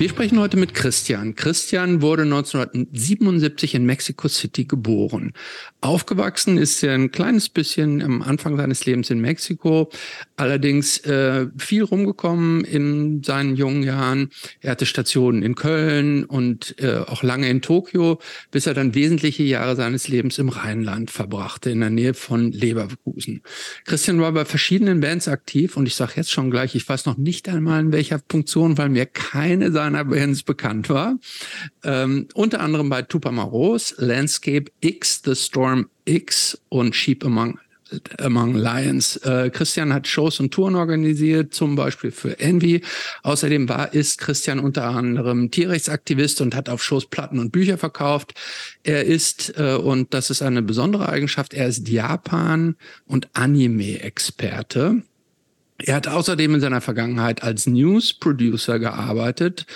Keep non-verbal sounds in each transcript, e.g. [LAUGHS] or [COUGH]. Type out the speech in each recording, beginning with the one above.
Wir sprechen heute mit Christian. Christian wurde 1977 in Mexico City geboren. Aufgewachsen ist er ein kleines bisschen am Anfang seines Lebens in Mexiko, allerdings äh, viel rumgekommen in seinen jungen Jahren. Er hatte Stationen in Köln und äh, auch lange in Tokio, bis er dann wesentliche Jahre seines Lebens im Rheinland verbrachte, in der Nähe von Leverkusen. Christian war bei verschiedenen Bands aktiv und ich sage jetzt schon gleich, ich weiß noch nicht einmal in welcher Funktion, weil mir keine seiner seiner Bands bekannt war. Ähm, unter anderem bei Tupamaros, Landscape X, The Storm X und Sheep Among Among Lions. Äh, Christian hat Shows und Touren organisiert, zum Beispiel für Envy. Außerdem war, ist Christian unter anderem Tierrechtsaktivist und hat auf Shows Platten und Bücher verkauft. Er ist, äh, und das ist eine besondere Eigenschaft, er ist Japan- und Anime-Experte. Er hat außerdem in seiner Vergangenheit als News Producer gearbeitet,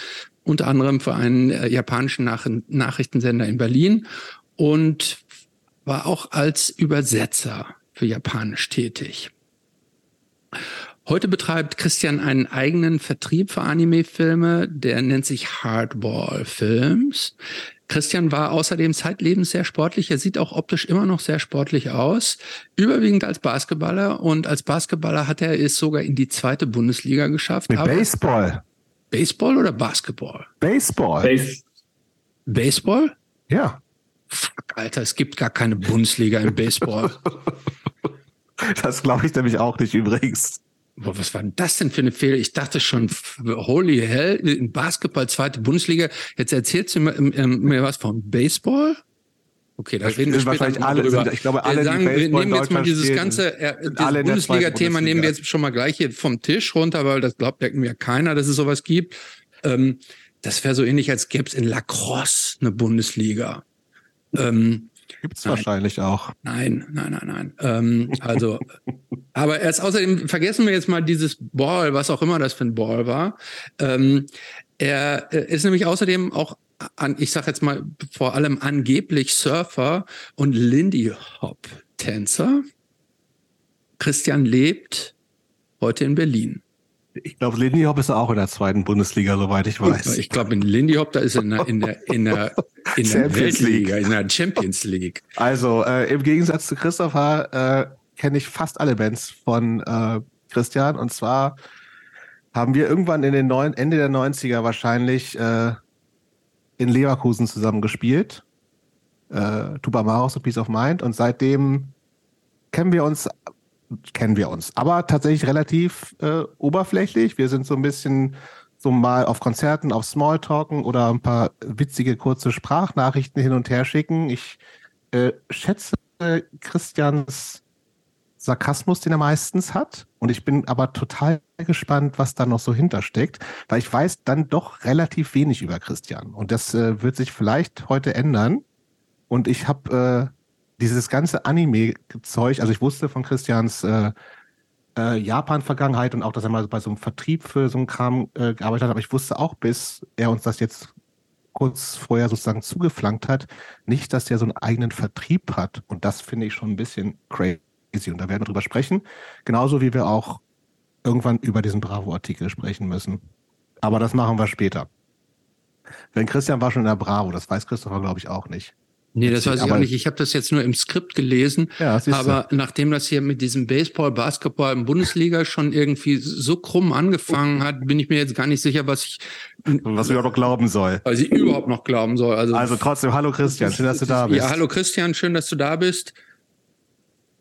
unter anderem für einen äh, japanischen Nach Nachrichtensender in Berlin und war auch als Übersetzer für Japanisch tätig. Heute betreibt Christian einen eigenen Vertrieb für Anime-Filme, der nennt sich Hardball Films. Christian war außerdem zeitlebens sehr sportlich. Er sieht auch optisch immer noch sehr sportlich aus. Überwiegend als Basketballer. Und als Basketballer hat er es sogar in die zweite Bundesliga geschafft. Mit Baseball. Baseball oder Basketball? Baseball. Base Baseball? Ja. Fuck, Alter, es gibt gar keine Bundesliga im Baseball. [LAUGHS] das glaube ich nämlich auch nicht übrigens. Boah, was war denn das denn für eine Fehler? Ich dachte schon, holy hell, Basketball, zweite Bundesliga. Jetzt erzählst du mir, ähm, mir was von Baseball? Okay, da reden wir später wahrscheinlich alle drüber. Sind, ich glaube, alle, wir, sagen, wir nehmen jetzt mal dieses ganze äh, dieses Bundesliga-Thema nehmen wir jetzt schon mal gleich hier vom Tisch runter, weil das glaubt ja mir keiner, dass es sowas gibt. Ähm, das wäre so ähnlich, als gäbe es in Lacrosse eine Bundesliga. Ähm, Gibt's nein. wahrscheinlich auch. Nein, nein, nein, nein. Ähm, also, [LAUGHS] aber erst außerdem vergessen wir jetzt mal dieses Ball, was auch immer das für ein Ball war. Ähm, er ist nämlich außerdem auch an, ich sag jetzt mal vor allem angeblich Surfer und Lindy Hop Tänzer. Christian lebt heute in Berlin. Ich glaube, Lindy Hop ist auch in der zweiten Bundesliga, soweit ich weiß. Ich glaube, in Lindy Hop, da ist er in der, in der, in der, [LAUGHS] in der Weltliga, in der Champions League. Also, äh, im Gegensatz zu Christopher äh, kenne ich fast alle Bands von äh, Christian. Und zwar haben wir irgendwann in den neun, Ende der 90er wahrscheinlich äh, in Leverkusen zusammen gespielt. Äh, Tuba Maros und Peace of Mind. Und seitdem kennen wir uns kennen wir uns. Aber tatsächlich relativ äh, oberflächlich. Wir sind so ein bisschen so mal auf Konzerten, auf Smalltalken oder ein paar witzige kurze Sprachnachrichten hin und her schicken. Ich äh, schätze Christians Sarkasmus, den er meistens hat. Und ich bin aber total gespannt, was da noch so hintersteckt, weil ich weiß dann doch relativ wenig über Christian. Und das äh, wird sich vielleicht heute ändern. Und ich habe äh, dieses ganze Anime-Zeug, also ich wusste von Christians äh, äh, Japan-Vergangenheit und auch, dass er mal bei so einem Vertrieb für so einen Kram äh, gearbeitet hat, aber ich wusste auch, bis er uns das jetzt kurz vorher sozusagen zugeflankt hat, nicht, dass er so einen eigenen Vertrieb hat. Und das finde ich schon ein bisschen crazy. Und da werden wir drüber sprechen. Genauso wie wir auch irgendwann über diesen Bravo-Artikel sprechen müssen. Aber das machen wir später. Denn Christian war schon in der Bravo, das weiß Christopher, glaube ich, auch nicht. Nee, das weiß ich aber auch nicht. Ich habe das jetzt nur im Skript gelesen. Ja, aber du. nachdem das hier mit diesem Baseball, Basketball im Bundesliga schon irgendwie so krumm angefangen hat, bin ich mir jetzt gar nicht sicher, was ich was ich überhaupt noch glauben soll. Was ich überhaupt noch glauben soll. Also, also trotzdem, hallo Christian, schön, dass du da bist. Ja, hallo Christian, schön, dass du da bist.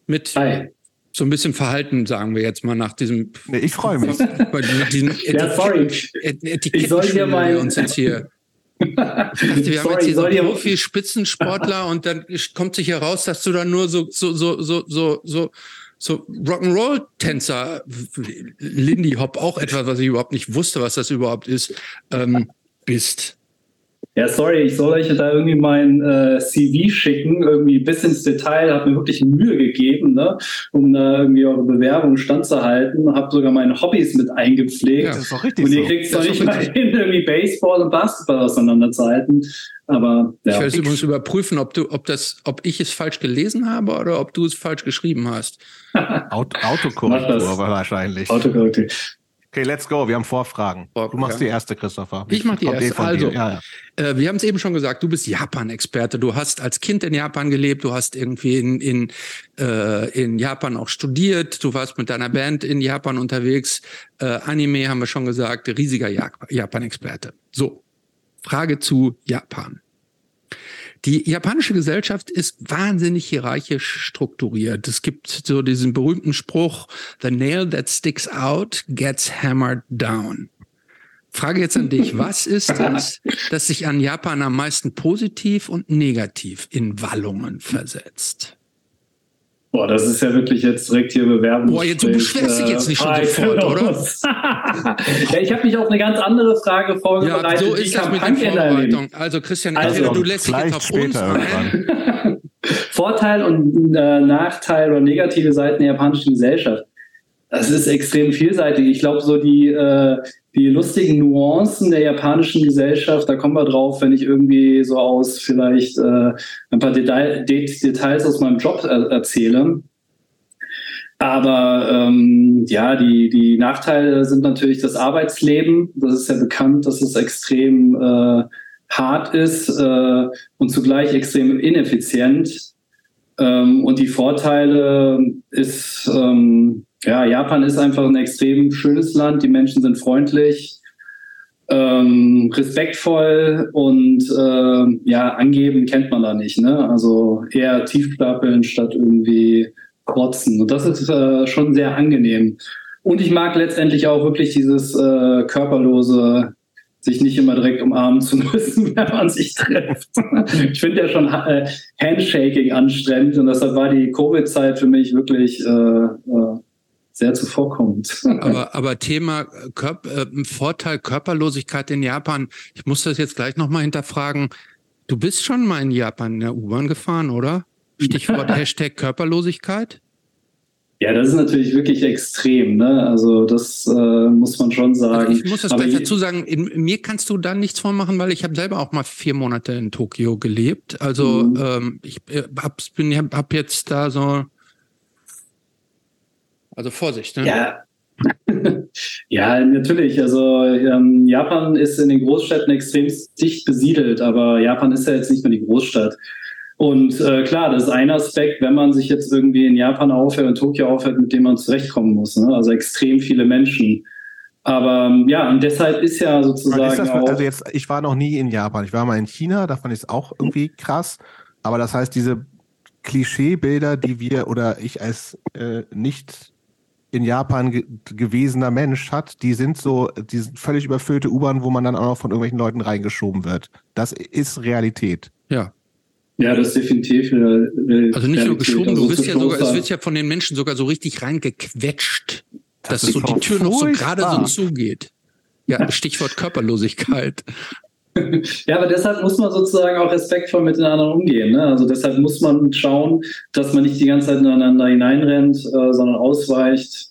Mit Hi. so ein bisschen Verhalten, sagen wir jetzt mal nach diesem. Nee, ich freue mich. [LAUGHS] Bei diesem ja, sorry. Etiketten ich soll dir mal uns jetzt hier. Ich dachte, wir haben jetzt hier so Profi, Spitzensportler und dann kommt sich heraus, dass du dann nur so, so, so, so, so, so, so Rock'n'Roll-Tänzer, Lindy Hop, auch etwas, was ich überhaupt nicht wusste, was das überhaupt ist, ähm, bist. Ja, sorry, ich soll euch da irgendwie mein äh, CV schicken, irgendwie bis ins Detail, habe mir wirklich Mühe gegeben, ne, um da irgendwie eure Bewerbung standzuhalten, habe sogar meine Hobbys mit eingepflegt. Ja, das ist doch richtig Und ihr kriegt es doch nicht mal hin, irgendwie Baseball und Basketball auseinanderzuhalten. Aber ja. Ich werde übrigens überprüfen, ob du, ob das, ob ich es falsch gelesen habe oder ob du es falsch geschrieben hast. [LAUGHS] Auto Autokorrektur wahrscheinlich. Autokorrektur. Okay, let's go. Wir haben Vorfragen. Du machst die erste, Christopher. Ich mach die erste. Also, ja, ja. Äh, wir haben es eben schon gesagt, du bist Japan-Experte. Du hast als Kind in Japan gelebt, du hast irgendwie in, in, äh, in Japan auch studiert, du warst mit deiner Band in Japan unterwegs. Äh, Anime haben wir schon gesagt, riesiger Japan-Experte. So, Frage zu Japan. Die japanische Gesellschaft ist wahnsinnig hierarchisch strukturiert. Es gibt so diesen berühmten Spruch, the nail that sticks out gets hammered down. Frage jetzt an dich, was ist [LAUGHS] es, das sich an Japan am meisten positiv und negativ in Wallungen versetzt? Boah, das ist ja wirklich jetzt direkt hier Bewerbung. Boah, jetzt, du beschwerst dich jetzt nicht schon äh, sofort, oder? [LAUGHS] ja, ich habe mich auf eine ganz andere Frage vorbereitet. Ja, so ist das mit der Vorbereitung. Also Christian, also, du lässt dich jetzt auf uns ein. [LAUGHS] Vorteil und äh, Nachteil oder negative Seiten der japanischen Gesellschaft. Das ist extrem vielseitig. Ich glaube, so die, äh, die lustigen Nuancen der japanischen Gesellschaft, da kommen wir drauf, wenn ich irgendwie so aus vielleicht äh, ein paar Detail, Details aus meinem Job er erzähle. Aber ähm, ja, die, die Nachteile sind natürlich das Arbeitsleben. Das ist ja bekannt, dass es extrem äh, hart ist äh, und zugleich extrem ineffizient. Ähm, und die Vorteile ist, ähm, ja, Japan ist einfach ein extrem schönes Land. Die Menschen sind freundlich, ähm, respektvoll und äh, ja, angeben kennt man da nicht. Ne? Also eher tiefklappeln statt irgendwie kotzen. Und das ist äh, schon sehr angenehm. Und ich mag letztendlich auch wirklich dieses äh, körperlose, sich nicht immer direkt umarmen zu [LAUGHS] müssen, wenn man sich trifft. ich finde ja schon äh, Handshaking anstrengend und deshalb war die Covid-Zeit für mich wirklich äh, äh, sehr zuvorkommend. aber, aber Thema Körper, äh, Vorteil Körperlosigkeit in Japan, ich muss das jetzt gleich nochmal hinterfragen. Du bist schon mal in Japan in der U-Bahn gefahren, oder? Stichwort [LAUGHS] Hashtag Körperlosigkeit? Ja, das ist natürlich wirklich extrem. Ne? Also das äh, muss man schon sagen. Also ich muss das gleich dazu sagen, in, mir kannst du da nichts vormachen, weil ich habe selber auch mal vier Monate in Tokio gelebt. Also mhm. ähm, ich äh, hab, bin, hab jetzt da so also Vorsicht, ne? Ja. [LAUGHS] ja, natürlich. Also ähm, Japan ist in den Großstädten extrem dicht besiedelt, aber Japan ist ja jetzt nicht nur die Großstadt. Und äh, klar, das ist ein Aspekt, wenn man sich jetzt irgendwie in Japan aufhört, in Tokio aufhört, mit dem man zurechtkommen muss. Ne? Also extrem viele Menschen. Aber ähm, ja, und deshalb ist ja sozusagen. Ist das, also jetzt, ich war noch nie in Japan. Ich war mal in China, da fand ich es auch irgendwie krass. Aber das heißt, diese Klischeebilder, die wir oder ich als äh, nicht in Japan ge gewesener Mensch hat, die sind so, die sind völlig überfüllte U-Bahn, wo man dann auch noch von irgendwelchen Leuten reingeschoben wird. Das ist Realität. Ja. Ja, das ist definitiv. Äh, also nicht nur geschoben, also du wirst ja sogar, es wird ja von den Menschen sogar so richtig reingequetscht, das dass so die Tür noch so gerade so zugeht. Ja, Stichwort Körperlosigkeit. [LAUGHS] Ja, aber deshalb muss man sozusagen auch respektvoll miteinander umgehen. Ne? Also deshalb muss man schauen, dass man nicht die ganze Zeit ineinander hineinrennt, äh, sondern ausweicht.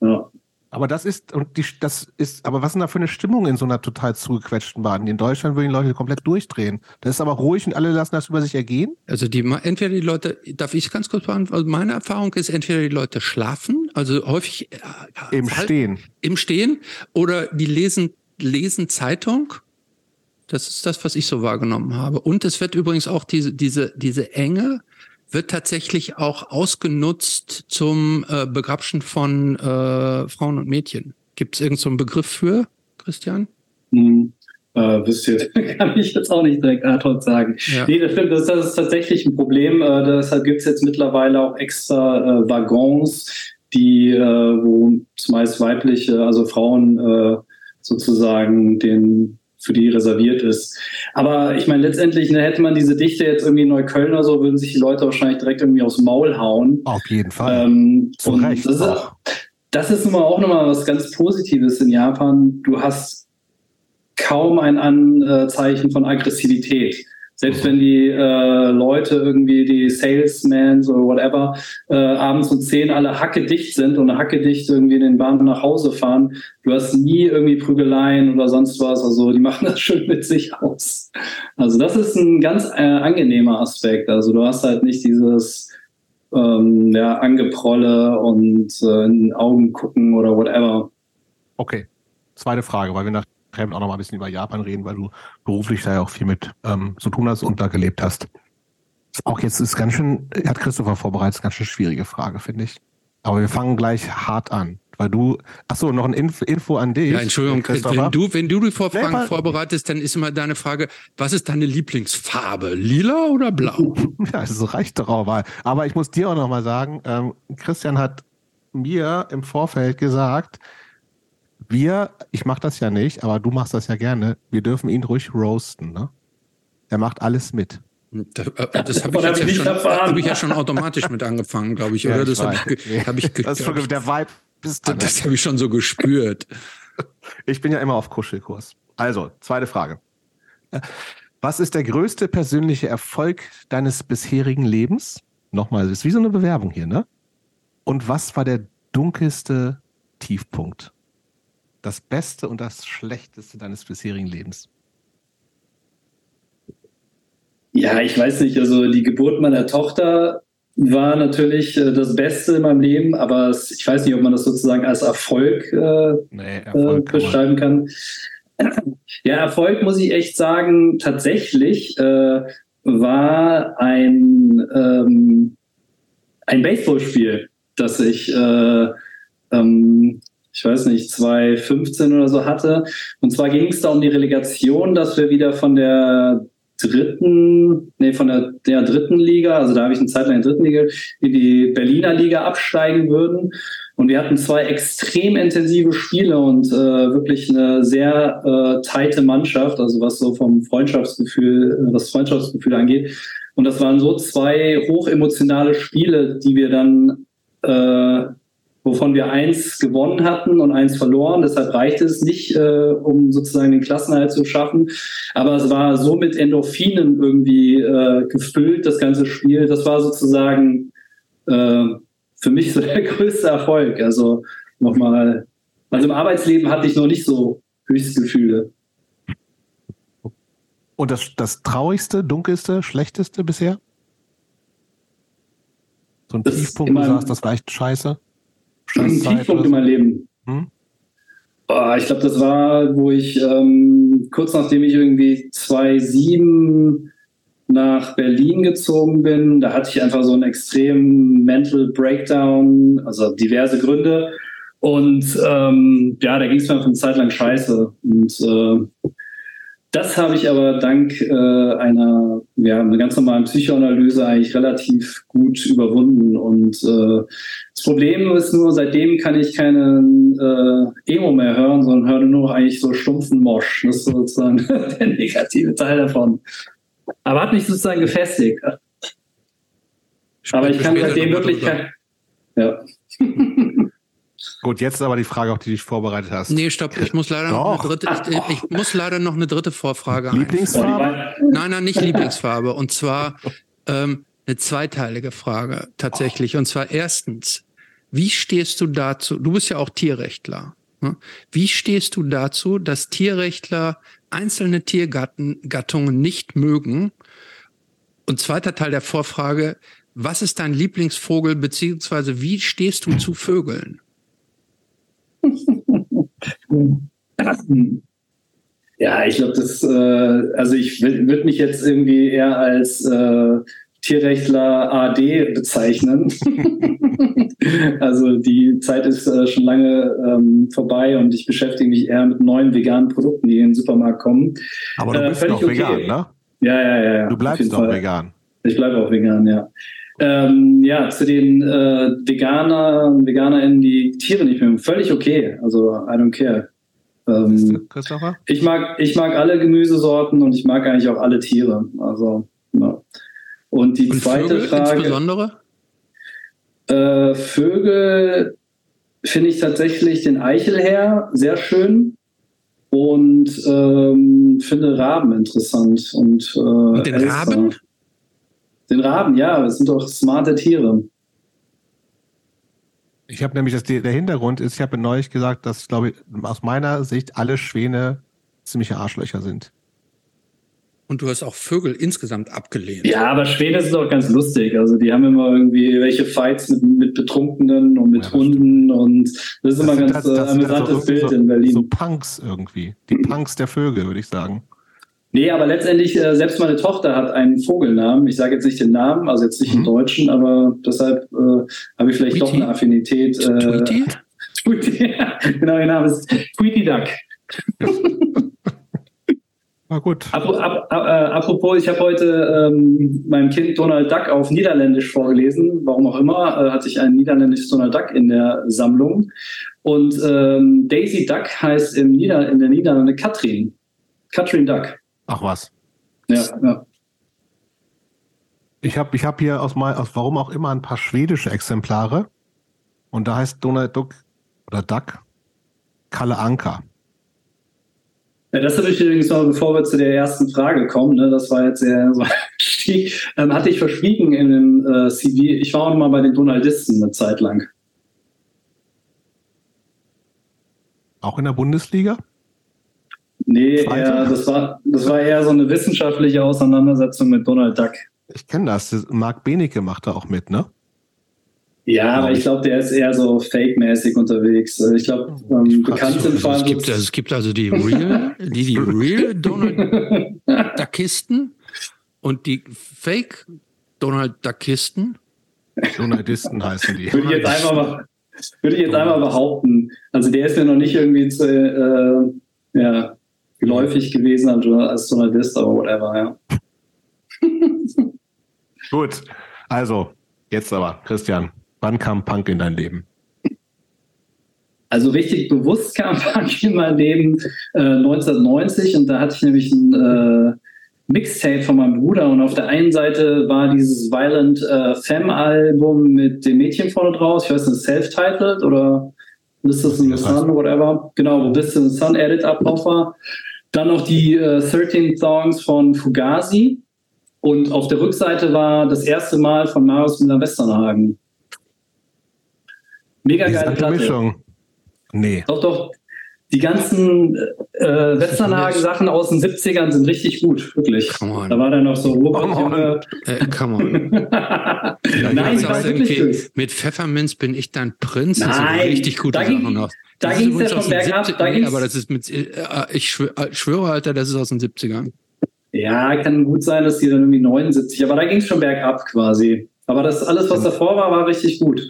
Ja. Aber das ist, und die, das ist, aber was ist denn da für eine Stimmung in so einer total zugequetschten Bahn? In Deutschland würden die Leute komplett durchdrehen. Das ist aber ruhig und alle lassen das über sich ergehen? Also die, entweder die Leute, darf ich ganz kurz beantworten? Also meine Erfahrung ist, entweder die Leute schlafen, also häufig äh, im halt, Stehen. Im Stehen, oder die lesen, lesen Zeitung das ist das, was ich so wahrgenommen habe. Und es wird übrigens auch diese, diese, diese Enge wird tatsächlich auch ausgenutzt zum äh, Begrapschen von äh, Frauen und Mädchen. Gibt es irgendeinen so Begriff für, Christian? Hm. Äh, wisst ihr, [LAUGHS] kann ich jetzt auch nicht direkt ad hoc sagen. Ja. Nee, das stimmt, das, das, ist tatsächlich ein Problem. Äh, deshalb gibt es jetzt mittlerweile auch extra äh, Waggons, die, äh, wo zumeist weibliche, also Frauen äh, sozusagen den für die reserviert ist. Aber ich meine, letztendlich ne, hätte man diese Dichte jetzt irgendwie in Neukölln oder so, würden sich die Leute wahrscheinlich direkt irgendwie aufs Maul hauen. Auf jeden Fall. Ähm, Zu Recht das, ist, das ist nun mal auch nochmal was ganz Positives in Japan. Du hast kaum ein Anzeichen von Aggressivität. Selbst wenn die äh, Leute irgendwie, die Salesmans oder whatever, äh, abends um 10 alle hacke dicht sind und hacke dicht irgendwie in den Bahn nach Hause fahren, du hast nie irgendwie Prügeleien oder sonst was. Also die machen [LAUGHS] das schön mit sich aus. Also das ist ein ganz äh, angenehmer Aspekt. Also du hast halt nicht dieses ähm, ja, Angeprolle und äh, in Augen gucken oder whatever. Okay. Zweite Frage, weil wir nachher auch noch mal ein bisschen über Japan reden, weil du beruflich da ja auch viel mit ähm, zu tun hast und da gelebt hast. Auch jetzt ist ganz schön, hat Christopher vorbereitet, ganz schön schwierige Frage, finde ich. Aber wir fangen gleich hart an. Weil du, ach so, noch ein Info, Info an dich. Ja, Entschuldigung, wenn du, wenn du die Vorfragen nee, vorbereitest, dann ist immer deine Frage, was ist deine Lieblingsfarbe? Lila oder blau? [LAUGHS] ja, das reicht doch auch mal. Aber ich muss dir auch noch mal sagen, ähm, Christian hat mir im Vorfeld gesagt, wir, ich mache das ja nicht, aber du machst das ja gerne, wir dürfen ihn ruhig roasten, ne? Er macht alles mit. Das, äh, das habe ich, ich, ja hab ich ja schon automatisch mit angefangen, glaube ich. Oder ja, das habe ich, hab ich, das ist schon der Vibe. Das, das habe ich schon so gespürt. Ich bin ja immer auf Kuschelkurs. Also, zweite Frage. Was ist der größte persönliche Erfolg deines bisherigen Lebens? Nochmal, das ist wie so eine Bewerbung hier, ne? Und was war der dunkelste Tiefpunkt? Das Beste und das Schlechteste deines bisherigen Lebens? Ja, ich weiß nicht. Also die Geburt meiner Tochter war natürlich äh, das Beste in meinem Leben, aber ich weiß nicht, ob man das sozusagen als Erfolg, äh, nee, Erfolg äh, beschreiben kann. [CLEARS THROAT] Ja, Erfolg muss ich echt sagen, tatsächlich äh, war ein, ähm, ein Baseballspiel, das ich, äh, ähm, ich weiß nicht, 2015 oder so hatte. Und zwar ging es da um die Relegation, dass wir wieder von der dritten, nee, von der, der dritten Liga, also da habe ich eine Zeit lang in der dritten Liga, in die Berliner Liga absteigen würden. Und wir hatten zwei extrem intensive Spiele und äh, wirklich eine sehr äh, teite Mannschaft, also was so vom Freundschaftsgefühl, das Freundschaftsgefühl angeht. Und das waren so zwei hochemotionale Spiele, die wir dann äh, wovon wir eins gewonnen hatten und eins verloren. Deshalb reichte es nicht, äh, um sozusagen den Klassenhalt zu schaffen. Aber es war so mit Endorphinen irgendwie äh, gefüllt, das ganze Spiel. Das war sozusagen äh, für mich [LAUGHS] so der größte Erfolg. Also nochmal, also im Arbeitsleben hatte ich noch nicht so Höchstgefühle. Und das, das traurigste, dunkelste, schlechteste bisher? So ein Tiefpunkt, du sagst, das war echt scheiße? Tiefpunkt in meinem Leben. Hm? Oh, ich glaube, das war, wo ich ähm, kurz nachdem ich irgendwie 2007 nach Berlin gezogen bin, da hatte ich einfach so einen extremen Mental Breakdown, also diverse Gründe. Und ähm, ja, da ging es mir für eine Zeit lang scheiße. Und äh, das habe ich aber dank äh, einer, ja, einer ganz normalen Psychoanalyse eigentlich relativ gut überwunden. Und äh, das Problem ist nur, seitdem kann ich keinen äh, Emo mehr hören, sondern höre nur noch eigentlich so stumpfen Mosch. Das ist sozusagen [LAUGHS] der negative Teil davon. Aber hat mich sozusagen gefestigt. aber ich kann seitdem wirklich kein, ja. [LAUGHS] Gut, jetzt aber die Frage, auf die du dich vorbereitet hast. Nee, stopp, ich muss leider noch eine dritte, ich, ich, muss leider noch eine dritte Vorfrage Lieblingsfarbe? Einführen. Nein, nein, nicht Lieblingsfarbe. Und zwar ähm, eine zweiteilige Frage tatsächlich. Und zwar erstens, wie stehst du dazu? Du bist ja auch Tierrechtler. Ne? Wie stehst du dazu, dass Tierrechtler einzelne Tiergattungen nicht mögen? Und zweiter Teil der Vorfrage, was ist dein Lieblingsvogel, beziehungsweise wie stehst du zu Vögeln? [LAUGHS] ja, ich glaube, das, äh, also ich würde mich jetzt irgendwie eher als äh, Tierrechtler AD bezeichnen. [LAUGHS] also die Zeit ist äh, schon lange ähm, vorbei und ich beschäftige mich eher mit neuen veganen Produkten, die in den Supermarkt kommen. Aber du äh, bist doch okay. vegan, ne? Ja, ja, ja. ja du bleibst doch vegan. Ich bleibe auch vegan, ja. Ähm, ja, zu den äh, Veganer, VeganerInnen, die Tiere nicht mögen, völlig okay. Also, I don't care. Ähm, Christopher? Ich mag, ich mag alle Gemüsesorten und ich mag eigentlich auch alle Tiere. Also, ja. Und die und zweite Vögel Frage. Insbesondere? Äh, Vögel finde ich tatsächlich den Eichelherr sehr schön und ähm, finde Raben interessant. Und, äh, und den Elster. Raben? Den Raben, ja, das sind doch smarte Tiere. Ich habe nämlich, das, der Hintergrund ist, ich habe neulich gesagt, dass, glaube ich, aus meiner Sicht alle Schwäne ziemliche Arschlöcher sind. Und du hast auch Vögel insgesamt abgelehnt. Ja, aber Schweden ist doch ganz lustig. Also die haben immer irgendwie welche Fights mit, mit Betrunkenen und mit ja, Hunden und das ist immer ein ganz das, das amüsantes so, Bild so, in Berlin. So Punks irgendwie. Die Punks der Vögel, würde ich sagen. Nee, aber letztendlich, äh, selbst meine Tochter hat einen Vogelnamen. Ich sage jetzt nicht den Namen, also jetzt nicht mhm. den deutschen, aber deshalb äh, habe ich vielleicht Tweety? doch eine Affinität. Äh, Tweety? [LAUGHS] Tweety, genau, ihr Name ist Tweety Duck. [LAUGHS] Na gut. Ap ap äh, apropos, ich habe heute ähm, meinem Kind Donald Duck auf Niederländisch vorgelesen. Warum auch immer, äh, hatte ich ein niederländisches Donald Duck in der Sammlung. Und ähm, Daisy Duck heißt im Nieder in der Niederlande Katrin. Katrin Duck. Ach was. Ja, ja. Ich habe ich hab hier aus, mal, aus warum auch immer ein paar schwedische Exemplare. Und da heißt Donald Duck oder Duck Kalle Anker. Ja, das habe ich übrigens noch, bevor wir zu der ersten Frage kommen, ne, das war jetzt sehr so ähm, hatte ich verschwiegen in dem äh, CV. Ich war auch mal bei den Donaldisten eine Zeit lang. Auch in der Bundesliga? Nee, eher, das, war, das war eher so eine wissenschaftliche Auseinandersetzung mit Donald Duck. Ich kenne das. Marc Benecke macht da auch mit, ne? Ja, aber ich glaube, der ist eher so fake-mäßig unterwegs. Ich glaube, ähm, bekannt sind vor allem. Es gibt, also, es gibt also die Real, die, die Real [LAUGHS] Donald Duckisten und die Fake Donald Duckisten. Donaldisten heißen die. Würde ich jetzt einfach mal, würde ich jetzt einmal behaupten. Also der ist ja noch nicht irgendwie zu, äh, ja, geläufig gewesen als Journalist, aber whatever, ja. [LAUGHS] Gut, also jetzt aber, Christian, wann kam Punk in dein Leben? Also richtig bewusst kam [LAUGHS] Punk in mein Leben äh, 1990 und da hatte ich nämlich ein äh, Mixtape von meinem Bruder und auf der einen Seite war dieses Violent äh, Femme-Album mit dem Mädchen vorne draus, ich weiß nicht, self-titled oder This is in the Sun, whatever. Genau, wo This in the Sun Edit drauf war. Dann noch die äh, 13 Songs von Fugazi. Und auf der Rückseite war das erste Mal von Marius Müller-Westernhagen. Mega geile Platte. Mischung. Nee. Doch, doch. Die ganzen äh, Westernhagen-Sachen aus den 70ern sind richtig gut, wirklich. Da war dann noch so Robert Junge. Äh, come on. [LAUGHS] Nein, ich war wirklich Mit Pfefferminz bin ich dein Prinz. Nein, das sind richtig gute da Sachen noch. Da ging es ja schon bergab. Da nee, aber das ist mit, äh, ich schwöre, Alter, das ist aus den 70ern. Ja, kann gut sein, dass die dann irgendwie 79, aber da ging es schon bergab quasi. Aber das alles, was davor war, war richtig gut.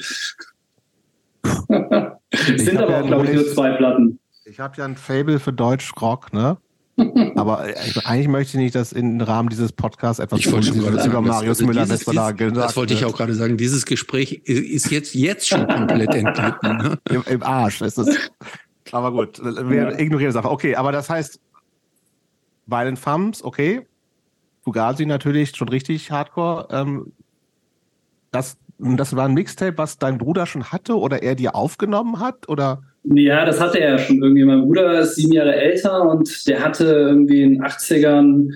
sind aber auch, glaube ich, nur zwei Platten. Ich habe ja ein Fable für Deutsch-Rock, ne? [LAUGHS] Aber äh, eigentlich möchte ich nicht, dass im Rahmen dieses Podcasts etwas ich wollte schon über sagen, Marius das, Müller dieses, dieses, gesagt Das wollte ich auch gerade sagen. Dieses Gespräch ist jetzt, jetzt schon komplett entglitten. Ne? [LAUGHS] Im, Im, Arsch ist es. Aber gut, wir ja. ignorieren die Sache. Okay, aber das heißt, Violent Femmes, okay. Fugazi natürlich schon richtig hardcore. Ähm, das, das war ein Mixtape, was dein Bruder schon hatte oder er dir aufgenommen hat? Oder? Ja, das hatte er ja schon irgendwie. Mein Bruder ist sieben Jahre älter und der hatte irgendwie in den 80ern,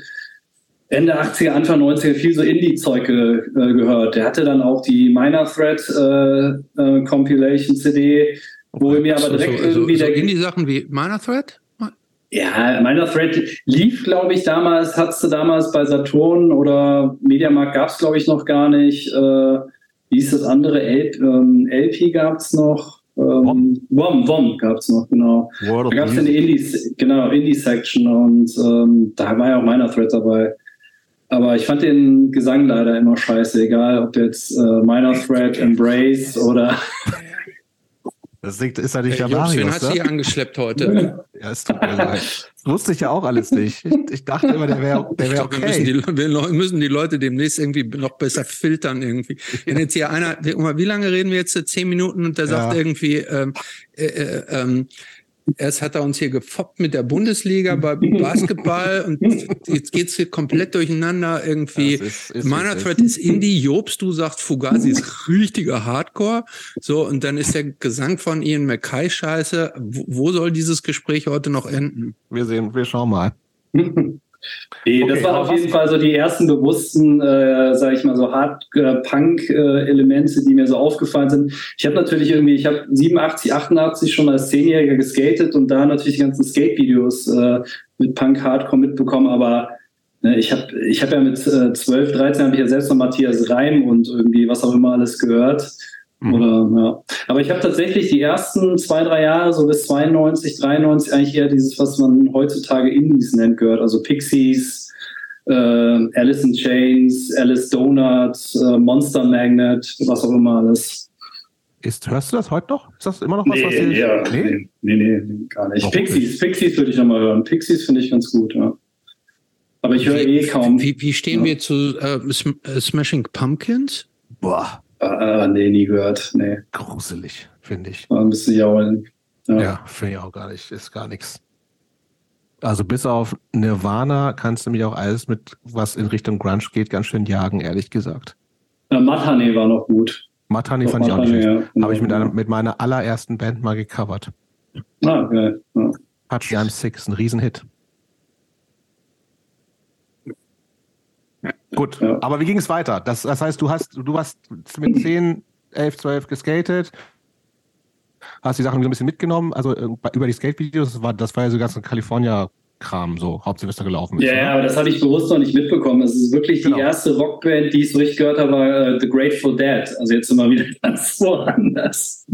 Ende 80er, Anfang 90er viel so Indie-Zeug ge äh, gehört. Der hatte dann auch die Minor Threat äh, äh, Compilation CD, wo er mir aber direkt so, so, irgendwie so der Indie-Sachen wie Minor Threat? Ja, Minor Threat lief, glaube ich, damals, hattest du damals bei Saturn oder Mediamarkt gab es, glaube ich, noch gar nicht. Äh, wie hieß das andere? LP, ähm, LP gab es noch. Ähm, WOM, WOM gab es noch, genau. World da gab es eine Indie, genau, Indie-Section und ähm, da war ja auch meiner Thread dabei. Aber ich fand den Gesang leider immer scheiße, egal ob jetzt äh, Minor Thread, Embrace oder Das ist ja nicht der Marius. Wen hat ne? sie angeschleppt heute? ja, es tut mir leid. Wusste ich ja auch alles nicht. Ich, ich dachte immer, der wäre der wär okay. Wir müssen, die, wir müssen, die, Leute demnächst irgendwie noch besser filtern irgendwie. Wenn jetzt hier einer, wie lange reden wir jetzt? Zehn Minuten und der sagt ja. irgendwie, ähm, äh, äh, ähm, Erst hat er uns hier gefoppt mit der Bundesliga bei [LAUGHS] Basketball und jetzt geht's hier komplett durcheinander irgendwie. Ist, ist, Mana Thread ist Indie, Jobst, du sagst Fugazi ist [LAUGHS] richtiger Hardcore. So, und dann ist der Gesang von Ian McKay scheiße. Wo, wo soll dieses Gespräch heute noch enden? Wir sehen, wir schauen mal. [LAUGHS] Nee, okay, das waren auf jeden Fall so die ersten bewussten, äh, sage ich mal, so Hard-Punk-Elemente, die mir so aufgefallen sind. Ich habe natürlich irgendwie, ich habe 87, 88 schon als Zehnjähriger geskatet und da natürlich die ganzen Skate-Videos äh, mit Punk-Hardcore mitbekommen, aber Ne, ich habe ich hab ja mit äh, 12, 13 habe ich ja selbst noch Matthias Reim und irgendwie was auch immer alles gehört. Mhm. Oder, ja. Aber ich habe tatsächlich die ersten zwei, drei Jahre, so bis 92, 93, eigentlich eher dieses, was man heutzutage Indies nennt, gehört. Also Pixies, äh, Alice in Chains, Alice Donut, äh, Monster Magnet, was auch immer alles. Ist, hörst du das heute noch? Ist das immer noch was, nee, was ihr, ja, nee? nee, nee, nee, gar nicht. Warum Pixies, nicht? Pixies würde ich nochmal hören. Pixies finde ich ganz gut, ja. Aber ich höre eh kaum. Wie, wie stehen ja. wir zu äh, Smashing Pumpkins? Boah. Ah, nee, nie gehört. Nee. Gruselig, finde ich. Ein bisschen jaulen. Ja, ja finde ich auch gar nicht. Ist gar nichts. Also bis auf Nirvana kannst du mich auch alles mit, was in Richtung Grunge geht, ganz schön jagen, ehrlich gesagt. Ja, Mathane war noch gut. Mathane fand ich auch nicht schlecht. Ja. Habe ich mit, einer, mit meiner allerersten Band mal gecovert. Ah, geil. Ja. Touch I'm Six, ein Riesenhit. Gut, ja. aber wie ging es weiter? Das, das heißt, du hast, du hast mit 10, 11, 12 geskatet, hast die Sachen ein bisschen mitgenommen, also äh, über die Skate-Videos, das war, ja so ganz California Kram so Hauptsemester gelaufen ist. Ja, ja, aber das habe ich bewusst noch nicht mitbekommen. Es ist wirklich genau. die erste Rockband, die ich so richtig gehört habe, war uh, The Grateful Dead. Also jetzt immer wieder [LAUGHS] ganz woanders.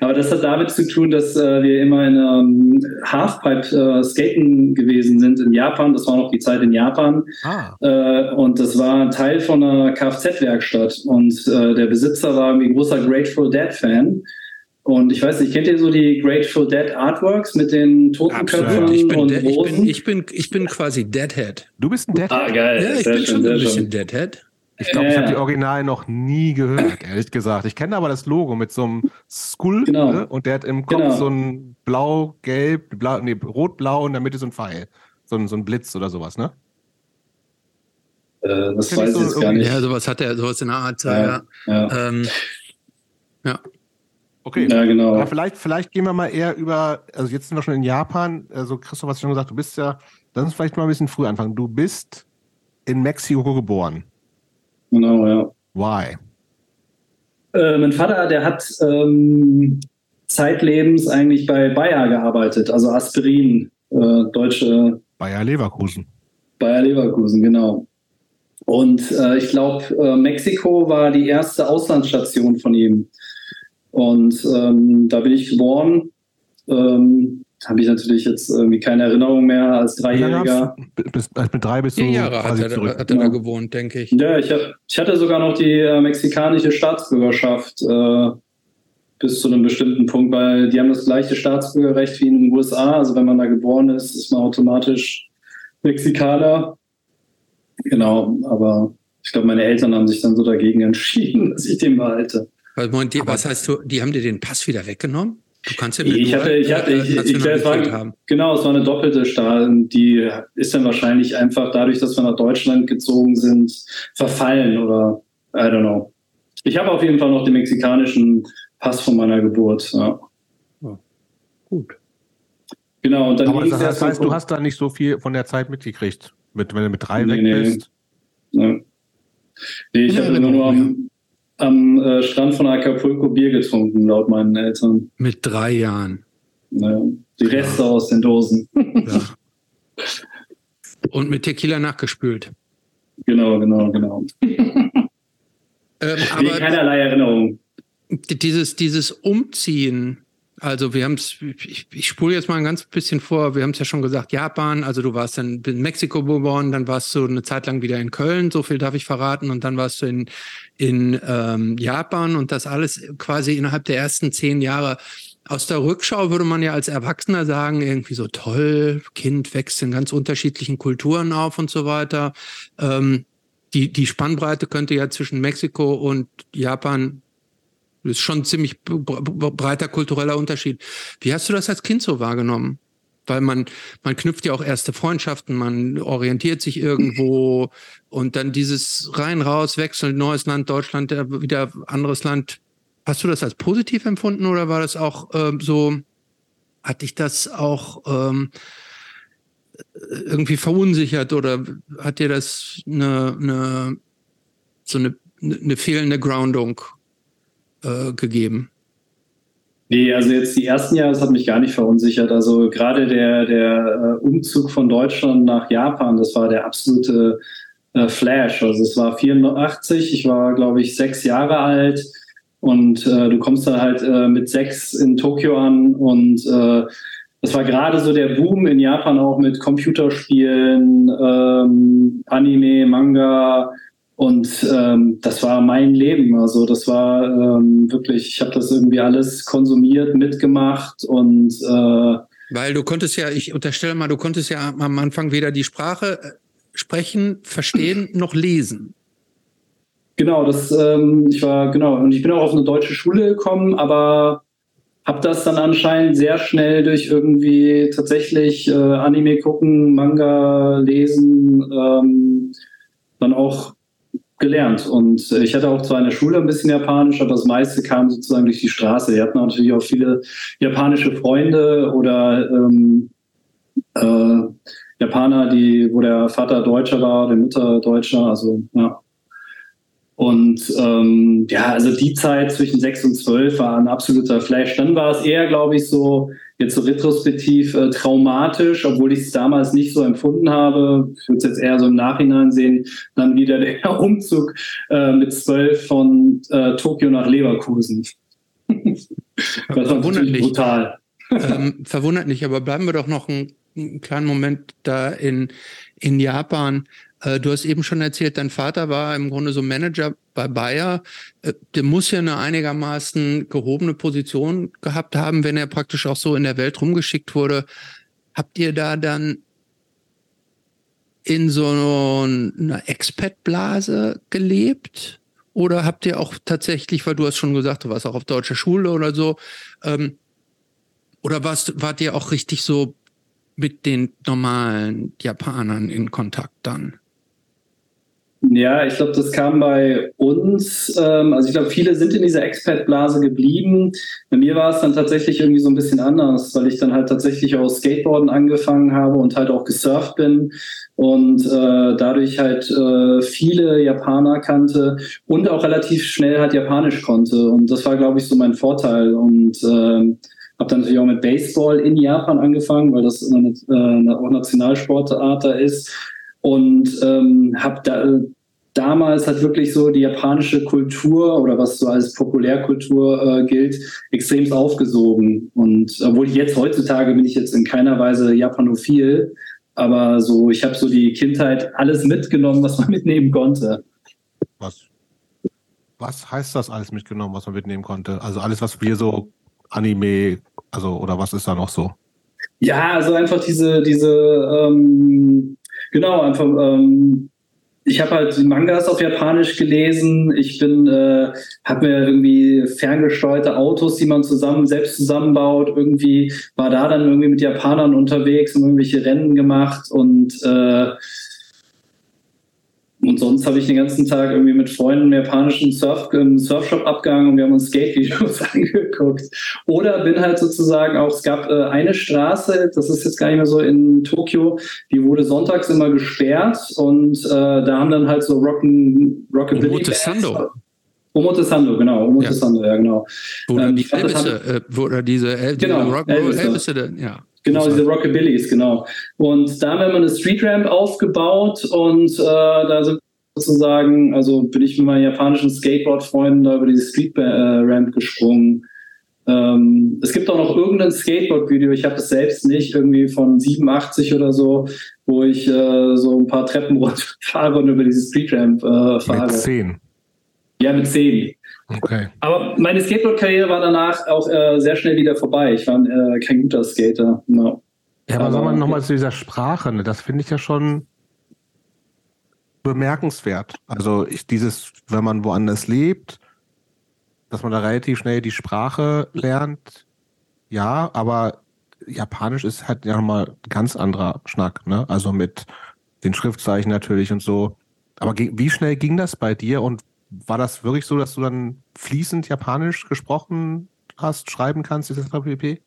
aber das hat damit zu tun, dass uh, wir immer in um, Halfpipe uh, skaten gewesen sind in Japan. Das war noch die Zeit in Japan. Ah. und das war Teil von einer Kfz-Werkstatt. Und der Besitzer war ein großer Grateful Dead-Fan. Und ich weiß nicht, kennt ihr so die Grateful Dead Artworks mit den Totenköpfen ich bin, und ich bin, ich bin, ich bin quasi Deadhead. Du bist ein Deadhead? Ah, geil. Ja, ich bin schon ein bisschen Deadhead. Ich glaube, ich habe die Original noch nie gehört, ehrlich gesagt. Ich kenne aber das Logo mit so einem Skull genau. ne? und der hat im Kopf genau. so ein blau-gelb, blau, nee, rot-blau und in der Mitte so ein Pfeil. So ein, so ein Blitz oder sowas, ne? Äh, das weiß ich so jetzt gar nicht. Ja, sowas hat er, sowas in der Art. Ja. ja. ja. Ähm, ja. Okay. Ja, genau. Aber vielleicht, vielleicht gehen wir mal eher über, also jetzt sind wir schon in Japan. Also Christoph, was ich schon gesagt, du bist ja, lass uns vielleicht mal ein bisschen früh anfangen. Du bist in Mexiko geboren. Genau, ja. Why? Äh, mein Vater, der hat ähm, zeitlebens eigentlich bei Bayer gearbeitet, also Aspirin, äh, deutsche. Bayer Leverkusen. Bayer Leverkusen, genau. Und äh, ich glaube, äh, Mexiko war die erste Auslandsstation von ihm. Und ähm, da bin ich geboren. Ähm, habe ich natürlich jetzt irgendwie keine Erinnerung mehr als Dreijähriger. Bis, mit drei bis Vier Jahre hat er, zurück. hat er da gewohnt, denke ich. Ja, ich, hab, ich hatte sogar noch die äh, mexikanische Staatsbürgerschaft äh, bis zu einem bestimmten Punkt, weil die haben das gleiche Staatsbürgerrecht wie in den USA. Also wenn man da geboren ist, ist man automatisch Mexikaner. Genau, aber ich glaube, meine Eltern haben sich dann so dagegen [LAUGHS] entschieden, dass ich den behalte. Die, was heißt du, die haben dir den Pass wieder weggenommen? Du kannst ja ich hatte, ich hatte, ich, ich, ich, es war, haben. genau, es war eine doppelte Stahl. Die ist dann wahrscheinlich einfach dadurch, dass wir nach Deutschland gezogen sind, verfallen oder I don't know. Ich habe auf jeden Fall noch den mexikanischen Pass von meiner Geburt. Ja. Oh, gut. Genau. Und dann Aber das heißt, heißt du hast da nicht so viel von der Zeit mitgekriegt, mit, wenn du mit drei nee, weg bist. Nee, nee ich habe immer nur am, am äh, Strand von Acapulco Bier getrunken, laut meinen Eltern. Mit drei Jahren. Naja, die Reste ja. aus den Dosen. Ja. Und mit Tequila nachgespült. Genau, genau, genau. [LAUGHS] ähm, aber keinerlei Erinnerung. Dieses, dieses Umziehen also wir haben es, ich, ich spule jetzt mal ein ganz bisschen vor, wir haben es ja schon gesagt, Japan, also du warst dann in Mexiko geboren, dann warst du eine Zeit lang wieder in Köln, so viel darf ich verraten, und dann warst du in, in ähm, Japan und das alles quasi innerhalb der ersten zehn Jahre. Aus der Rückschau würde man ja als Erwachsener sagen, irgendwie so toll, Kind wächst in ganz unterschiedlichen Kulturen auf und so weiter. Ähm, die, die Spannbreite könnte ja zwischen Mexiko und Japan das ist schon ein ziemlich breiter kultureller Unterschied. Wie hast du das als Kind so wahrgenommen? Weil man, man knüpft ja auch erste Freundschaften, man orientiert sich irgendwo und dann dieses rein raus wechseln, neues Land, Deutschland, äh, wieder anderes Land. Hast du das als positiv empfunden oder war das auch ähm, so, hat dich das auch ähm, irgendwie verunsichert oder hat dir das eine, eine so eine, eine fehlende Groundung äh, gegeben? Nee, also jetzt die ersten Jahre, das hat mich gar nicht verunsichert. Also gerade der, der äh, Umzug von Deutschland nach Japan, das war der absolute äh, Flash. Also es war 84, ich war, glaube ich, sechs Jahre alt und äh, du kommst da halt äh, mit sechs in Tokio an und das war gerade so der Boom in Japan auch mit Computerspielen, ähm, Anime, Manga, und ähm, das war mein Leben. Also das war ähm, wirklich, ich habe das irgendwie alles konsumiert, mitgemacht und äh, weil du konntest ja, ich unterstelle mal, du konntest ja am Anfang weder die Sprache äh, sprechen, verstehen [CLEARS THROAT] noch lesen. Genau, das, ähm, ich war, genau, und ich bin auch auf eine deutsche Schule gekommen, aber habe das dann anscheinend sehr schnell durch irgendwie tatsächlich äh, Anime gucken, Manga lesen, ähm, dann auch gelernt. Und äh, ich hatte auch zwar in der Schule ein bisschen Japanisch, aber das meiste kam sozusagen durch die Straße. Wir hatten natürlich auch viele japanische Freunde oder ähm, äh, Japaner, die, wo der Vater Deutscher war, die Mutter Deutscher, also ja. Und ähm, ja, also die Zeit zwischen sechs und zwölf war ein absoluter Flash. Dann war es eher, glaube ich, so jetzt so retrospektiv äh, traumatisch, obwohl ich es damals nicht so empfunden habe. Ich würde es jetzt eher so im Nachhinein sehen. Dann wieder der [LAUGHS] Umzug äh, mit zwölf von äh, Tokio nach Leverkusen. [LAUGHS] das war natürlich brutal. ähm, verwundert nicht, aber bleiben wir doch noch einen, einen kleinen Moment da in, in Japan. Äh, du hast eben schon erzählt, dein Vater war im Grunde so Manager bei Bayer. Äh, der muss ja eine einigermaßen gehobene Position gehabt haben, wenn er praktisch auch so in der Welt rumgeschickt wurde. Habt ihr da dann in so einer Expat-Blase gelebt? Oder habt ihr auch tatsächlich, weil du hast schon gesagt, du warst auch auf deutscher Schule oder so, ähm, oder warst, wart ihr auch richtig so mit den normalen Japanern in Kontakt dann? Ja, ich glaube, das kam bei uns. Ähm, also ich glaube, viele sind in dieser Expat-Blase geblieben. Bei mir war es dann tatsächlich irgendwie so ein bisschen anders, weil ich dann halt tatsächlich auch Skateboarden angefangen habe und halt auch gesurft bin und äh, dadurch halt äh, viele Japaner kannte und auch relativ schnell halt Japanisch konnte. Und das war, glaube ich, so mein Vorteil. Und äh, habe dann natürlich auch mit Baseball in Japan angefangen, weil das eine, äh, auch Nationalsportart da ist und ähm, habe da damals hat wirklich so die japanische Kultur oder was so als Populärkultur äh, gilt, extrem aufgesogen. Und obwohl ich jetzt heutzutage bin ich jetzt in keiner Weise japanophil, aber so ich habe so die Kindheit alles mitgenommen, was man [LAUGHS] mitnehmen konnte. Was? Was heißt das alles mitgenommen, was man mitnehmen konnte? Also alles, was wir so Anime, also oder was ist da noch so? Ja, also einfach diese diese ähm, Genau, einfach. Ähm, ich habe halt die Mangas auf Japanisch gelesen. Ich bin, äh, habe mir irgendwie ferngesteuerte Autos, die man zusammen selbst zusammenbaut. Irgendwie war da dann irgendwie mit Japanern unterwegs und irgendwelche Rennen gemacht und äh, und sonst habe ich den ganzen Tag irgendwie mit Freunden im japanischen Surf, im Surfshop abgehangen und wir haben uns Skate-Videos [LAUGHS] angeguckt. Oder bin halt sozusagen auch, es gab äh, eine Straße, das ist jetzt gar nicht mehr so in Tokio, die wurde sonntags immer gesperrt und äh, da haben dann halt so Rock'n, Rockabilly. Omotesando. Omotesando, genau. Omotesando, ja. ja, genau. Oder ähm, die Elvisse, äh, oder diese, diese genau, Rock Elvisse. Elvisse, ja. Genau, diese Rockabillys, genau. Und da haben wir eine Street Ramp aufgebaut und äh, da sind sozusagen, also bin ich mit meinen japanischen Skateboard-Freunden da über diese Street Ramp gesprungen. Ähm, es gibt auch noch irgendein Skateboard-Video, ich habe es selbst nicht, irgendwie von 87 oder so, wo ich äh, so ein paar Treppen [LAUGHS] runterfahre und über diese Street Ramp äh, fahre. Mit 10. Ja, mit 10. Okay. Aber meine Skateboard-Karriere war danach auch äh, sehr schnell wieder vorbei. Ich war äh, kein guter Skater. No. Ja, aber, sagen wir nochmal zu dieser Sprache, ne? das finde ich ja schon bemerkenswert. Also ich, dieses, wenn man woanders lebt, dass man da relativ schnell die Sprache lernt, ja, aber Japanisch ist halt ja nochmal ein ganz anderer Schnack, ne? Also mit den Schriftzeichen natürlich und so. Aber wie schnell ging das bei dir und war das wirklich so, dass du dann fließend Japanisch gesprochen hast, schreiben kannst, etc. pp?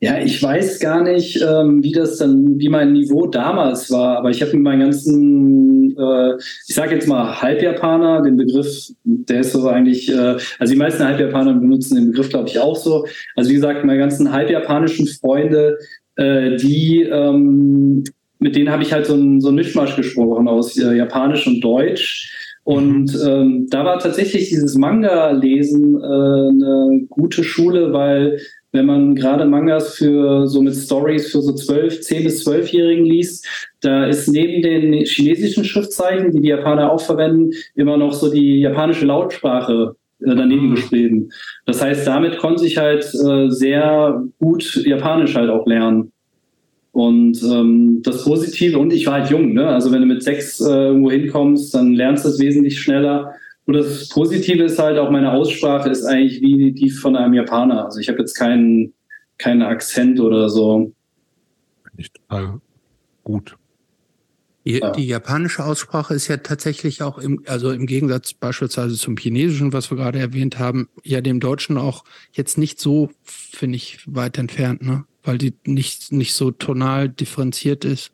Ja, ich weiß gar nicht, ähm, wie das dann, wie mein Niveau damals war, aber ich habe mit meinen ganzen äh, ich sage jetzt mal Halbjapaner, den Begriff, der ist so eigentlich, äh, also die meisten Halbjapaner benutzen den Begriff, glaube ich, auch so. Also wie gesagt, meine ganzen halbjapanischen Freunde, äh, die, ähm, mit denen habe ich halt so ein, so ein Mischmasch gesprochen aus äh, Japanisch und Deutsch. Und mhm. ähm, da war tatsächlich dieses Manga-Lesen äh, eine gute Schule, weil wenn man gerade Mangas für so mit Stories für so zwölf, zehn bis zwölfjährigen liest, da ist neben den chinesischen Schriftzeichen, die die Japaner auch verwenden, immer noch so die japanische Lautsprache äh, daneben mhm. geschrieben. Das heißt, damit konnte ich halt äh, sehr gut Japanisch halt auch lernen. Und ähm, das Positive, und ich war halt jung, ne? Also wenn du mit sechs äh, irgendwo hinkommst, dann lernst du es wesentlich schneller. Und das Positive ist halt auch meine Aussprache ist eigentlich wie die von einem Japaner. Also ich habe jetzt keinen keinen Akzent oder so. Nicht total gut. Die, ja. die, japanische Aussprache ist ja tatsächlich auch im, also im Gegensatz beispielsweise zum Chinesischen, was wir gerade erwähnt haben, ja dem Deutschen auch jetzt nicht so, finde ich, weit entfernt, ne? Weil die nicht, nicht so tonal differenziert ist.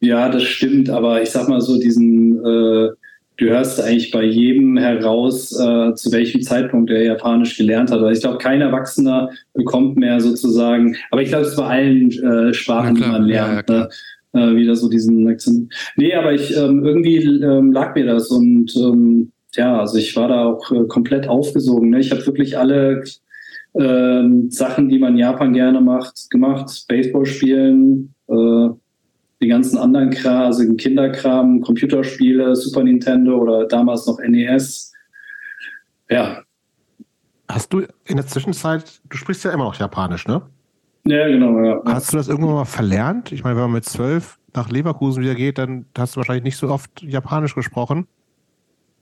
Ja, das stimmt, aber ich sag mal so, diesen, äh, du hörst eigentlich bei jedem heraus, äh, zu welchem Zeitpunkt er Japanisch gelernt hat. Also ich glaube, kein Erwachsener bekommt mehr sozusagen, aber ich glaube, es ist bei allen äh, Sprachen, die man lernt. Ja, ja, ne? äh, wieder so diesen Akzent. Nee, aber ich ähm, irgendwie ähm, lag mir das und ähm, ja, also ich war da auch äh, komplett aufgesogen. Ne? Ich habe wirklich alle ähm, Sachen, die man in Japan gerne macht, gemacht. Baseball spielen, äh, die ganzen anderen Kram, also Kinderkram, Computerspiele, Super Nintendo oder damals noch NES. Ja. Hast du in der Zwischenzeit, du sprichst ja immer noch Japanisch, ne? Ja, genau. Ja. Hast du das irgendwann mal verlernt? Ich meine, wenn man mit zwölf nach Leverkusen wieder geht, dann hast du wahrscheinlich nicht so oft Japanisch gesprochen.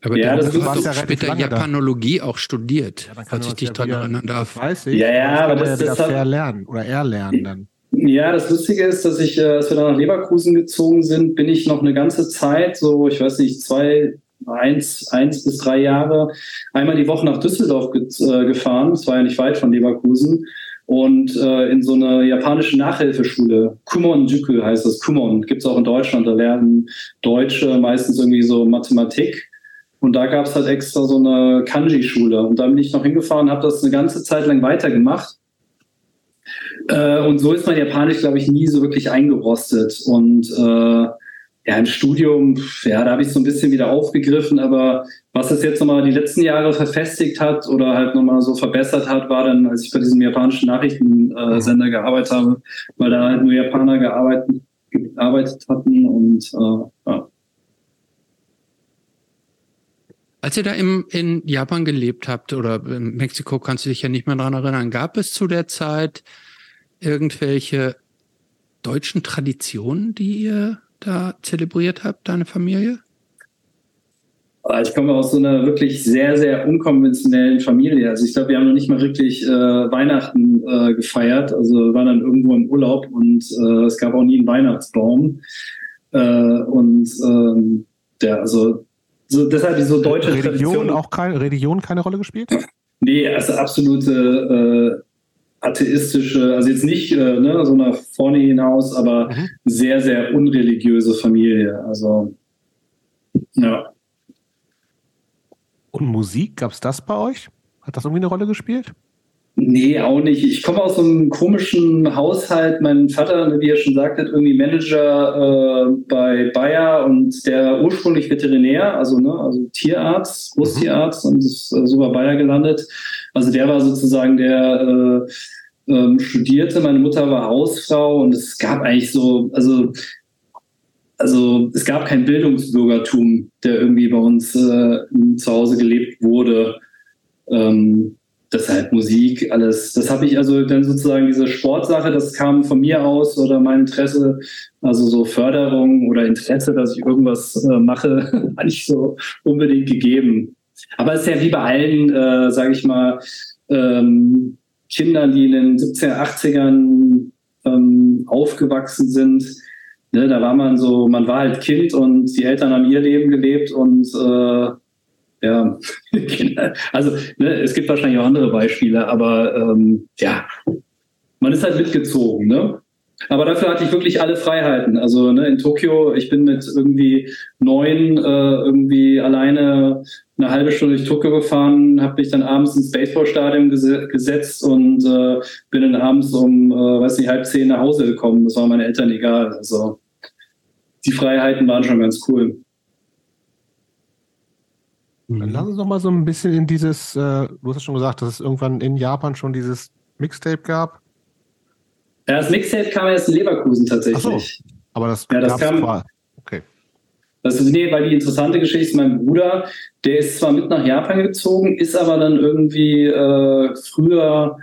Aber ja, das du hast ja später Japanologie da. auch studiert, ja, falls ich dich daran erinnern darf. Weiß ich. Ja, ja, aber das, das, das hat, lernen oder er lernen dann. Ja, das Lustige ist, dass ich, äh, als wir dann nach Leverkusen gezogen sind, bin ich noch eine ganze Zeit, so ich weiß nicht, zwei, eins, eins bis drei Jahre, einmal die Woche nach Düsseldorf ge äh, gefahren. Das war ja nicht weit von Leverkusen. Und äh, in so eine japanische Nachhilfeschule, Kumon Juku heißt das, Kumon, gibt es auch in Deutschland. Da lernen Deutsche meistens irgendwie so Mathematik. Und da gab es halt extra so eine Kanji-Schule. Und da bin ich noch hingefahren, habe das eine ganze Zeit lang weitergemacht. Äh, und so ist mein Japanisch, glaube ich, nie so wirklich eingerostet. Und äh, ja, im Studium, ja, da habe ich so ein bisschen wieder aufgegriffen, aber was es jetzt nochmal die letzten Jahre verfestigt hat oder halt nochmal so verbessert hat, war dann, als ich bei diesem japanischen Nachrichtensender gearbeitet habe, weil da halt nur Japaner gearbeitet, gearbeitet hatten und äh, ja. Als ihr da im, in Japan gelebt habt oder in Mexiko, kannst du dich ja nicht mehr dran erinnern, gab es zu der Zeit irgendwelche deutschen Traditionen, die ihr da zelebriert habt, deine Familie? Ich komme aus so einer wirklich sehr, sehr unkonventionellen Familie. Also ich glaube, wir haben noch nicht mal wirklich äh, Weihnachten äh, gefeiert. Also wir waren dann irgendwo im Urlaub und äh, es gab auch nie einen Weihnachtsbaum. Äh, und ähm, der, also so, deshalb so deutsche Religion Tradition. auch keine Religion keine Rolle gespielt? Nee, also absolute äh, atheistische, also jetzt nicht äh, ne, so nach vorne hinaus, aber mhm. sehr, sehr unreligiöse Familie. Also ja. Und Musik, gab es das bei euch? Hat das irgendwie eine Rolle gespielt? Nee, auch nicht. Ich komme aus einem komischen Haushalt. Mein Vater, wie er schon sagt, hat irgendwie Manager äh, bei Bayer und der ursprünglich Veterinär, also, ne, also Tierarzt, Großtierarzt mhm. und ist äh, so bei Bayer gelandet. Also der war sozusagen der äh, ähm, Studierte. Meine Mutter war Hausfrau und es gab eigentlich so, also also es gab kein Bildungsbürgertum, der irgendwie bei uns äh, zu Hause gelebt wurde. Ähm, deshalb Musik, alles. Das habe ich also dann sozusagen diese Sportsache, das kam von mir aus oder mein Interesse, also so Förderung oder Interesse, dass ich irgendwas äh, mache, [LAUGHS] war nicht so unbedingt gegeben. Aber es ist ja wie bei allen, äh, sage ich mal, ähm, Kindern, die in den 70er, 80ern ähm, aufgewachsen sind. Ne, da war man so, man war halt Kind und die Eltern haben ihr Leben gelebt und äh, ja, [LAUGHS] also ne, es gibt wahrscheinlich auch andere Beispiele, aber ähm, ja, man ist halt mitgezogen, ne? Aber dafür hatte ich wirklich alle Freiheiten. Also ne, in Tokio, ich bin mit irgendwie neun äh, irgendwie alleine eine halbe Stunde durch Tokio gefahren, habe mich dann abends ins Baseballstadion ges gesetzt und äh, bin dann abends um, äh, weiß nicht, halb zehn nach Hause gekommen. Das war meinen Eltern egal. Also die Freiheiten waren schon ganz cool. Dann lass uns doch mal so ein bisschen in dieses, äh, du hast ja schon gesagt, dass es irgendwann in Japan schon dieses Mixtape gab. Ja, das Mixtape kam erst in Leverkusen tatsächlich. Ach so, aber das, ja, das kam, vor. Okay. Das ist, nee, weil die interessante Geschichte ist, mein Bruder, der ist zwar mit nach Japan gezogen, ist aber dann irgendwie äh, früher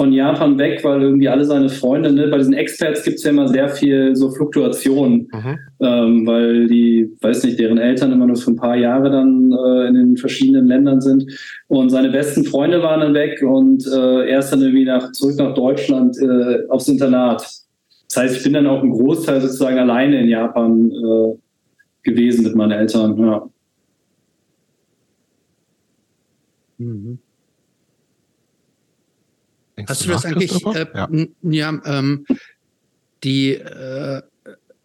von Japan weg, weil irgendwie alle seine Freunde, ne, bei diesen Experts gibt es ja immer sehr viel so Fluktuation, mhm. ähm, weil die, weiß nicht, deren Eltern immer nur für ein paar Jahre dann äh, in den verschiedenen Ländern sind. Und seine besten Freunde waren dann weg und äh, er ist dann irgendwie nach, zurück nach Deutschland äh, aufs Internat. Das heißt, ich bin dann auch einen Großteil sozusagen alleine in Japan äh, gewesen mit meinen Eltern, ja. Mhm. Hast du das eigentlich? Äh, ja, ja ähm, die äh,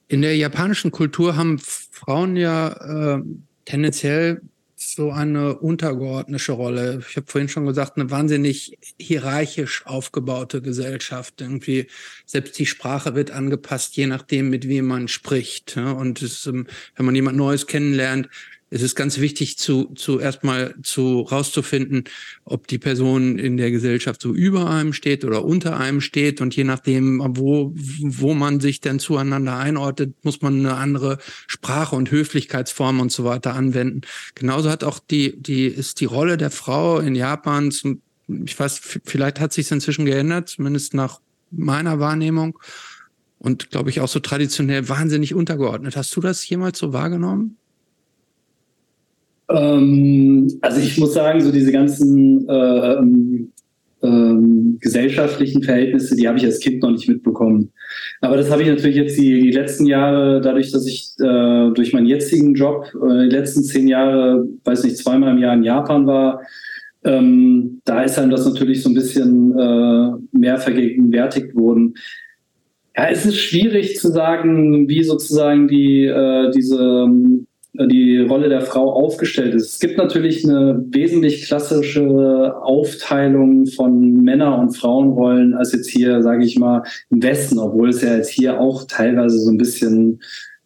in der japanischen Kultur haben Frauen ja äh, tendenziell so eine untergeordnete Rolle. Ich habe vorhin schon gesagt, eine wahnsinnig hierarchisch aufgebaute Gesellschaft. Irgendwie selbst die Sprache wird angepasst, je nachdem, mit wem man spricht. Und es, ähm, wenn man jemand Neues kennenlernt, es ist ganz wichtig zu, zu erstmal zu rauszufinden, ob die Person in der Gesellschaft so über einem steht oder unter einem steht. Und je nachdem, wo, wo man sich denn zueinander einordnet, muss man eine andere Sprache und Höflichkeitsform und so weiter anwenden. Genauso hat auch die, die, ist die Rolle der Frau in Japan zum, ich weiß, vielleicht hat sich inzwischen geändert, zumindest nach meiner Wahrnehmung. Und glaube ich auch so traditionell wahnsinnig untergeordnet. Hast du das jemals so wahrgenommen? Ähm, also ich muss sagen, so diese ganzen äh, ähm, ähm, gesellschaftlichen Verhältnisse, die habe ich als Kind noch nicht mitbekommen. Aber das habe ich natürlich jetzt die, die letzten Jahre, dadurch, dass ich äh, durch meinen jetzigen Job äh, die letzten zehn Jahre, weiß nicht, zweimal im Jahr in Japan war, ähm, da ist einem das natürlich so ein bisschen äh, mehr vergegenwärtigt worden. Ja, es ist schwierig zu sagen, wie sozusagen die äh, diese die Rolle der Frau aufgestellt ist. Es gibt natürlich eine wesentlich klassische Aufteilung von Männer- und Frauenrollen als jetzt hier, sage ich mal, im Westen, obwohl es ja jetzt hier auch teilweise so ein bisschen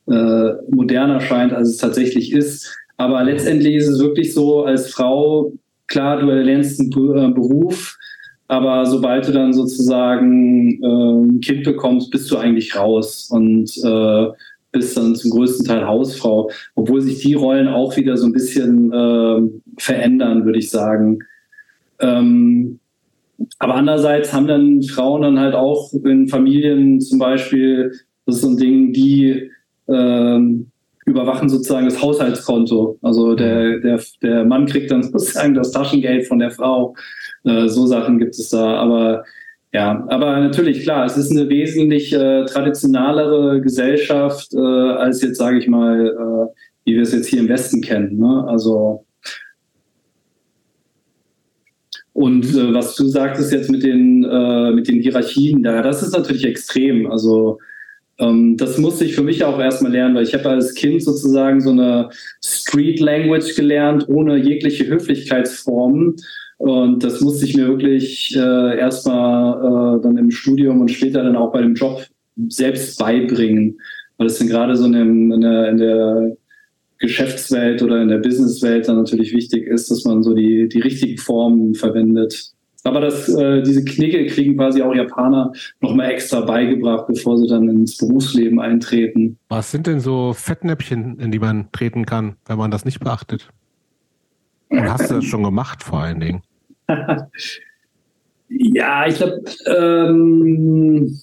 äh, moderner scheint, als es tatsächlich ist. Aber letztendlich ist es wirklich so, als Frau, klar, du erlernst einen äh, Beruf, aber sobald du dann sozusagen äh, ein Kind bekommst, bist du eigentlich raus. Und äh, bis dann zum größten Teil Hausfrau, obwohl sich die Rollen auch wieder so ein bisschen äh, verändern, würde ich sagen. Ähm, aber andererseits haben dann Frauen dann halt auch in Familien zum Beispiel, das ist so ein Ding, die ähm, überwachen sozusagen das Haushaltskonto. Also der, der, der Mann kriegt dann [LAUGHS] sozusagen das Taschengeld von der Frau. Äh, so Sachen gibt es da. Aber ja, aber natürlich, klar, es ist eine wesentlich äh, traditionalere Gesellschaft, äh, als jetzt, sage ich mal, äh, wie wir es jetzt hier im Westen kennen. Ne? Also und äh, was du sagtest jetzt mit den, äh, mit den Hierarchien, da, das ist natürlich extrem. Also ähm, das musste ich für mich auch erstmal lernen, weil ich habe als Kind sozusagen so eine Street Language gelernt, ohne jegliche Höflichkeitsformen. Und das musste ich mir wirklich äh, erstmal äh, dann im Studium und später dann auch bei dem Job selbst beibringen. Weil es dann gerade so in, dem, in, der, in der Geschäftswelt oder in der Businesswelt dann natürlich wichtig ist, dass man so die, die richtigen Formen verwendet. Aber das, äh, diese Knicke kriegen quasi auch Japaner nochmal extra beigebracht, bevor sie dann ins Berufsleben eintreten. Was sind denn so Fettnäpfchen, in die man treten kann, wenn man das nicht beachtet? Und hast du das schon gemacht vor allen Dingen? [LAUGHS] ja, ich glaube, ähm,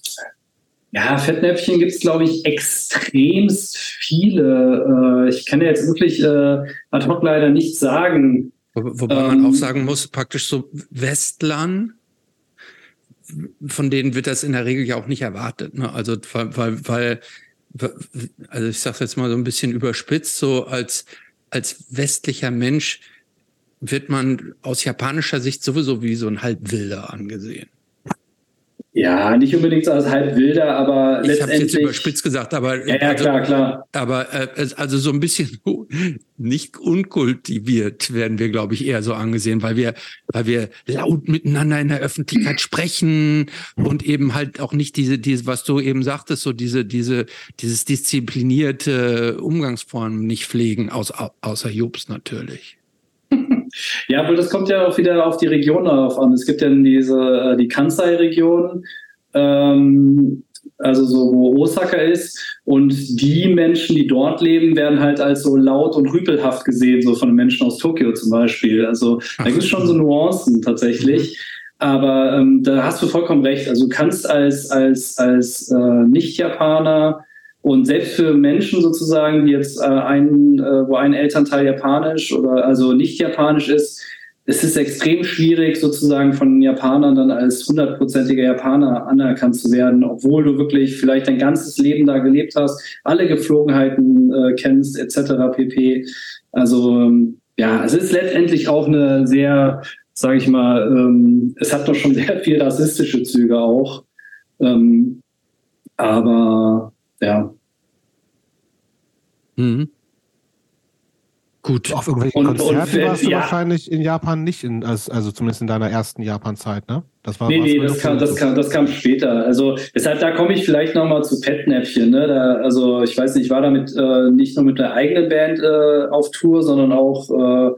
ja, Fettnäpfchen gibt es, glaube ich, extremst viele. Äh, ich kann ja jetzt wirklich äh, ad hoc leider nicht sagen. Wo, wobei ähm, man auch sagen muss, praktisch so Westlern, von denen wird das in der Regel ja auch nicht erwartet. Ne? Also, weil, weil, weil also ich sage jetzt mal so ein bisschen überspitzt, so als, als westlicher Mensch wird man aus japanischer Sicht sowieso wie so ein Halbwilder angesehen. Ja, nicht unbedingt als halb wilder, aber ich letztendlich. Ich habe jetzt überspitzt gesagt, aber ja, ja also, klar, klar. Aber äh, also so ein bisschen [LAUGHS] nicht unkultiviert werden wir, glaube ich, eher so angesehen, weil wir, weil wir laut miteinander in der Öffentlichkeit sprechen und eben halt auch nicht diese, diese, was du eben sagtest, so diese, diese, dieses disziplinierte Umgangsform nicht pflegen, aus, außer Jobs natürlich. [LAUGHS] Ja, aber das kommt ja auch wieder auf die Region darauf an. Es gibt ja diese, äh, die Kansai-Region, ähm, also so, wo Osaka ist. Und die Menschen, die dort leben, werden halt als so laut und rüpelhaft gesehen, so von den Menschen aus Tokio zum Beispiel. Also da gibt es schon so Nuancen tatsächlich. Mhm. Aber ähm, da hast du vollkommen recht. Also du kannst als, als, als äh, Nicht-Japaner und selbst für Menschen sozusagen, die jetzt äh, ein, äh, wo ein Elternteil japanisch oder also nicht japanisch ist, es ist extrem schwierig, sozusagen von Japanern dann als hundertprozentiger Japaner anerkannt zu werden, obwohl du wirklich vielleicht dein ganzes Leben da gelebt hast, alle Geflogenheiten äh, kennst, etc. pp. Also ähm, ja, es ist letztendlich auch eine sehr, sage ich mal, ähm, es hat doch schon [LAUGHS] sehr viel rassistische Züge auch. Ähm, aber ja, Mhm. Gut. Auf irgendwelche und, Konzerte und, warst du ja. wahrscheinlich in Japan nicht, in, also zumindest in deiner ersten Japan-Zeit, ne? Das war nee, nee, das kam, das, kam, das kam später. Also deshalb, da komme ich vielleicht nochmal zu Petnäpfchen. Ne? Da, also ich weiß nicht, ich war damit äh, nicht nur mit der eigenen Band äh, auf Tour, sondern auch äh,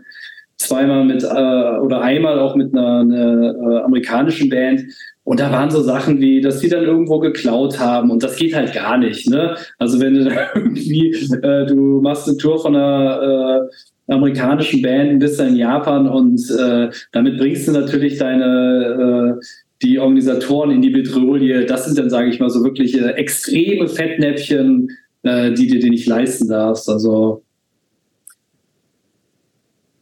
zweimal mit äh, oder einmal auch mit einer, einer äh, amerikanischen Band. Und da waren so Sachen wie, dass die dann irgendwo geklaut haben und das geht halt gar nicht. Ne? Also wenn du [LAUGHS] da irgendwie, äh, du machst eine Tour von einer äh, amerikanischen Band, bist dann in Japan und äh, damit bringst du natürlich deine äh, die Organisatoren in die Bedrohung. Das sind dann, sage ich mal, so wirklich äh, extreme Fettnäpfchen, äh, die dir die nicht leisten darfst. Also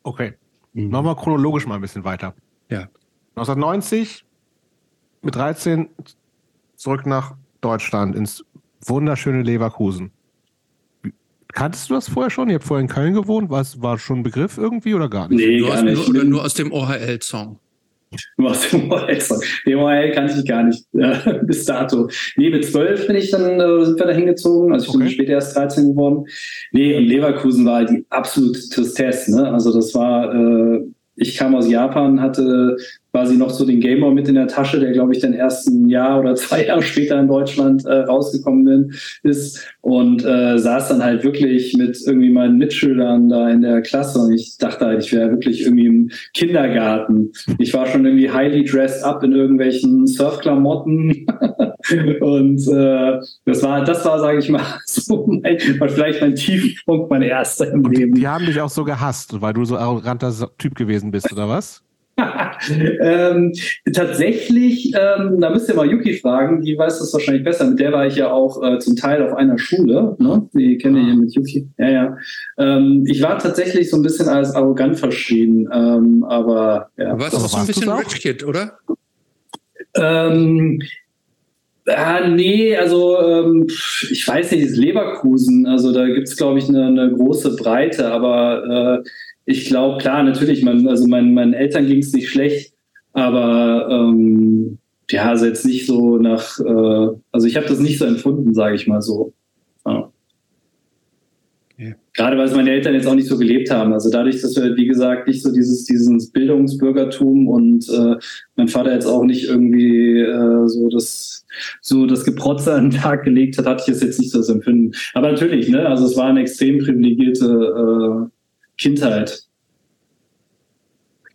okay, mhm. nochmal chronologisch mal ein bisschen weiter. Ja. 1990 mit 13 zurück nach Deutschland ins wunderschöne Leverkusen. Kanntest du das vorher schon? Ihr habt vorher in Köln gewohnt. Was war schon ein Begriff irgendwie oder gar nicht? Nee, nur, gar aus, nicht. Nur, nur aus dem OHL-Song. Nur aus dem OHL-Song. Den OHL kannte ich gar nicht äh, [LAUGHS] bis dato. Nee, mit 12 bin ich dann, äh, sind wir da hingezogen. Also ich okay. bin später erst 13 geworden. Nee, und Leverkusen war die absolute Tristesse. Ne? Also das war, äh, ich kam aus Japan, hatte quasi noch so den Gameboy mit in der Tasche, der glaube ich dann erst ein Jahr oder zwei [LAUGHS] Jahre später in Deutschland äh, rausgekommen bin, ist und äh, saß dann halt wirklich mit irgendwie meinen Mitschülern da in der Klasse und ich dachte halt, ich wäre wirklich irgendwie im Kindergarten. Ich war schon irgendwie highly dressed up in irgendwelchen Surfklamotten [LAUGHS] und äh, das war, das war, sage ich mal, [LAUGHS] so mein, vielleicht mein Tiefpunkt, mein erster im Leben. Die haben dich auch so gehasst, weil du so arroganter Typ gewesen bist, oder was? [LAUGHS] ähm, tatsächlich, ähm, da müsst ihr mal Yuki fragen, die weiß das wahrscheinlich besser. Mit der war ich ja auch äh, zum Teil auf einer Schule. Ne? Die kenne ich ja mit Yuki. Ja, ja. Ähm, ich war tatsächlich so ein bisschen als arrogant verschrien, ähm, aber ja. Du warst doch so ein bisschen Rich Kid, oder? Ähm, Ah, nee, also ähm, ich weiß nicht, das Leverkusen, also da gibt es, glaube ich, eine, eine, große Breite, aber äh, ich glaube, klar, natürlich, man, also mein, meinen Eltern ging es nicht schlecht, aber ähm, ja, also jetzt nicht so nach, äh, also ich habe das nicht so empfunden, sage ich mal so. Ja. Ja. Gerade weil es meine Eltern jetzt auch nicht so gelebt haben. Also dadurch, dass wir, wie gesagt, nicht so dieses, dieses Bildungsbürgertum und äh, mein Vater jetzt auch nicht irgendwie äh, so das so das Geprotze an den Tag gelegt hat, hatte ich es jetzt nicht so das Empfinden. Aber natürlich, ne, also es war eine extrem privilegierte äh, Kindheit.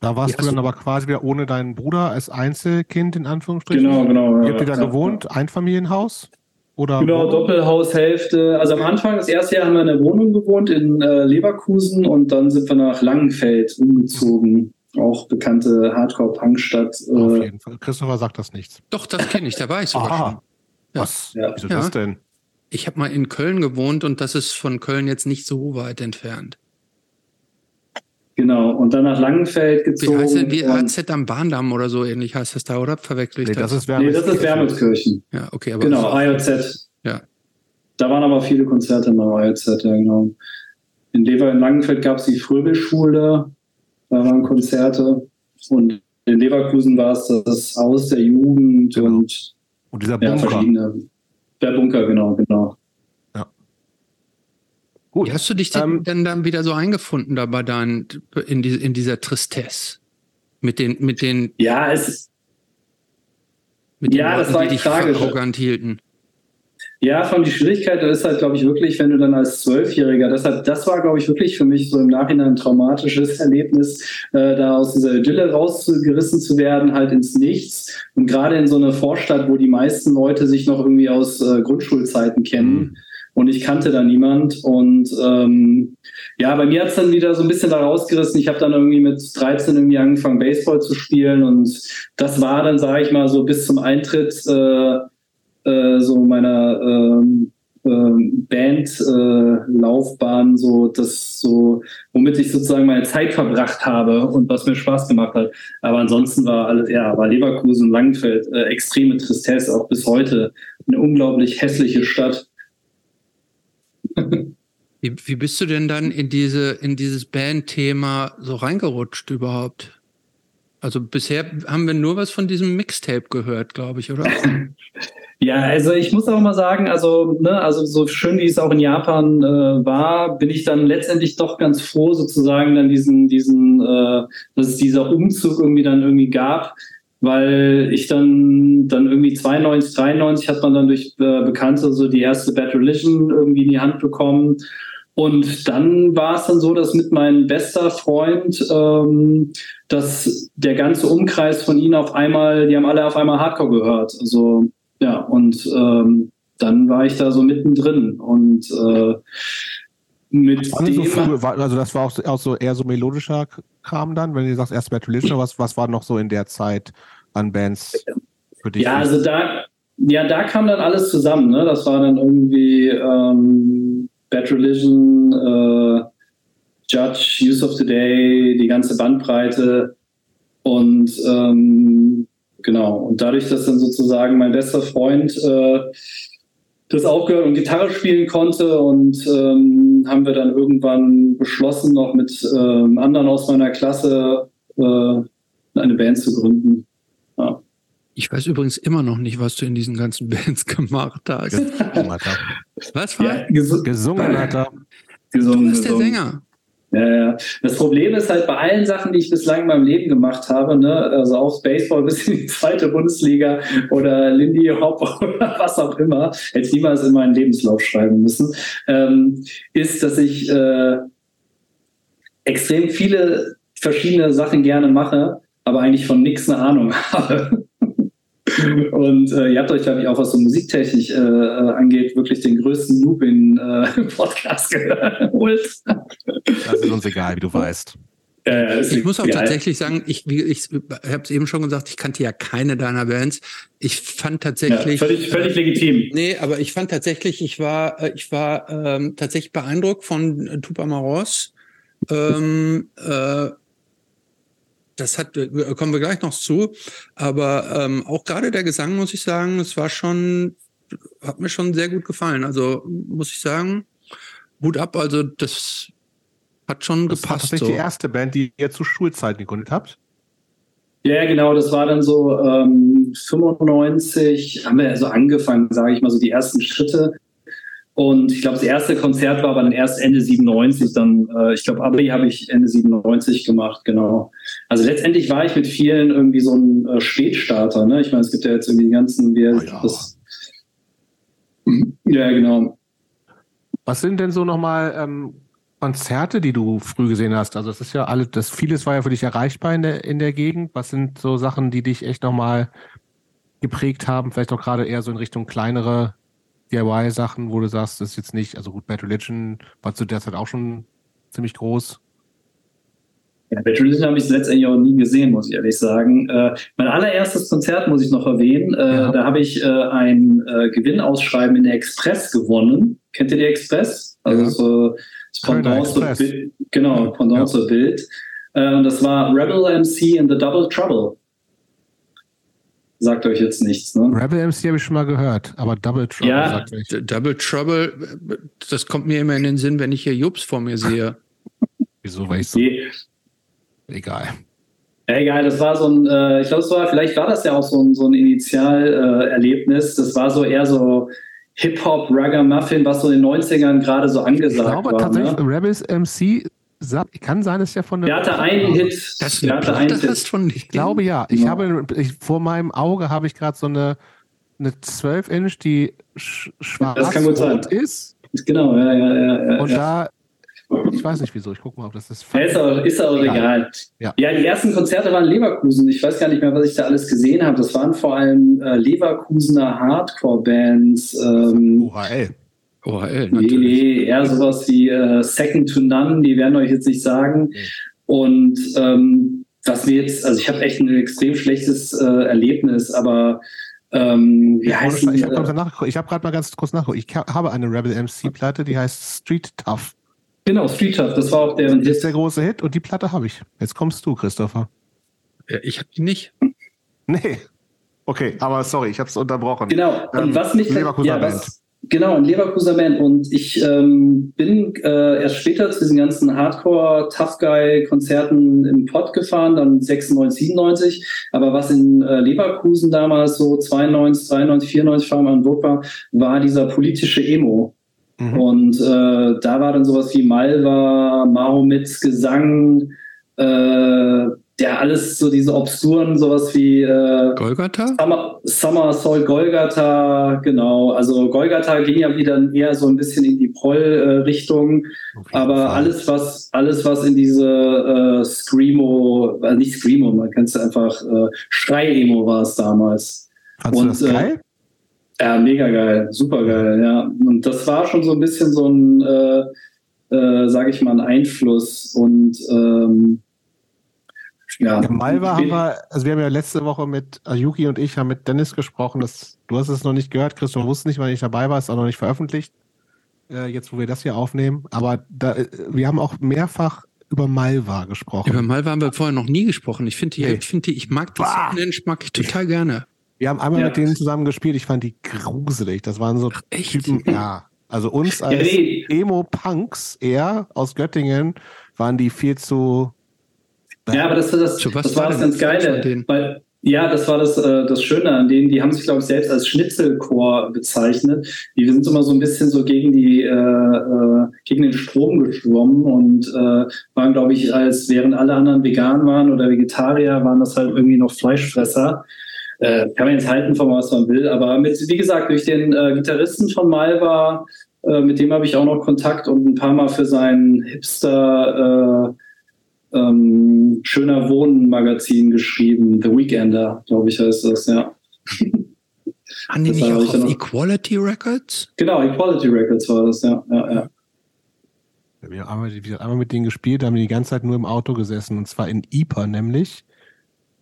Da warst ja, du dann aber quasi wieder ohne deinen Bruder als Einzelkind in Anführungsstrichen. Genau, genau. Wie habt ihr da ja, gewohnt? Einfamilienhaus? Oder genau? Doppelhaushälfte. Also am Anfang, das erste Jahr haben wir in der Wohnung gewohnt in äh, Leverkusen und dann sind wir nach Langenfeld umgezogen. Auch bekannte Hardcore-Punk-Stadt. Äh. Auf jeden Fall. Christopher sagt das nichts. Doch, das kenne ich, da war ich sogar Aha. schon. Ja. Was? Ja. Wieso das denn? Ich habe mal in Köln gewohnt und das ist von Köln jetzt nicht so weit entfernt. Genau, und dann nach Langenfeld gezogen. Wie heißt denn, wie AZ am Bahndamm oder so ähnlich heißt das da, oder? Verwechsel ich nee, das? Das ist nee, das ist Wermelskirchen. Ja, okay. Aber genau, IOZ. Ja. Da waren aber viele Konzerte in der IOZ, ja, genau. In Lever in Langenfeld gab es die Fröbelschule, da waren Konzerte. Und in Leverkusen war es das Haus der Jugend genau. und Und dieser Bunker. Ja, verschiedene. Der Bunker, genau, genau. Gut. Wie hast du dich ähm, denn dann wieder so eingefunden da bei deinen, in, die, in dieser Tristesse? Mit den, mit den. Ja, es ist. Mit den ja, Leuten, das war die dich tragisch. arrogant hielten. Ja, von die Schwierigkeit ist halt, glaube ich, wirklich, wenn du dann als Zwölfjähriger, deshalb, das war, glaube ich, wirklich für mich so im Nachhinein ein traumatisches Erlebnis, äh, da aus dieser Idylle rausgerissen zu werden, halt ins Nichts. Und gerade in so einer Vorstadt, wo die meisten Leute sich noch irgendwie aus äh, Grundschulzeiten kennen. Mhm. Und ich kannte da niemand. Und ähm, ja, bei mir hat's dann wieder so ein bisschen da rausgerissen. Ich habe dann irgendwie mit 13 irgendwie angefangen, Baseball zu spielen. Und das war dann, sage ich mal, so bis zum Eintritt. Äh, äh, so meiner ähm, ähm, Bandlaufbahn, äh, so das so, womit ich sozusagen meine Zeit verbracht habe und was mir Spaß gemacht hat. Aber ansonsten war alles, ja, war Leverkusen, Langenfeld, äh, extreme Tristesse, auch bis heute. Eine unglaublich hässliche Stadt. Wie, wie bist du denn dann in diese, in dieses Band-Thema so reingerutscht überhaupt? Also bisher haben wir nur was von diesem Mixtape gehört, glaube ich, oder? [LAUGHS] Ja, also ich muss auch mal sagen, also, ne, also so schön wie es auch in Japan äh, war, bin ich dann letztendlich doch ganz froh, sozusagen dann diesen, diesen, äh, dass es dieser Umzug irgendwie dann irgendwie gab, weil ich dann, dann irgendwie 92, 93 hat man dann durch äh, Bekannte so die erste Bad Religion irgendwie in die Hand bekommen. Und dann war es dann so, dass mit meinem bester Freund, ähm, dass der ganze Umkreis von ihnen auf einmal, die haben alle auf einmal Hardcore gehört. Also ja, und ähm, dann war ich da so mittendrin und äh, mit dem, so früh, also das war auch, auch, so eher so melodischer Kram dann, wenn du sagst erst Bad Religion, was, was war noch so in der Zeit an Bands für dich? Ja, also da, ja, da kam dann alles zusammen, ne? Das war dann irgendwie ähm, Bad Religion, äh, Judge, Use of the Day, die ganze Bandbreite und ähm, Genau. Und dadurch, dass dann sozusagen mein bester Freund äh, das aufgehört und Gitarre spielen konnte und ähm, haben wir dann irgendwann beschlossen, noch mit ähm, anderen aus meiner Klasse äh, eine Band zu gründen. Ja. Ich weiß übrigens immer noch nicht, was du in diesen ganzen Bands [LAUGHS] gemacht hast. was war? Ja, ges gesungen hat er. Gesungen, du bist der Sänger. Ja, ja. Das Problem ist halt bei allen Sachen, die ich bislang in meinem Leben gemacht habe, ne, also auch Baseball bis in die zweite Bundesliga oder Lindy Hop [LAUGHS] oder was auch immer, hätte ich niemals in meinen Lebenslauf schreiben müssen, ähm, ist, dass ich äh, extrem viele verschiedene Sachen gerne mache, aber eigentlich von nichts eine Ahnung [LAUGHS] habe. Und äh, ihr habt euch, glaube ich, auch was so Musiktechnik äh, äh, angeht, wirklich den größten Noob in äh, [LAUGHS] Podcast geholt. Das ist uns egal, wie du weißt. Äh, ich muss auch geil. tatsächlich sagen, ich, ich, ich habe es eben schon gesagt, ich kannte ja keine deiner Bands. Ich fand tatsächlich. Ja, völlig, völlig legitim. Nee, aber ich fand tatsächlich, ich war, äh, ich war ähm, tatsächlich beeindruckt von Tupamaros. Ähm, äh, das hat, äh, kommen wir gleich noch zu. Aber ähm, auch gerade der Gesang, muss ich sagen, es war schon, hat mir schon sehr gut gefallen. Also muss ich sagen, Hut ab. Also das hat schon das gepasst. Das war so. die erste Band, die ihr zu Schulzeiten gegründet habt? Ja, genau, das war dann so ähm, 95, haben wir so angefangen, sage ich mal, so die ersten Schritte. Und ich glaube, das erste Konzert war dann erst Ende 97. Dann, äh, ich glaube, Abi habe ich Ende 97 gemacht, genau. Also letztendlich war ich mit vielen irgendwie so ein äh, Spätstarter. Ne? Ich meine, es gibt ja jetzt irgendwie die ganzen, wie, oh ja. Das, ja, genau. Was sind denn so nochmal ähm, Konzerte, die du früh gesehen hast? Also es ist ja alles, das vieles war ja für dich erreichbar in der, in der Gegend. Was sind so Sachen, die dich echt nochmal geprägt haben? Vielleicht auch gerade eher so in Richtung kleinere DIY-Sachen, wo du sagst, das ist jetzt nicht, also gut, Bad Religion war zu der Zeit auch schon ziemlich groß. Ja, Bad Religion habe ich letztendlich auch nie gesehen, muss ich ehrlich sagen. Äh, mein allererstes Konzert muss ich noch erwähnen. Äh, ja. Da habe ich äh, ein äh, Gewinnausschreiben in der Express gewonnen. Kennt ihr die Express? Also ja. das Pendant zur Bild. Genau, Pendant ja. zur Bild. Äh, und das war Rebel MC in the Double Trouble sagt euch jetzt nichts. Ne? Rebel MC habe ich schon mal gehört, aber Double Trouble ja, sagt euch. Double Trouble, das kommt mir immer in den Sinn, wenn ich hier Jobs vor mir sehe. [LAUGHS] Wieso, weil ich so. Egal. Egal, das war so ein, äh, ich glaube, war, vielleicht war das ja auch so ein, so ein Initialerlebnis. Äh, das war so eher so Hip-Hop, Ragamuffin, was so in den 90ern gerade so angesagt war. Ich glaube war, tatsächlich, ne? Rebels MC kann sein, dass der von der. Der hatte einen Hit. Das der hatte einen Hit. Von ich glaube ja. Ich ja. habe ich, vor meinem Auge habe ich gerade so eine eine 12 Inch, die sch schwarz-rot ist. Genau, ja, ja, ja. ja und da ich weiß nicht wieso, ich gucke mal, ob das ist. Ja, ist auch, ist auch egal. Ja. ja. die ersten Konzerte waren Leverkusen. Ich weiß gar nicht mehr, was ich da alles gesehen habe. Das waren vor allem äh, Leverkusener Hardcore-Bands. Ähm, OHL. OHL, natürlich. Nee, nee, eher sowas wie äh, Second to None, die werden euch jetzt nicht sagen. Und ähm, was mir jetzt, also ich habe echt ein extrem schlechtes äh, Erlebnis, aber ähm, wie heißt ich habe hab gerade mal ganz kurz nachgeguckt. Ich habe eine Rebel MC-Platte, die heißt Street Tough. Genau, Street Tough, das war auch der. Das ist der große Hit und die Platte habe ich. Jetzt kommst du, Christopher. Ja, ich habe die nicht. Nee. Okay, aber sorry, ich habe es unterbrochen. Genau, und ähm, was mich. Leverkuser ja, was, Genau, ein Leverkuser Band. Und ich ähm, bin äh, erst später zu diesen ganzen Hardcore-Tough-Guy-Konzerten im Pod gefahren, dann 96, 97. Aber was in äh, Leverkusen damals so 92, 93, 94 vor allem an war, war dieser politische Emo. Mhm. Und äh, da war dann sowas wie Malva, Mahomets Gesang, äh, ja, alles so diese obskuren, sowas wie äh, Golgatha? Summer, Summer Soul Golgatha, genau. Also Golgatha ging ja wieder eher so ein bisschen in die Proll-Richtung. Äh, aber Fall. alles, was, alles, was in diese äh, Screamo, äh, nicht Screamo, man kennt es einfach, äh, Schrei-Emo war es damals. Fandst Und, das äh, geil? Ja, mega geil, super geil, ja. Und das war schon so ein bisschen so ein, äh, äh, sage ich mal, ein Einfluss. Und ähm, ja. Im Malva haben wir, also wir haben ja letzte Woche mit Ayuki und ich haben mit Dennis gesprochen. Das, du hast es noch nicht gehört, Christoph wusste nicht, weil ich dabei war, ist auch noch nicht veröffentlicht. Äh, jetzt, wo wir das hier aufnehmen. Aber da, äh, wir haben auch mehrfach über Malva gesprochen. Über Malva haben wir vorher noch nie gesprochen. Ich finde die, nee. ich finde die, ich mag die Mensch, mag ich total gerne. Wir haben einmal ja. mit denen zusammen gespielt. Ich fand die gruselig. Das waren so Ach, Typen, ja. Also uns als ja, nee. Emo-Punks eher aus Göttingen waren die viel zu ja, aber das, das, das, das war das ganz Geile. Weil, ja, das war das, äh, das Schöne an denen. Die haben sich, glaube ich, selbst als Schnitzelchor bezeichnet. Die sind immer so ein bisschen so gegen die, äh, äh, gegen den Strom geschwommen und äh, waren, glaube ich, als während alle anderen vegan waren oder Vegetarier, waren das halt irgendwie noch Fleischfresser. Äh, kann man jetzt halten von was man will, aber mit, wie gesagt, durch den äh, Gitarristen von Malva, äh, mit dem habe ich auch noch Kontakt und ein paar Mal für seinen Hipster äh, ähm, Schöner Wohnen Magazin geschrieben. The Weekender, glaube ich, heißt das, ja. Haben die das nicht auch auf Equality Records? Genau, Equality Records war das, ja. ja, ja. Wir haben einmal, einmal mit denen gespielt, haben die ganze Zeit nur im Auto gesessen und zwar in IPA nämlich.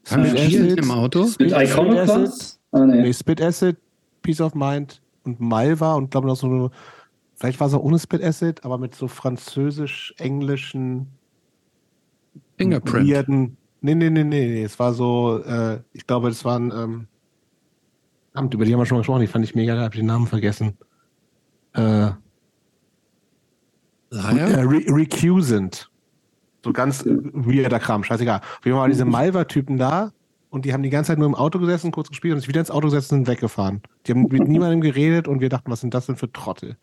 Haben wir gespielt im Auto? Mit Iconoclast? Ah, nee. nee. Spit Acid, Peace of Mind und Malva und glaube noch so, vielleicht war es auch ohne Spit Acid, aber mit so französisch-englischen Fingerprint. Weirden, nee, nee, nee, nee, nee. Es war so, äh, ich glaube, das waren, ähm, Amt, über die haben wir schon mal gesprochen, die fand ich mega geil, hab den Namen vergessen. Äh, äh, Re Recusant. So ganz weirder Kram, scheißegal. Fall waren diese Malva-Typen da und die haben die ganze Zeit nur im Auto gesessen, kurz gespielt und sich wieder ins Auto gesetzt und sind weggefahren. Die haben mit niemandem geredet und wir dachten, was sind das denn für Trottel?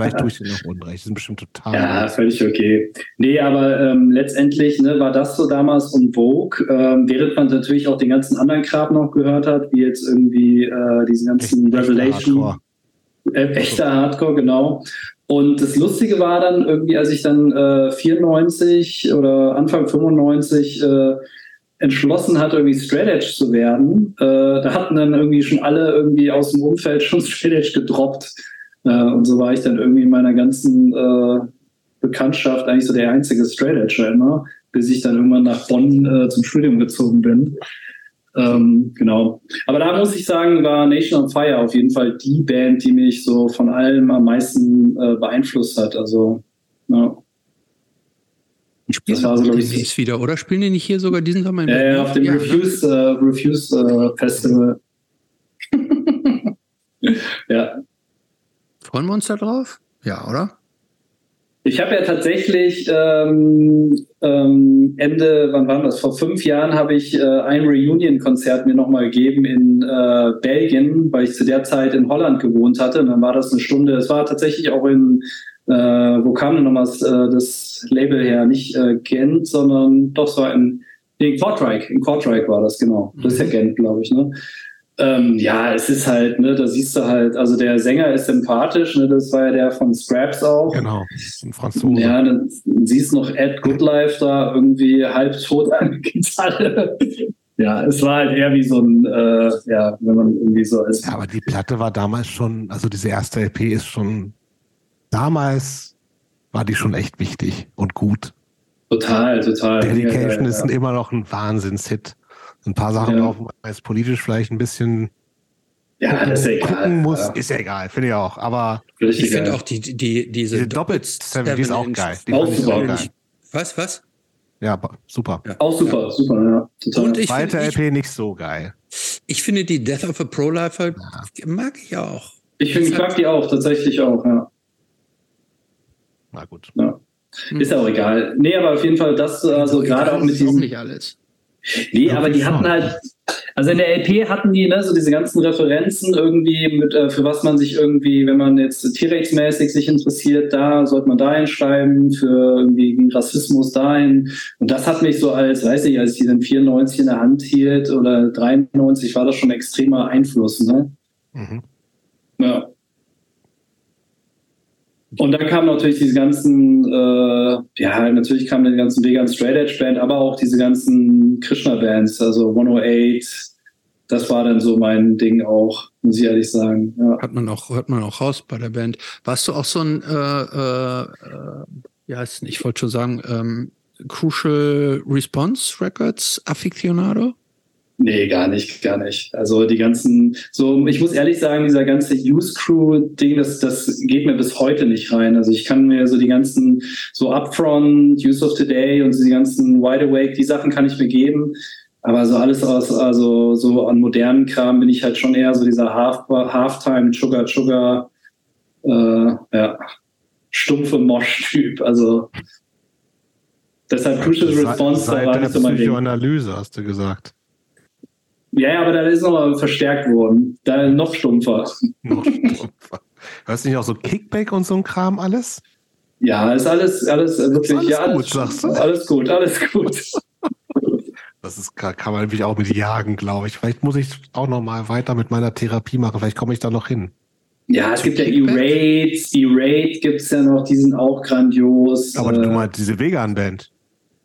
Vielleicht tue ich dir noch Unrecht. Das sind bestimmt total. Ja, völlig okay. Nee, aber ähm, letztendlich ne, war das so damals um Vogue, ähm, während man natürlich auch den ganzen anderen Kram noch gehört hat, wie jetzt irgendwie äh, diesen ganzen Echt, Revelation. Echter Hardcore. Äh, echter Hardcore, genau. Und das Lustige war dann irgendwie, als ich dann äh, 94 oder Anfang 95 äh, entschlossen hat, irgendwie Straight Edge zu werden, äh, da hatten dann irgendwie schon alle irgendwie aus dem Umfeld schon [LAUGHS] Straight Edge gedroppt. Äh, und so war ich dann irgendwie in meiner ganzen äh, Bekanntschaft eigentlich so der einzige Straight Edge immer, bis ich dann irgendwann nach Bonn äh, zum Studium gezogen bin. Ähm, genau. Aber da muss ich sagen, war Nation on Fire auf jeden Fall die Band, die mich so von allem am meisten äh, beeinflusst hat. Also, ja. Spielen das war so, demnächst wieder, oder? Spielen die nicht hier sogar diesen Sommer? Ja, ja, auf dem ja, Refuse, uh, Refuse Festival. [LAUGHS] ja, Freuen wir uns da drauf? Ja, oder? Ich habe ja tatsächlich ähm, ähm, Ende, wann war das? Vor fünf Jahren habe ich äh, ein Reunion-Konzert mir nochmal gegeben in äh, Belgien, weil ich zu der Zeit in Holland gewohnt hatte. Und dann war das eine Stunde. Es war tatsächlich auch in, äh, wo kam denn nochmal das, äh, das Label her? Nicht äh, Gent, sondern doch, es war in, in Kortrijk. In Kortrijk war das, genau. Das ist ja mhm. Gent, glaube ich. Ne? Ähm, ja, es ist halt, ne, da siehst du halt, also der Sänger ist sympathisch, ne, das war ja der von Scraps auch. Genau, ein Franzose. Ja, dann siehst noch Ed Goodlife da irgendwie halb tot an Gitarre. [LAUGHS] ja, es war halt eher wie so ein, äh, ja, wenn man irgendwie so ist. Ja, aber die Platte war damals schon, also diese erste LP ist schon, damals war die schon echt wichtig und gut. Total, total. Dedication ja, ja, ist immer noch ein Wahnsinnshit ein paar Sachen ja. drauf, wo man jetzt politisch vielleicht ein bisschen ja, gucken, das ist egal. gucken muss, ja. ist ja egal, finde ich auch. Aber ich finde auch die, die, diese, diese doppelt die ist auch geil. Die auch super. Geil. Was, was? Ja, super. Ja. Auch super, ja. super, ja. Total. Und ich Zweite LP ich, nicht so geil. Ich finde die Death of a Pro-Lifer mag ich auch. Ich finde, ich mag die auch, tatsächlich auch, ja. Na gut. Ja. Ist ja auch egal. Nee, aber auf jeden Fall das, also gerade auch mit diesem. nicht alles. Nee, aber die hatten halt, also in der LP hatten die ne, so diese ganzen Referenzen irgendwie, mit, äh, für was man sich irgendwie, wenn man jetzt T-Rex-mäßig sich interessiert, da sollte man dahin schreiben, für irgendwie Rassismus dahin. Und das hat mich so als, weiß ich, als ich die dann 94 in der Hand hielt oder 93, war das schon ein extremer Einfluss. Ne? Mhm. Ja. Und dann kamen natürlich diese ganzen, äh, ja, natürlich kamen die ganzen Vegan Straight Edge Band, aber auch diese ganzen Krishna-Bands, also 108, das war dann so mein Ding auch, muss ich ehrlich sagen. Ja. Hat man auch, hört man auch raus bei der Band. Warst du auch so ein, äh, äh, heißt ich wollte schon sagen, ähm, Crucial Response Records Aficionado? Nee, gar nicht, gar nicht. Also die ganzen, so, ich muss ehrlich sagen, dieser ganze Use Crew-Ding, das, das geht mir bis heute nicht rein. Also ich kann mir so die ganzen, so Upfront, Use of Today und so die ganzen Wide Awake, die Sachen kann ich mir geben. Aber so alles aus, also so an modernen Kram bin ich halt schon eher so dieser Half, Halftime, Sugar, Sugar, äh, ja, stumpfe Mosch-Typ. Also deshalb Crucial Response, da war nicht so mein Psychoanalyse, hast du gesagt. Ja, aber da ist nochmal verstärkt worden. Da noch stumpfer. [LAUGHS] Noch stumpfer. Hörst du nicht auch so Kickback und so ein Kram alles? Ja, ist alles, alles wirklich, alles ja, alles gut, sagst du? Alles gut, alles gut. [LAUGHS] Das ist, kann man nämlich auch mit jagen, glaube ich. Vielleicht muss ich auch noch mal weiter mit meiner Therapie machen. Vielleicht komme ich da noch hin. Ja, es gibt ja E-Raids. E-Raid gibt es ja noch, die sind auch grandios. Aber du äh, meinst diese Vegan-Band?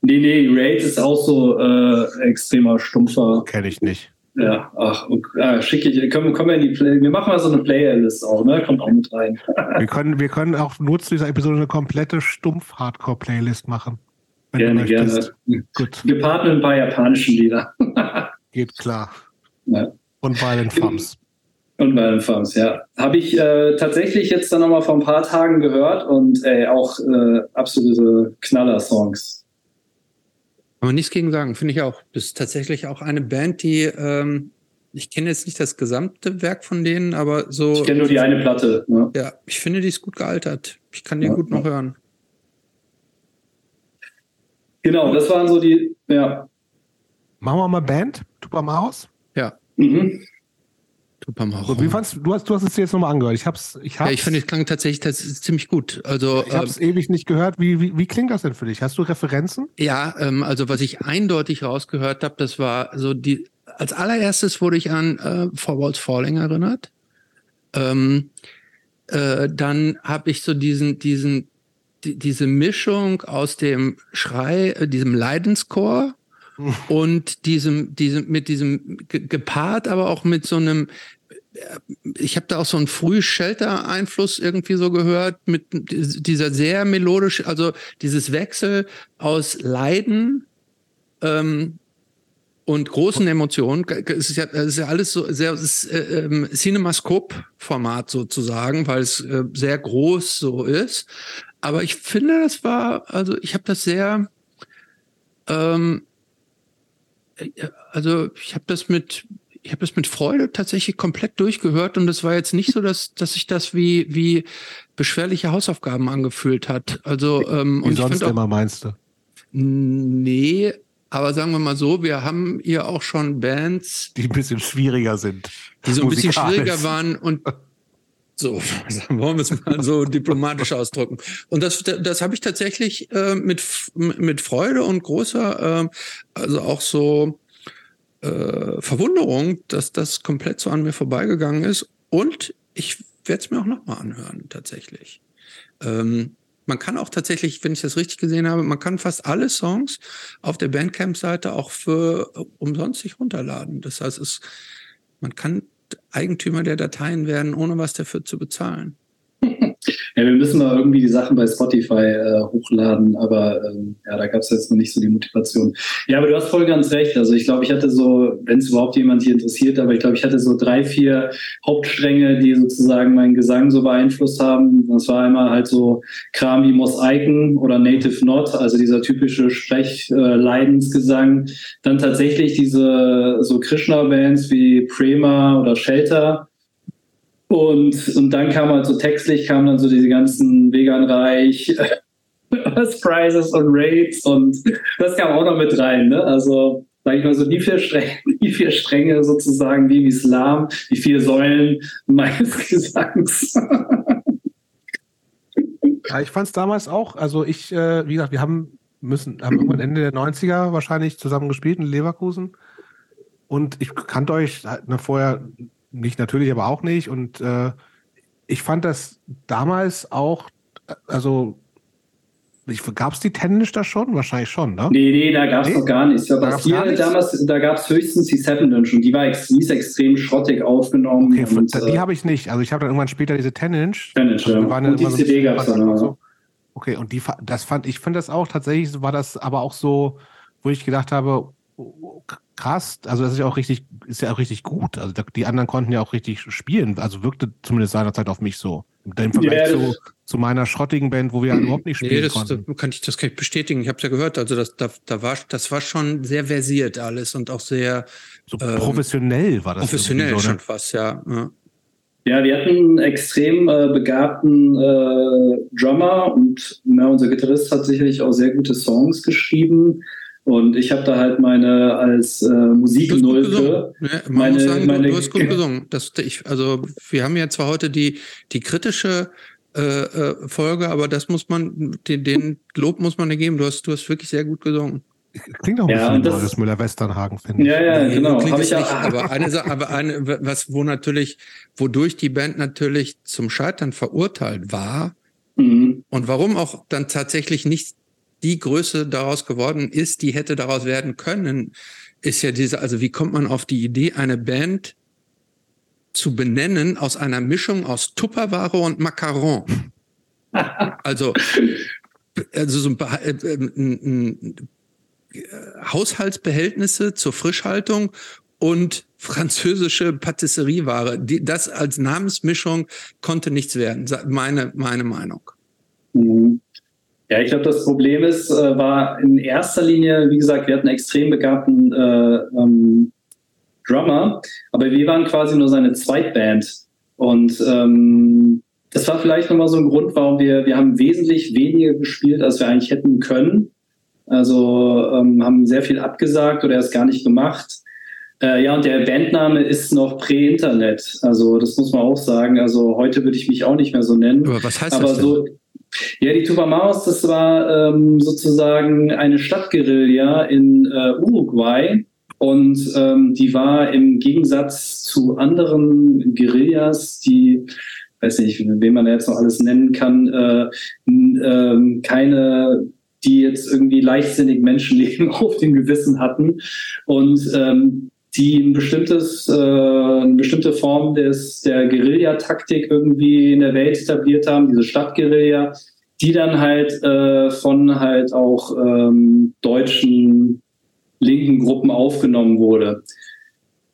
Nee, nee, E-Raid ist auch so äh, extremer Stumpfer. Kenne ich nicht. Ja, ach, ah, schicke ich. Können, können wir in die Play wir machen mal so eine Playlist auch, ne? Kommt auch mit rein. [LAUGHS] wir, können, wir können auch nur zu dieser Episode eine komplette Stumpf-Hardcore-Playlist machen. Gerne, gerne. Gut. Gepaart mit ein paar japanischen Lieder. [LAUGHS] Geht klar. Ja. Und Violent Thumbs. Und Violent Thumbs, ja. Habe ich äh, tatsächlich jetzt dann nochmal vor ein paar Tagen gehört und ey, auch äh, absolute Knaller-Songs. Kann man nichts gegen sagen, finde ich auch. Das ist tatsächlich auch eine Band, die, ähm, ich kenne jetzt nicht das gesamte Werk von denen, aber so. Ich kenne nur die eine Platte. Ne? Ja, ich finde, die ist gut gealtert. Ich kann die ja, gut noch hören. Genau, das waren so die, ja. Machen wir mal Band? Maus? Ja. Mhm. Tupamaro. Wie fandst du, hast, du hast es dir jetzt nochmal angehört. Ich hab's, ich hab's, ja, ich finde, es klang tatsächlich das ist ziemlich gut. Also, ich habe es ähm, ewig nicht gehört. Wie, wie, wie klingt das denn für dich? Hast du Referenzen? Ja, ähm, also was ich eindeutig rausgehört habe, das war so die, als allererstes wurde ich an äh, For Walls Falling erinnert. Ähm, äh, dann habe ich so diesen, diesen, die, diese Mischung aus dem Schrei, äh, diesem Leidenschor und diesem, diesem, mit diesem gepaart, aber auch mit so einem, ich habe da auch so einen Früh-Shelter-Einfluss irgendwie so gehört, mit dieser sehr melodisch, also dieses Wechsel aus Leiden ähm, und großen Emotionen. Es ist ja, es ist ja alles so sehr äh, ähm, Cinemascope-Format sozusagen, weil es äh, sehr groß so ist. Aber ich finde, das war, also ich habe das sehr ähm, äh, also ich habe das mit ich habe das mit Freude tatsächlich komplett durchgehört und es war jetzt nicht so, dass, dass sich das wie, wie beschwerliche Hausaufgaben angefühlt hat. Also, ähm, wie und sonst auch, immer meinst du? Nee, aber sagen wir mal so, wir haben hier auch schon Bands, die ein bisschen schwieriger sind. Die so ein bisschen schwieriger waren und so, [LAUGHS] wollen wir es mal so diplomatisch ausdrücken. Und das, das habe ich tatsächlich äh, mit, mit Freude und großer, äh, also auch so äh, Verwunderung, dass das komplett so an mir vorbeigegangen ist. Und ich werde es mir auch nochmal anhören, tatsächlich. Ähm, man kann auch tatsächlich, wenn ich das richtig gesehen habe, man kann fast alle Songs auf der Bandcamp-Seite auch für umsonst sich runterladen. Das heißt, es, man kann Eigentümer der Dateien werden, ohne was dafür zu bezahlen. Ja, wir müssen mal irgendwie die Sachen bei Spotify äh, hochladen, aber ähm, ja, da gab es jetzt noch nicht so die Motivation. Ja, aber du hast voll ganz recht. Also ich glaube, ich hatte so, wenn es überhaupt jemand hier interessiert, aber ich glaube, ich hatte so drei, vier Hauptstränge, die sozusagen meinen Gesang so beeinflusst haben. Das war einmal halt so Kram wie Mosaiken oder Native Not, also dieser typische Sprech-Leidensgesang. Äh, Dann tatsächlich diese so Krishna-Bands wie Prema oder Shelter und, und dann kam halt so textlich, kamen dann so diese ganzen Vegan-Reich, [LAUGHS] Prices und Rates und das kam auch noch mit rein. Ne? Also, sag ich mal so, die vier Stränge, [LAUGHS] die vier Stränge sozusagen, wie im Islam, die vier Säulen meines [LAUGHS] Gesangs. ja, ich fand es damals auch, also ich, äh, wie gesagt, wir haben müssen, haben irgendwann Ende der 90er wahrscheinlich zusammen gespielt in Leverkusen. Und ich kannte euch ne, vorher nicht natürlich, aber auch nicht. Und äh, ich fand das damals auch, also Gab es die Tennis da schon? Wahrscheinlich schon, ne? Nee, nee, da gab es nee? noch gar nichts. Ja, da hier damals, da gab es höchstens die Seven Dungeon. Die war ex die ist extrem schrottig aufgenommen. Okay, und, die äh, habe ich nicht. Also ich habe dann irgendwann später diese Tennis. Tennis, also ja. Und die CD gab es dann so. Okay, und die, das fand ich, finde das auch tatsächlich, war das aber auch so, wo ich gedacht habe, krass. Also das ist ja auch richtig, ist ja auch richtig gut. Also die anderen konnten ja auch richtig spielen. Also wirkte zumindest seinerzeit auf mich so. Im Vergleich ja, zu, zu, meiner schrottigen Band, wo wir ja überhaupt nicht spielen nee, das, konnten. Das kann ich, das kann ich bestätigen. Ich habe es ja gehört. Also das, da, da war, das war schon sehr versiert alles und auch sehr so ähm, professionell war das. Professionell so, ne? schon fast, ja. ja. Ja, wir hatten einen extrem äh, begabten äh, Drummer und ja, unser Gitarrist hat sicherlich auch sehr gute Songs geschrieben. Und ich habe da halt meine als äh, Musiknulpe. Ja, meine, sagen, meine, du, hast gut gesungen. Das, ich, also wir haben ja zwar heute die, die kritische äh, äh, Folge, aber das muss man, den, den Lob muss man dir geben. Du hast, du hast wirklich sehr gut gesungen. Klingt auch ein ja, bisschen das, Müller-Westernhagen, finde ich. Ja, ja, genau. Klingt ich nicht, aber [LAUGHS] eine aber eine, was, wo natürlich, wodurch die Band natürlich zum Scheitern verurteilt war, mhm. und warum auch dann tatsächlich nicht die Größe daraus geworden ist, die hätte daraus werden können, ist ja diese, also wie kommt man auf die Idee, eine Band zu benennen aus einer Mischung aus Tupperware und Macaron? [LAUGHS] also, also so ein, äh, äh, Haushaltsbehältnisse zur Frischhaltung und französische Patisserieware. Die, das als Namensmischung konnte nichts werden, meine, meine Meinung. Mhm. Ja, ich glaube, das Problem ist, äh, war in erster Linie, wie gesagt, wir hatten einen extrem begabten äh, ähm, Drummer, aber wir waren quasi nur seine Zweitband. Und ähm, das war vielleicht nochmal so ein Grund, warum wir, wir haben wesentlich weniger gespielt, als wir eigentlich hätten können. Also ähm, haben sehr viel abgesagt oder erst gar nicht gemacht. Äh, ja, und der Bandname ist noch Prä-Internet. Also das muss man auch sagen. Also heute würde ich mich auch nicht mehr so nennen. Aber was heißt Aber das denn? So, ja, die Tupamaros, das war ähm, sozusagen eine Stadtguerilla in äh, Uruguay. Und ähm, die war im Gegensatz zu anderen Guerillas, die, weiß nicht, wen man jetzt noch alles nennen kann, äh, äh, keine die jetzt irgendwie leichtsinnig Menschenleben [LAUGHS] auf dem Gewissen hatten. Und ähm, die ein bestimmtes, äh, eine bestimmte Form des, der Guerillataktik irgendwie in der Welt etabliert haben, diese Stadtguerilla, die dann halt äh, von halt auch ähm, deutschen linken Gruppen aufgenommen wurde.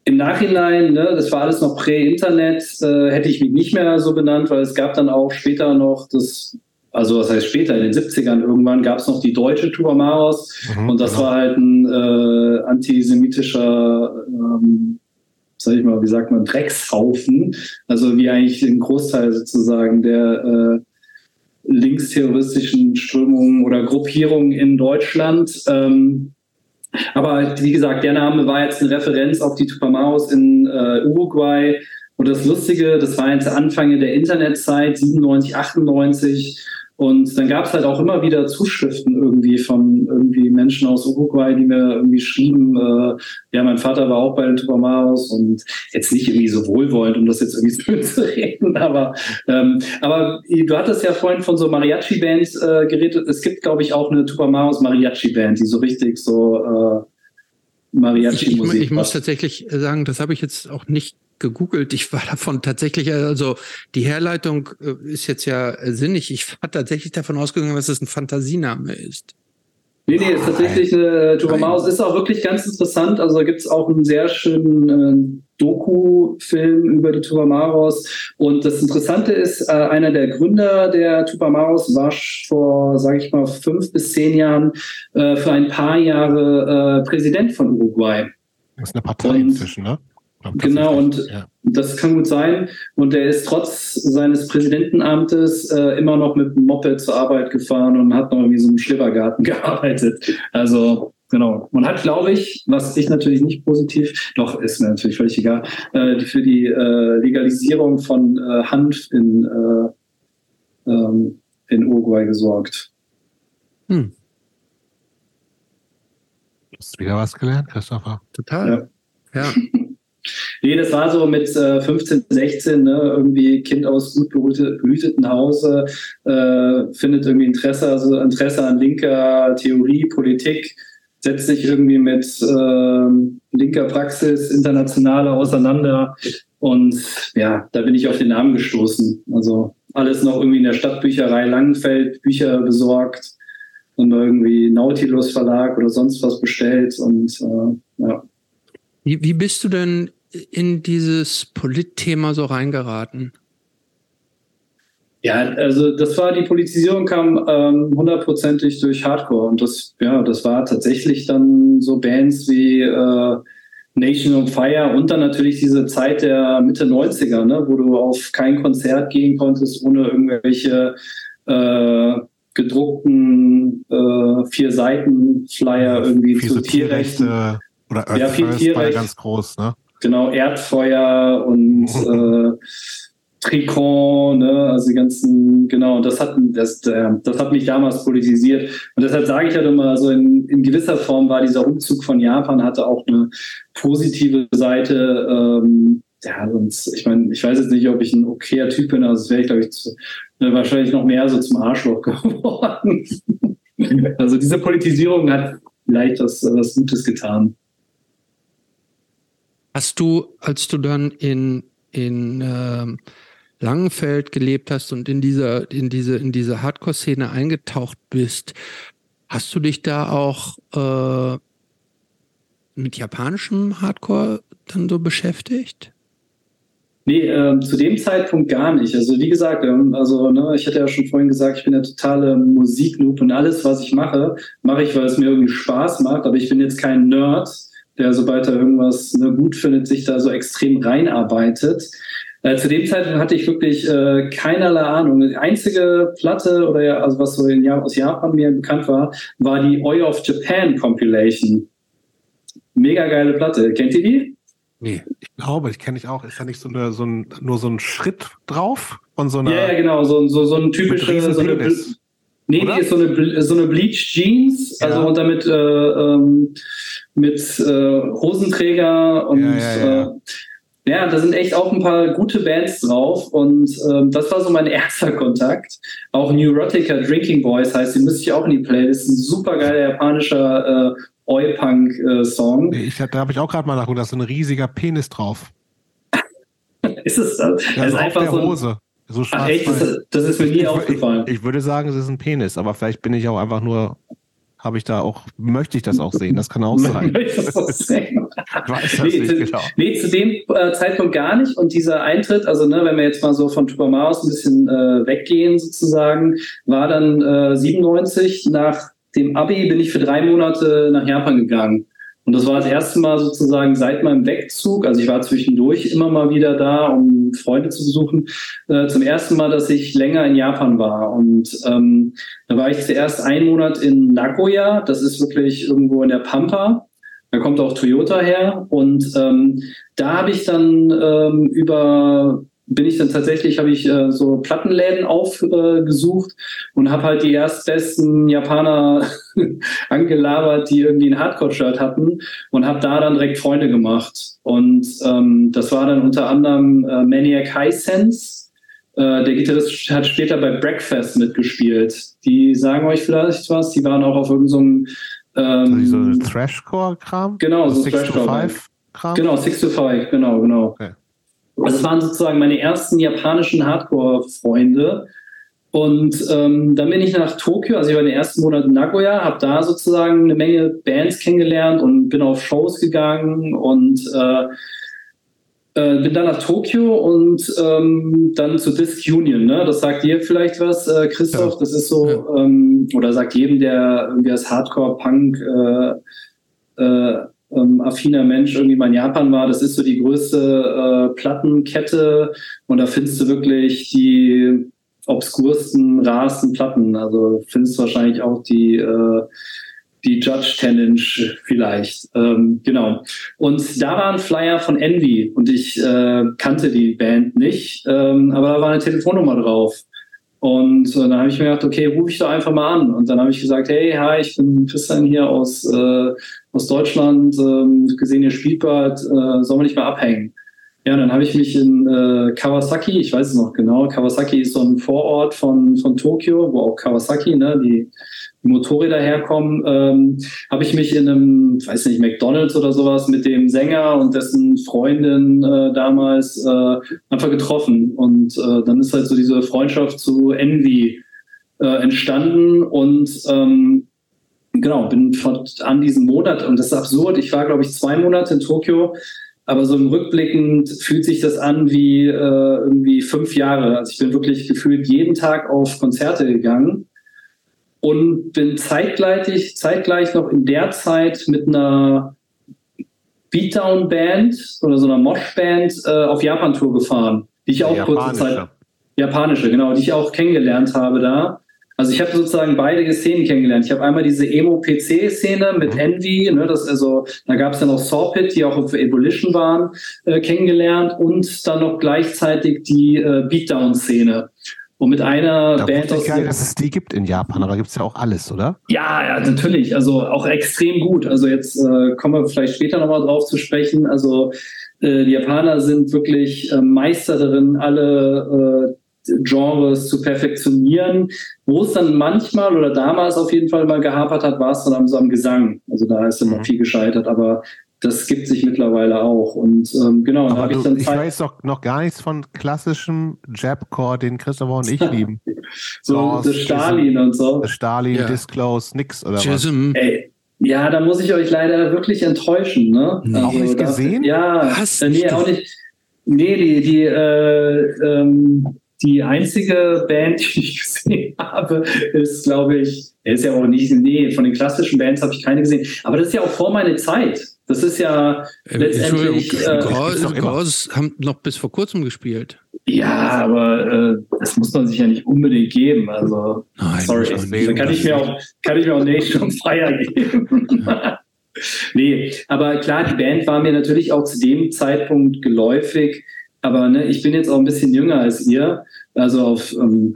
Im Nachhinein, ne, das war alles noch prä-Internet, äh, hätte ich mich nicht mehr so benannt, weil es gab dann auch später noch das also was heißt später, in den 70ern irgendwann gab es noch die deutsche Tupamaros mhm, und das genau. war halt ein äh, antisemitischer ähm, sag ich mal, wie sagt man, Dreckshaufen, also wie eigentlich ein Großteil sozusagen der äh, linksterroristischen Strömungen oder Gruppierungen in Deutschland. Ähm, aber wie gesagt, der Name war jetzt eine Referenz auf die Tupamaros in äh, Uruguay. Und das Lustige, das war jetzt Anfang der Internetzeit, 97, 98. Und dann gab es halt auch immer wieder Zuschriften irgendwie von irgendwie Menschen aus Uruguay, die mir irgendwie schrieben, äh, ja, mein Vater war auch bei den Tupamaros und jetzt nicht irgendwie so wohlwollend, um das jetzt irgendwie [LAUGHS] so zu reden, aber, ähm, aber du hattest ja vorhin von so Mariachi-Bands äh, geredet. Es gibt, glaube ich, auch eine Tupamaros Mariachi-Band, die so richtig so äh, Mariachi-Musik. Ich, ich, ich muss tatsächlich sagen, das habe ich jetzt auch nicht gegoogelt. Ich war davon tatsächlich, also die Herleitung äh, ist jetzt ja sinnig. Ich war tatsächlich davon ausgegangen, dass es ein Fantasiename ist. Nee, nee, ist tatsächlich eine Tupamaros. Ist auch wirklich ganz interessant. Also da gibt es auch einen sehr schönen äh, Doku-Film über die Tupamaros. Und das Interessante ist, äh, einer der Gründer der Tupamaros war vor, sage ich mal, fünf bis zehn Jahren äh, für ein paar Jahre äh, Präsident von Uruguay. Das ist eine Partei und, inzwischen, ne? Genau, und ja. das kann gut sein. Und er ist trotz seines Präsidentenamtes äh, immer noch mit dem Moped zur Arbeit gefahren und hat noch irgendwie so im Schillergarten [LAUGHS] gearbeitet. Also genau. Man hat, glaube ich, was ich natürlich nicht positiv, doch ist mir natürlich völlig egal, äh, für die äh, Legalisierung von äh, Hanf in, äh, ähm, in Uruguay gesorgt. Hm. Du hast wieder was gelernt, Christopher. Total. Ja. ja. Nee, das war so mit äh, 15, 16, ne, irgendwie Kind aus gut behüteten Hause, äh, findet irgendwie Interesse, also Interesse an linker Theorie, Politik, setzt sich irgendwie mit äh, linker Praxis, internationaler auseinander. Und ja, da bin ich auf den Namen gestoßen. Also alles noch irgendwie in der Stadtbücherei Langenfeld, Bücher besorgt und irgendwie Nautilus Verlag oder sonst was bestellt und äh, ja. Wie, wie bist du denn in dieses Politthema so reingeraten? Ja, also das war die Politisierung kam ähm, hundertprozentig durch Hardcore und das ja, das war tatsächlich dann so Bands wie äh, Nation on Fire und dann natürlich diese Zeit der Mitte 90er, ne, wo du auf kein Konzert gehen konntest ohne irgendwelche äh, gedruckten äh, vier Seiten Flyer irgendwie zu Tierrechten. Oder Earth ja, viel ja ganz groß, ne? Genau, Erdfeuer und äh, Tricon, ne, also die ganzen, genau, das hat, das, äh, das hat mich damals politisiert. Und deshalb sage ich halt immer, so in, in gewisser Form war dieser Umzug von Japan, hatte auch eine positive Seite. Ähm, ja, sonst, ich meine, ich weiß jetzt nicht, ob ich ein okayer Typ bin, also das wäre ich, glaube ich, zu, ne, wahrscheinlich noch mehr so zum Arschloch [LAUGHS] geworden. also diese Politisierung hat vielleicht was, was Gutes getan. Hast du, als du dann in, in ähm, Langenfeld gelebt hast und in dieser, in diese, in diese Hardcore-Szene eingetaucht bist, hast du dich da auch äh, mit japanischem Hardcore dann so beschäftigt? Nee, äh, zu dem Zeitpunkt gar nicht. Also wie gesagt, ähm, also ne, ich hatte ja schon vorhin gesagt, ich bin der totale Musiknoob und alles, was ich mache, mache ich, weil es mir irgendwie Spaß macht, aber ich bin jetzt kein Nerd der, sobald er irgendwas ne, gut findet, sich da so extrem reinarbeitet. Äh, zu dem Zeitpunkt hatte ich wirklich äh, keinerlei Ahnung. Die einzige Platte oder ja, also was so in, aus Japan mir bekannt war, war die Oi of Japan Compilation. Mega geile Platte. Kennt ihr die? Nee, ich glaube, ich kenne ich auch. Ist da nicht so, eine, so ein, nur so ein Schritt drauf von so einer. Ja, ja genau, so, so, so ein typischer. So eine, nee, nee, ist so eine, so eine Bleach Jeans, ja. also und damit äh, ähm, mit äh, Hosenträger und ja, ja, ja. Äh, ja, da sind echt auch ein paar gute Bands drauf und ähm, das war so mein [LAUGHS] erster Kontakt. Auch Neurotica Drinking Boys heißt, die müsste ich auch in die Playlist. Ein super geiler japanischer äh, Oi-Punk-Song. Äh, da habe ich auch gerade mal nachgeguckt, da ist so ein riesiger Penis drauf. [LAUGHS] ist es das? Ja, das ist einfach der so Hose. So Ach echt, das, das, ist mir nie ich, aufgefallen. Ich, ich, würde sagen, es ist ein Penis, aber vielleicht bin ich auch einfach nur habe ich da auch, möchte ich das auch sehen? Das kann auch [LAUGHS] sein. Möchte das auch sehen? ich weiß das nee, nicht zu, genau. Nee, zu dem äh, Zeitpunkt gar nicht. Und dieser Eintritt, also ne, wenn wir jetzt mal so von Tupamaros ein bisschen äh, weggehen sozusagen, war dann äh, 97 nach dem Abi bin ich für drei Monate nach Japan gegangen. Und das war das erste Mal sozusagen seit meinem Wegzug, also ich war zwischendurch immer mal wieder da, um Freunde zu besuchen, äh, zum ersten Mal, dass ich länger in Japan war. Und ähm, da war ich zuerst einen Monat in Nagoya, das ist wirklich irgendwo in der Pampa. Da kommt auch Toyota her. Und ähm, da habe ich dann ähm, über bin ich dann tatsächlich, habe ich äh, so Plattenläden aufgesucht äh, und habe halt die erstbesten Japaner [LAUGHS] angelabert, die irgendwie ein Hardcore-Shirt hatten und habe da dann direkt Freunde gemacht. Und ähm, das war dann unter anderem äh, Maniac High Sense. Äh, der Gitarrist hat später bei Breakfast mitgespielt. Die sagen euch vielleicht was. Die waren auch auf irgendeinem so ähm, so Thrashcore-Kram? Genau, so, Thrashcore-Kram. Genau, Six to Five, genau, genau. Okay. Also das waren sozusagen meine ersten japanischen Hardcore-Freunde. Und ähm, dann bin ich nach Tokio, also ich war den ersten Monat in Nagoya, habe da sozusagen eine Menge Bands kennengelernt und bin auf Shows gegangen und äh, äh, bin dann nach Tokio und ähm, dann zu Disc Union. Ne? Das sagt dir vielleicht was, äh, Christoph? Ja. Das ist so, ja. ähm, oder sagt jedem, der irgendwie als Hardcore-Punk äh, äh, ähm, affiner Mensch irgendwie mal in Japan war, das ist so die größte äh, Plattenkette und da findest du wirklich die obskursten, rarsten Platten. Also findest du wahrscheinlich auch die äh, die Judge Challenge vielleicht. Ähm, genau. Und da war ein Flyer von Envy und ich äh, kannte die Band nicht, ähm, aber da war eine Telefonnummer drauf. Und äh, dann habe ich mir gedacht, okay, rufe ich doch einfach mal an. Und dann habe ich gesagt, hey, hi, ich bin Christian hier aus, äh, aus Deutschland, äh, gesehen, ihr spielt bald, äh, sollen wir nicht mal abhängen? Ja, dann habe ich mich in äh, Kawasaki, ich weiß es noch genau, Kawasaki ist so ein Vorort von, von Tokio, wo auch Kawasaki, ne, die Motorräder herkommen, ähm, habe ich mich in einem, weiß nicht, McDonalds oder sowas mit dem Sänger und dessen Freundin äh, damals äh, einfach getroffen. Und äh, dann ist halt so diese Freundschaft zu Envy äh, entstanden und ähm, genau, bin von, an diesem Monat, und das ist absurd, ich war, glaube ich, zwei Monate in Tokio, aber so im Rückblickend fühlt sich das an wie äh, irgendwie fünf Jahre. Also ich bin wirklich gefühlt jeden Tag auf Konzerte gegangen und bin zeitgleich, zeitgleich noch in der Zeit mit einer Beatdown-Band oder so einer Mosh-Band äh, auf Japan-Tour gefahren, die ich auch kurze Zeit japanische, genau, die ich auch kennengelernt habe da. Also ich habe sozusagen beide Szenen kennengelernt. Ich habe einmal diese Emo-PC-Szene mit mhm. Envy, ne, das also, da gab es ja noch Sawpit, die auch auf Ebullition waren, äh, kennengelernt und dann noch gleichzeitig die äh, Beatdown-Szene. Und mit einer da Band aus. geil, dass es die gibt in Japan, aber gibt es ja auch alles, oder? Ja, ja, natürlich. Also auch extrem gut. Also jetzt äh, kommen wir vielleicht später nochmal drauf zu sprechen. Also äh, die Japaner sind wirklich äh, Meister darin, alle äh, Genres zu perfektionieren. Wo es dann manchmal oder damals auf jeden Fall mal gehapert hat, war es dann am, so am Gesang. Also da ist dann mhm. noch viel gescheitert. Aber das gibt sich mittlerweile auch. Und ähm, genau, Aber habe ich dann. Ich weiß doch noch gar nichts von klassischem Jabcore, den Christopher und ich lieben. [LAUGHS] so The Stalin und so. The Stalin, ja. Disclose, nix oder Chism. was? Ey, ja, da muss ich euch leider wirklich enttäuschen. Ne? Also, auch nicht gesehen? ja, Hast äh, nee, auch nicht. Nee, die, die, äh, ähm, die einzige Band, die ich [LAUGHS] gesehen habe, ist, glaube ich, ist ja auch nicht, nee, von den klassischen Bands habe ich keine gesehen. Aber das ist ja auch vor meiner Zeit. Das ist ja äh, letztendlich. Äh, Gauss haben noch bis vor kurzem gespielt. Ja, aber äh, das muss man sich ja nicht unbedingt geben. Also, Nein, sorry, da kann ich mir auch, kann ich mir auch Nation on Fire geben. [LAUGHS] nee, aber klar, die Band war mir natürlich auch zu dem Zeitpunkt geläufig. Aber ne, ich bin jetzt auch ein bisschen jünger als ihr, also auf ähm,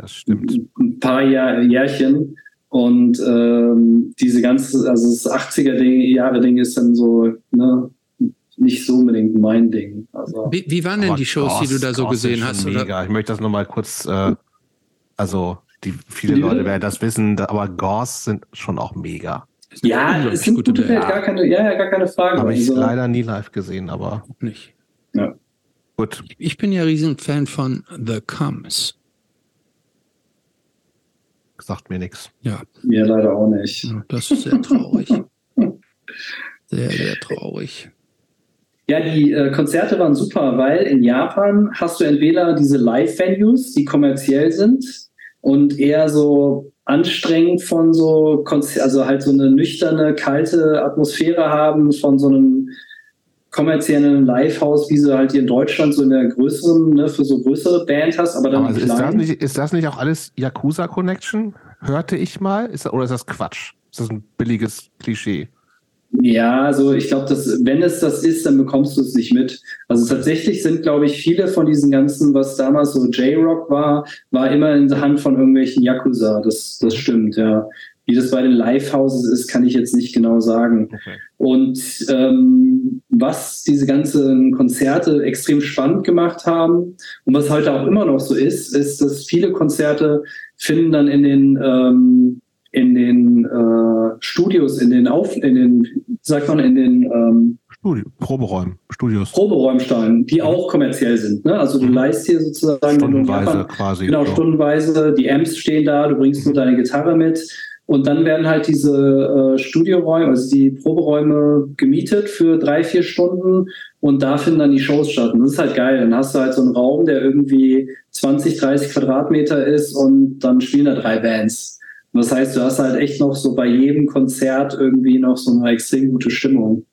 ein paar Jahr, Jährchen. Und ähm, diese ganze, also das 80er-Jahre-Ding ist dann so, ne, nicht so unbedingt mein Ding. Also, wie, wie waren denn die Shows, Ghost, die du da so Ghost gesehen hast? Mega. Oder? Ich möchte das nochmal kurz, äh, also die viele Leute werden das wissen, aber Ghost sind schon auch mega. Ja, es sind gute, gute Band, gar keine, ja, ja, gar keine Frage. Habe ich also, leider nie live gesehen, aber nicht. Ja. Gut. Ich bin ja riesen Fan von The Comes sagt mir nichts. Ja. Mir leider auch nicht. Das ist sehr traurig. sehr, sehr traurig. Ja, die äh, Konzerte waren super, weil in Japan hast du entweder diese Live-Venues, die kommerziell sind und eher so anstrengend von so, Konzer also halt so eine nüchterne, kalte Atmosphäre haben von so einem kommerziellen Livehouse, wie sie halt hier in Deutschland so in der größeren, ne, für so größere Band hast, aber dann aber ist, das nicht, ist das nicht auch alles Yakuza Connection? Hörte ich mal? Ist, oder ist das Quatsch? Ist das ein billiges Klischee? Ja, also ich glaube, dass wenn es das ist, dann bekommst du es nicht mit. Also tatsächlich sind, glaube ich, viele von diesen ganzen, was damals so J-Rock war, war immer in der Hand von irgendwelchen Yakuza. Das, das stimmt, ja. Wie das bei den Livehouses ist, kann ich jetzt nicht genau sagen. Okay. Und ähm, was diese ganzen Konzerte extrem spannend gemacht haben und was heute auch immer noch so ist, ist, dass viele Konzerte finden dann in den ähm, in den äh, Studios, in den Auf, in den, sagt man, in den ähm, Studio, Proberäumen, Studios. Proberäumsteinen, die auch kommerziell sind. Ne? Also du mhm. leist hier sozusagen stundenweise Japan, quasi. Genau, stundenweise, die Amps stehen da, du bringst nur mhm. deine Gitarre mit. Und dann werden halt diese äh, Studioräume, also die Proberäume gemietet für drei, vier Stunden und da finden dann die Shows statt. Und das ist halt geil. Dann hast du halt so einen Raum, der irgendwie 20, 30 Quadratmeter ist und dann spielen da drei Bands. Und das heißt, du hast halt echt noch so bei jedem Konzert irgendwie noch so eine extrem gute Stimmung.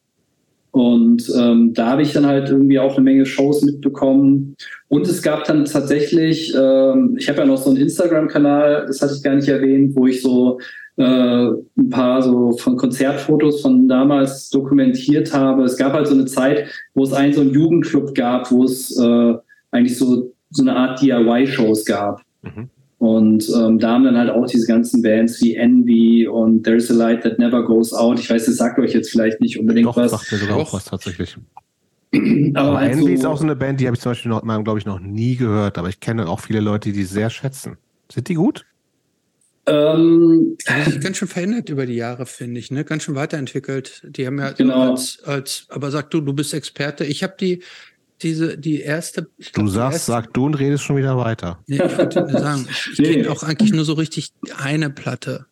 Und ähm, da habe ich dann halt irgendwie auch eine Menge Shows mitbekommen. Und es gab dann tatsächlich, ähm, ich habe ja noch so einen Instagram-Kanal, das hatte ich gar nicht erwähnt, wo ich so äh, ein paar so von Konzertfotos von damals dokumentiert habe. Es gab halt so eine Zeit, wo es einen so einen Jugendclub gab, wo es äh, eigentlich so, so eine Art DIY-Shows gab. Mhm. Und ähm, da haben dann halt auch diese ganzen Bands wie Envy und There's a Light That Never Goes Out. Ich weiß, das sagt euch jetzt vielleicht nicht unbedingt Doch, was. Doch, sagt mir sogar auch was tatsächlich. [CLEARS THROAT] aber, aber halt Envy so ist auch so eine Band, die habe ich zum Beispiel noch, glaube ich, noch nie gehört, aber ich kenne auch viele Leute, die sehr schätzen. Sind die gut? Ähm, ganz schön verändert über die Jahre, finde ich, ne? Ganz schön weiterentwickelt. Die haben ja genau. als, als, aber sag du, du bist Experte. Ich habe die diese, die erste. Du sagst, erste, sag du und redest schon wieder weiter. Nee, ich würde sagen, [LAUGHS] ich nee. kenne auch eigentlich nur so richtig eine Platte.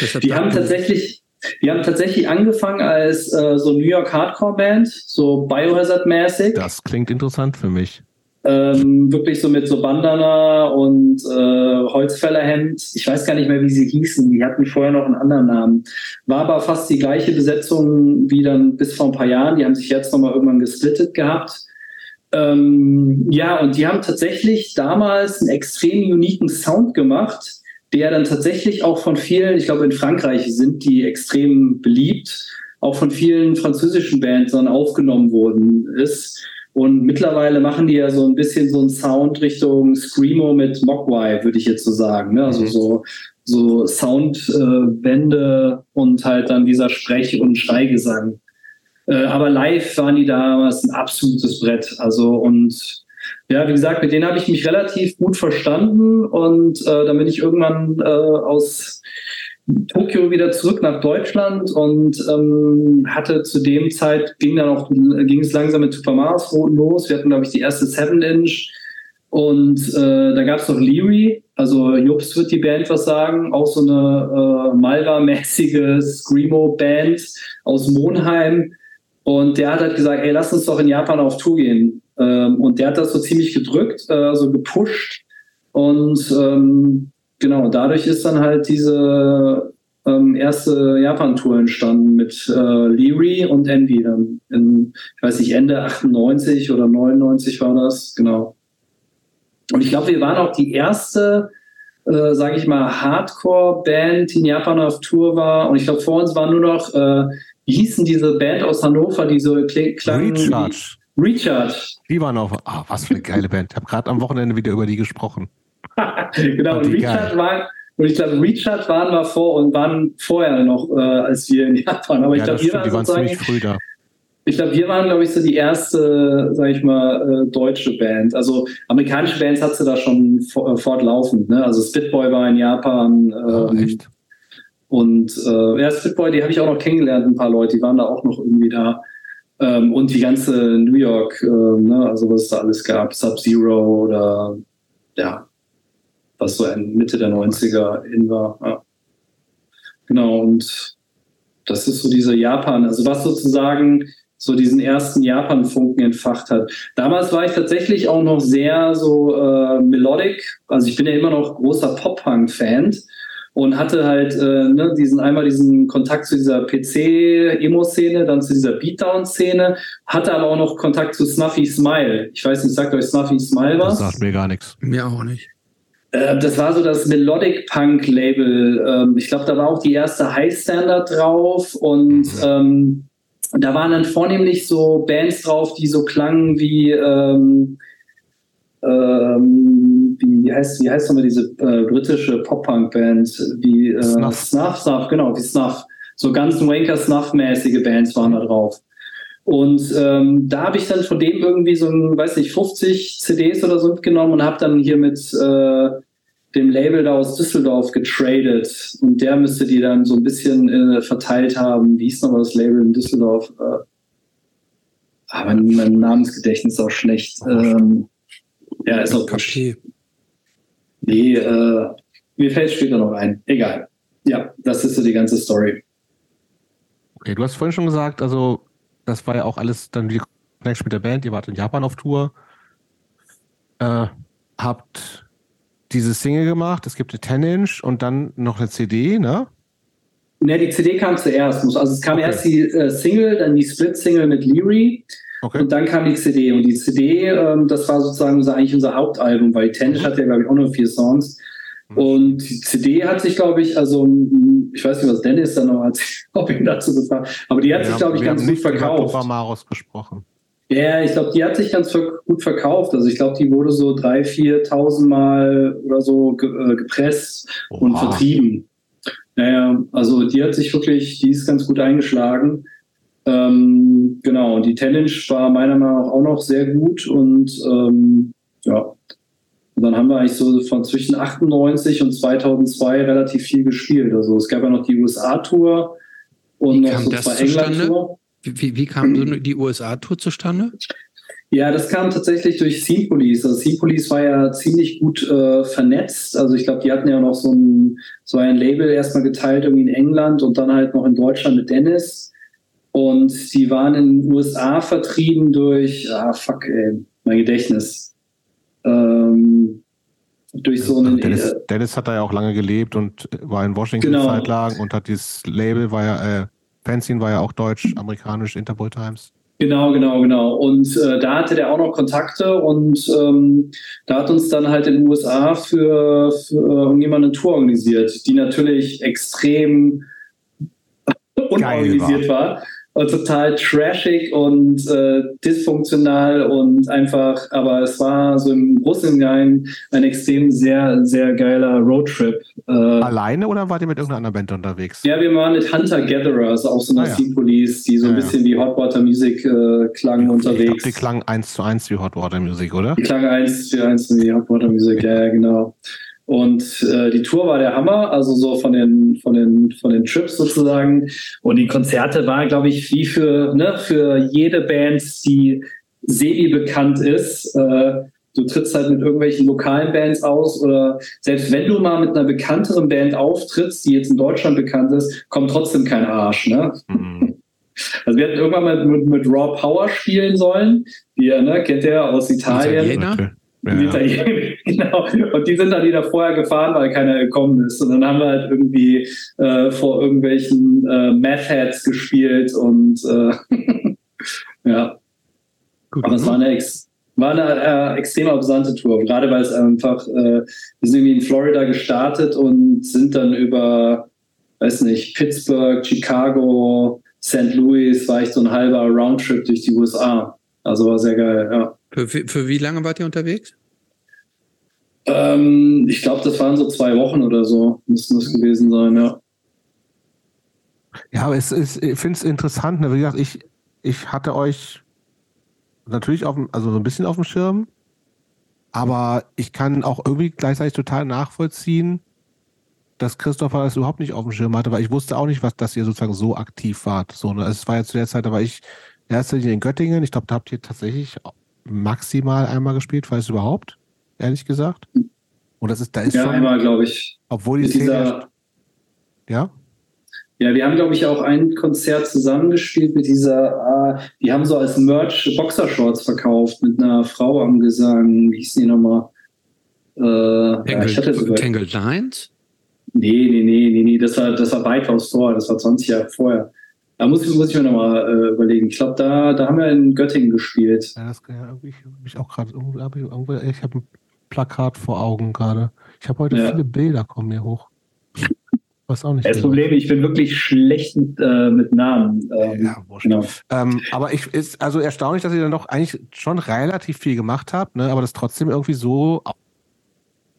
Deshalb die haben tatsächlich, die haben tatsächlich angefangen als äh, so New York Hardcore Band, so Biohazard-mäßig. Das klingt interessant für mich. Ähm, wirklich so mit so Bandana und äh, Holzfällerhemd. Ich weiß gar nicht mehr, wie sie hießen. Die hatten vorher noch einen anderen Namen. War aber fast die gleiche Besetzung wie dann bis vor ein paar Jahren. Die haben sich jetzt nochmal irgendwann gesplittet gehabt. Ähm, ja, und die haben tatsächlich damals einen extrem uniken Sound gemacht, der dann tatsächlich auch von vielen, ich glaube in Frankreich sind die extrem beliebt, auch von vielen französischen Bands dann aufgenommen worden ist. Und mittlerweile machen die ja so ein bisschen so einen Sound Richtung Screamo mit Mogwai, würde ich jetzt so sagen. Ne? Also mhm. so, so Soundwände äh, und halt dann dieser Sprech- und Schreigesang. Äh, aber live waren die damals ein absolutes Brett. Also und ja, wie gesagt, mit denen habe ich mich relativ gut verstanden und äh, dann bin ich irgendwann äh, aus Tokio wieder zurück nach Deutschland und ähm, hatte zu dem Zeit ging dann auch ging es langsam mit Super Mars los. Wir hatten glaube ich die erste 7 Inch und äh, da gab es noch Leary, also Jobst wird die Band was sagen, auch so eine äh, Malva-mäßige Screamo-Band aus Monheim und der hat halt gesagt, ey, lass uns doch in Japan auf Tour gehen. Ähm, und der hat das so ziemlich gedrückt, äh, so gepusht. Und ähm, genau, dadurch ist dann halt diese ähm, erste Japan-Tour entstanden mit äh, Leary und Envy dann. In, ich weiß nicht, Ende 98 oder 99 war das, genau. Und ich glaube, wir waren auch die erste, äh, sage ich mal, Hardcore-Band, die in Japan auf Tour war. Und ich glaube, vor uns waren nur noch äh, wie hießen diese Band aus Hannover, die so klangen? Recharge. Recharge. Die waren auch, ah, was für eine geile Band. Ich habe gerade am Wochenende wieder über die gesprochen. [LAUGHS] genau, und Recharge war, und ich glaube, Recharge waren wir vor und waren vorher noch, äh, als wir in Japan. Aber ich glaube, wir waren, waren ziemlich früh da. Ich glaube, wir waren, glaube ich, so die erste, sag ich mal, äh, deutsche Band. Also amerikanische Bands hat sie da schon fortlaufend. Ne? Also Spitboy war in Japan. Ähm, oh, echt? Und äh, ja, Spitboy, die habe ich auch noch kennengelernt, ein paar Leute, die waren da auch noch irgendwie da. Ähm, und die ganze New York, äh, ne, also was es da alles gab, Sub-Zero oder ja, was so Mitte der 90er in war. Ja. Genau, und das ist so diese Japan, also was sozusagen so diesen ersten Japan-Funken entfacht hat. Damals war ich tatsächlich auch noch sehr so äh, melodic, also ich bin ja immer noch großer Pop-Punk-Fan und hatte halt äh, ne, diesen einmal diesen Kontakt zu dieser PC-Emo-Szene, dann zu dieser Beatdown-Szene, hatte aber auch noch Kontakt zu Snuffy Smile. Ich weiß nicht, sagt euch Snuffy Smile was? Das sagt mir gar nichts. Mir auch nicht. Äh, das war so das Melodic Punk Label. Ähm, ich glaube, da war auch die erste High Standard drauf und mhm. ähm, da waren dann vornehmlich so Bands drauf, die so klangen wie ähm, ähm, wie heißt, wie heißt nochmal diese äh, britische Pop-Punk-Band? Wie äh, Snuff. Snuff, Snuff, genau, wie Snuff. So ganz Wanker Snuff-mäßige Bands waren da drauf. Und ähm, da habe ich dann von dem irgendwie so ein, weiß nicht, 50 CDs oder so mitgenommen und habe dann hier mit äh, dem Label da aus Düsseldorf getradet. Und der müsste die dann so ein bisschen äh, verteilt haben. Wie hieß nochmal das Label in Düsseldorf? Äh, aber mein Namensgedächtnis ist auch schlecht. Ähm, ja, ist auch okay. Nee, äh, mir fällt später noch ein. Egal. Ja, das ist so die ganze Story. Okay, du hast vorhin schon gesagt, also das war ja auch alles dann die Connection mit der Band. Ihr wart in Japan auf Tour. Äh, habt diese Single gemacht. Es gibt eine 10-Inch und dann noch eine CD, ne? Ne, die CD kam zuerst. Also es kam okay. erst die äh, Single, dann die Split-Single mit Leary. Okay. Und dann kam die CD. Und die CD, ähm, das war sozusagen unser, eigentlich unser Hauptalbum, weil Tennis mhm. hat ja, glaube ich, auch nur vier Songs. Mhm. Und die CD hat sich, glaube ich, also ich weiß nicht, was Dennis dann noch hat, [LAUGHS] ob ihn dazu gefragt aber die hat wir sich, glaube ich, ganz gut verkauft. Über Maros gesprochen. Ja, ich glaube, die hat sich ganz gut verkauft. Also ich glaube, die wurde so drei, 4.000 Mal oder so äh, gepresst Oha. und vertrieben. Naja, also die hat sich wirklich, die ist ganz gut eingeschlagen. Ähm, genau, und die Challenge war meiner Meinung nach auch noch sehr gut und ähm, ja, und dann haben wir eigentlich so von zwischen 98 und 2002 relativ viel gespielt. Also es gab ja noch die USA-Tour und wie noch so zwei England-Tour. Wie, wie, kam so [CLEARS THROAT] die USA-Tour zustande? Ja, das kam tatsächlich durch Scene Police. Also Scene Police war ja ziemlich gut äh, vernetzt. Also ich glaube, die hatten ja noch so ein, so ein Label erstmal geteilt irgendwie in England und dann halt noch in Deutschland mit Dennis. Und die waren in den USA vertrieben durch, ah fuck, ey, mein Gedächtnis. Ähm, durch so einen. Dennis, äh, Dennis, hat da ja auch lange gelebt und war in Washington genau. Zeit lang und hat dieses Label, war ja, äh, Fanzine war ja auch deutsch, amerikanisch, Interpol Times. Genau, genau, genau. Und äh, da hatte der auch noch Kontakte und ähm, da hat uns dann halt in den USA für, für irgendjemand eine Tour organisiert, die natürlich extrem unorganisiert war. war total trashig und äh, dysfunktional und einfach, aber es war so im Großen und Ganzen ein extrem sehr, sehr geiler Roadtrip. Äh, Alleine oder wart ihr mit irgendeiner anderen Band unterwegs? Ja, wir waren mit Hunter Gatherers, auch so eine ah, ja. Police, die so ein ja, bisschen ja. wie Hot Water Music äh, klangen unterwegs. Ich glaub, die klangen eins zu eins wie Hot Water Music, oder? Die klangen eins zu eins wie Hot Water Music, ja, ja, genau. Und äh, die Tour war der Hammer, also so von den, von den, von den Trips sozusagen. Und die Konzerte waren, glaube ich, wie für, ne, für jede Band, die semi-bekannt ist. Äh, du trittst halt mit irgendwelchen lokalen Bands aus oder selbst wenn du mal mit einer bekannteren Band auftrittst, die jetzt in Deutschland bekannt ist, kommt trotzdem kein Arsch, ne? Mhm. Also wir hätten irgendwann mal mit, mit, Raw Power spielen sollen. Die, ne, kennt ihr aus Italien. Italiener? Ja. Die Italiener, [LAUGHS] genau. Und die sind dann wieder vorher gefahren, weil keiner gekommen ist. Und dann haben wir halt irgendwie äh, vor irgendwelchen äh, Math Heads gespielt und äh, [LAUGHS] ja. Gut, Aber es war eine, ex war eine äh, extrem absurde Tour, gerade weil es einfach, äh, wir sind irgendwie in Florida gestartet und sind dann über, weiß nicht, Pittsburgh, Chicago, St. Louis, war ich so ein halber Roundtrip durch die USA. Also war sehr geil, ja. Für, für wie lange wart ihr unterwegs? Ähm, ich glaube, das waren so zwei Wochen oder so, müssten das gewesen sein, ja. Ja, aber es ist, ich finde es interessant, ne? wie gesagt, ich, ich hatte euch natürlich auf also so ein bisschen auf dem Schirm, aber ich kann auch irgendwie gleichzeitig total nachvollziehen, dass Christopher das überhaupt nicht auf dem Schirm hatte, weil ich wusste auch nicht, was, dass ihr sozusagen so aktiv wart. So, ne? Es war ja zu der Zeit, da war ich erst in Göttingen. Ich glaube, da habt ihr tatsächlich maximal einmal gespielt, falls überhaupt, ehrlich gesagt. Und das ist, da ist ja, schon. einmal, glaube ich. Obwohl die Szene. Ja? Ja, wir haben, glaube ich, auch ein Konzert zusammengespielt mit dieser, äh, die haben so als Merch Boxershorts verkauft mit einer Frau am Gesang. Wie hieß die nochmal? Äh, Tangled, ja, Tangled Lines? Nee, nee, nee, nee, nee, das war, das war weitaus vorher, das war 20 Jahre vorher. Da muss ich, muss ich mir nochmal äh, überlegen. Ich glaube, da, da haben wir in Göttingen gespielt. Ja, das ja irgendwie, ich auch gerade, ich habe ein Plakat vor Augen gerade. Ich habe heute ja. viele Bilder kommen mir hoch. Was auch nicht. Das Problem, ich bin wirklich schlecht mit, äh, mit Namen. Ähm, ja, genau. Ähm, aber ich ist also erstaunlich, dass ihr dann doch eigentlich schon relativ viel gemacht habt, ne? aber das trotzdem irgendwie so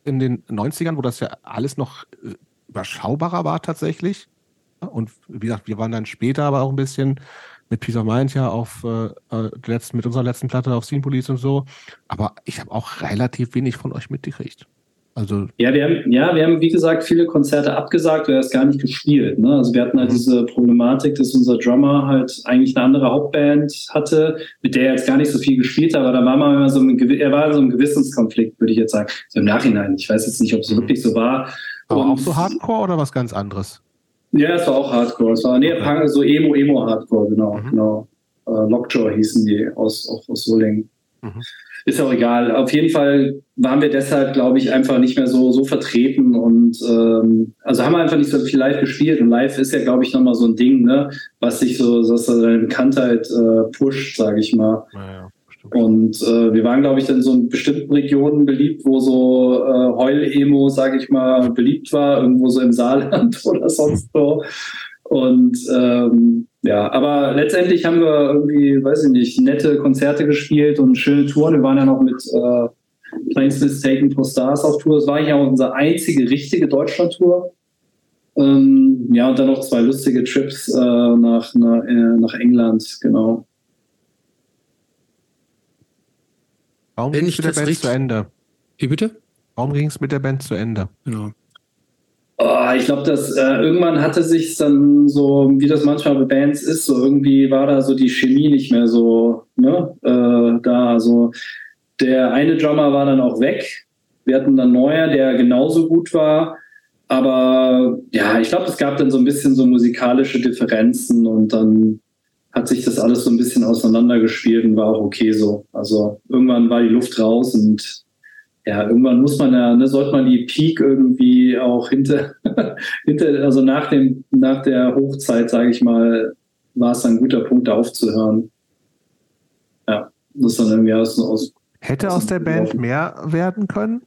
in den 90ern, wo das ja alles noch äh, überschaubarer war tatsächlich. Und wie gesagt, wir waren dann später aber auch ein bisschen mit Peace of Mind ja auf äh, äh letzten, mit unserer letzten Platte auf Scene Police und so. Aber ich habe auch relativ wenig von euch mitgekriegt. Also ja, wir haben, ja, wir haben, wie gesagt, viele Konzerte abgesagt oder erst gar nicht gespielt. Ne? Also wir hatten halt mhm. diese Problematik, dass unser Drummer halt eigentlich eine andere Hauptband hatte, mit der er jetzt gar nicht so viel gespielt hat, aber da war man immer so ein, er war so ein Gewissenskonflikt, würde ich jetzt sagen. So im Nachhinein. Ich weiß jetzt nicht, ob es mhm. wirklich so war. Aber Und, auch so Hardcore oder was ganz anderes? Ja, es war auch Hardcore. Es war nee, okay. so Emo, Emo Hardcore, genau, mhm. genau. Äh, Lockjaw hießen die aus, auch aus Solingen. Mhm ist auch egal. Auf jeden Fall waren wir deshalb, glaube ich, einfach nicht mehr so, so vertreten und ähm, also haben wir einfach nicht so viel live gespielt. Und live ist ja, glaube ich, nochmal so ein Ding, ne, was sich so, so seine Bekanntheit äh, pusht, sage ich mal. Ja, und äh, wir waren, glaube ich, in so bestimmten Regionen beliebt, wo so äh, Heul-Emo, sage ich mal, beliebt war, irgendwo so im Saarland [LAUGHS] oder sonst wo. Und ähm, ja, aber letztendlich haben wir irgendwie, weiß ich nicht, nette Konzerte gespielt und schöne Touren. Wir waren ja noch mit äh, Planes Mistaken for Stars auf Tour. Das war ja auch unsere einzige richtige Deutschland-Tour. Ähm, ja, und dann noch zwei lustige Trips äh, nach, nach, äh, nach England, genau. Warum ging es mit der Band zu Ende? Wie bitte? Warum ging es mit der Band zu Ende? Genau. Oh, ich glaube, dass äh, irgendwann hatte sich dann so, wie das manchmal bei Bands ist, so irgendwie war da so die Chemie nicht mehr so ne, äh, da. So der eine Drummer war dann auch weg. Wir hatten dann neuer, der genauso gut war. Aber ja, ich glaube, es gab dann so ein bisschen so musikalische Differenzen und dann hat sich das alles so ein bisschen auseinandergespielt und war auch okay so. Also irgendwann war die Luft raus und ja, irgendwann muss man ja, ne, sollte man die Peak irgendwie auch hinter, [LAUGHS] hinter also nach dem, nach der Hochzeit, sage ich mal, war es ein guter Punkt, da aufzuhören. Ja, das ist dann irgendwie aus, aus Hätte aus der Band mehr werden können?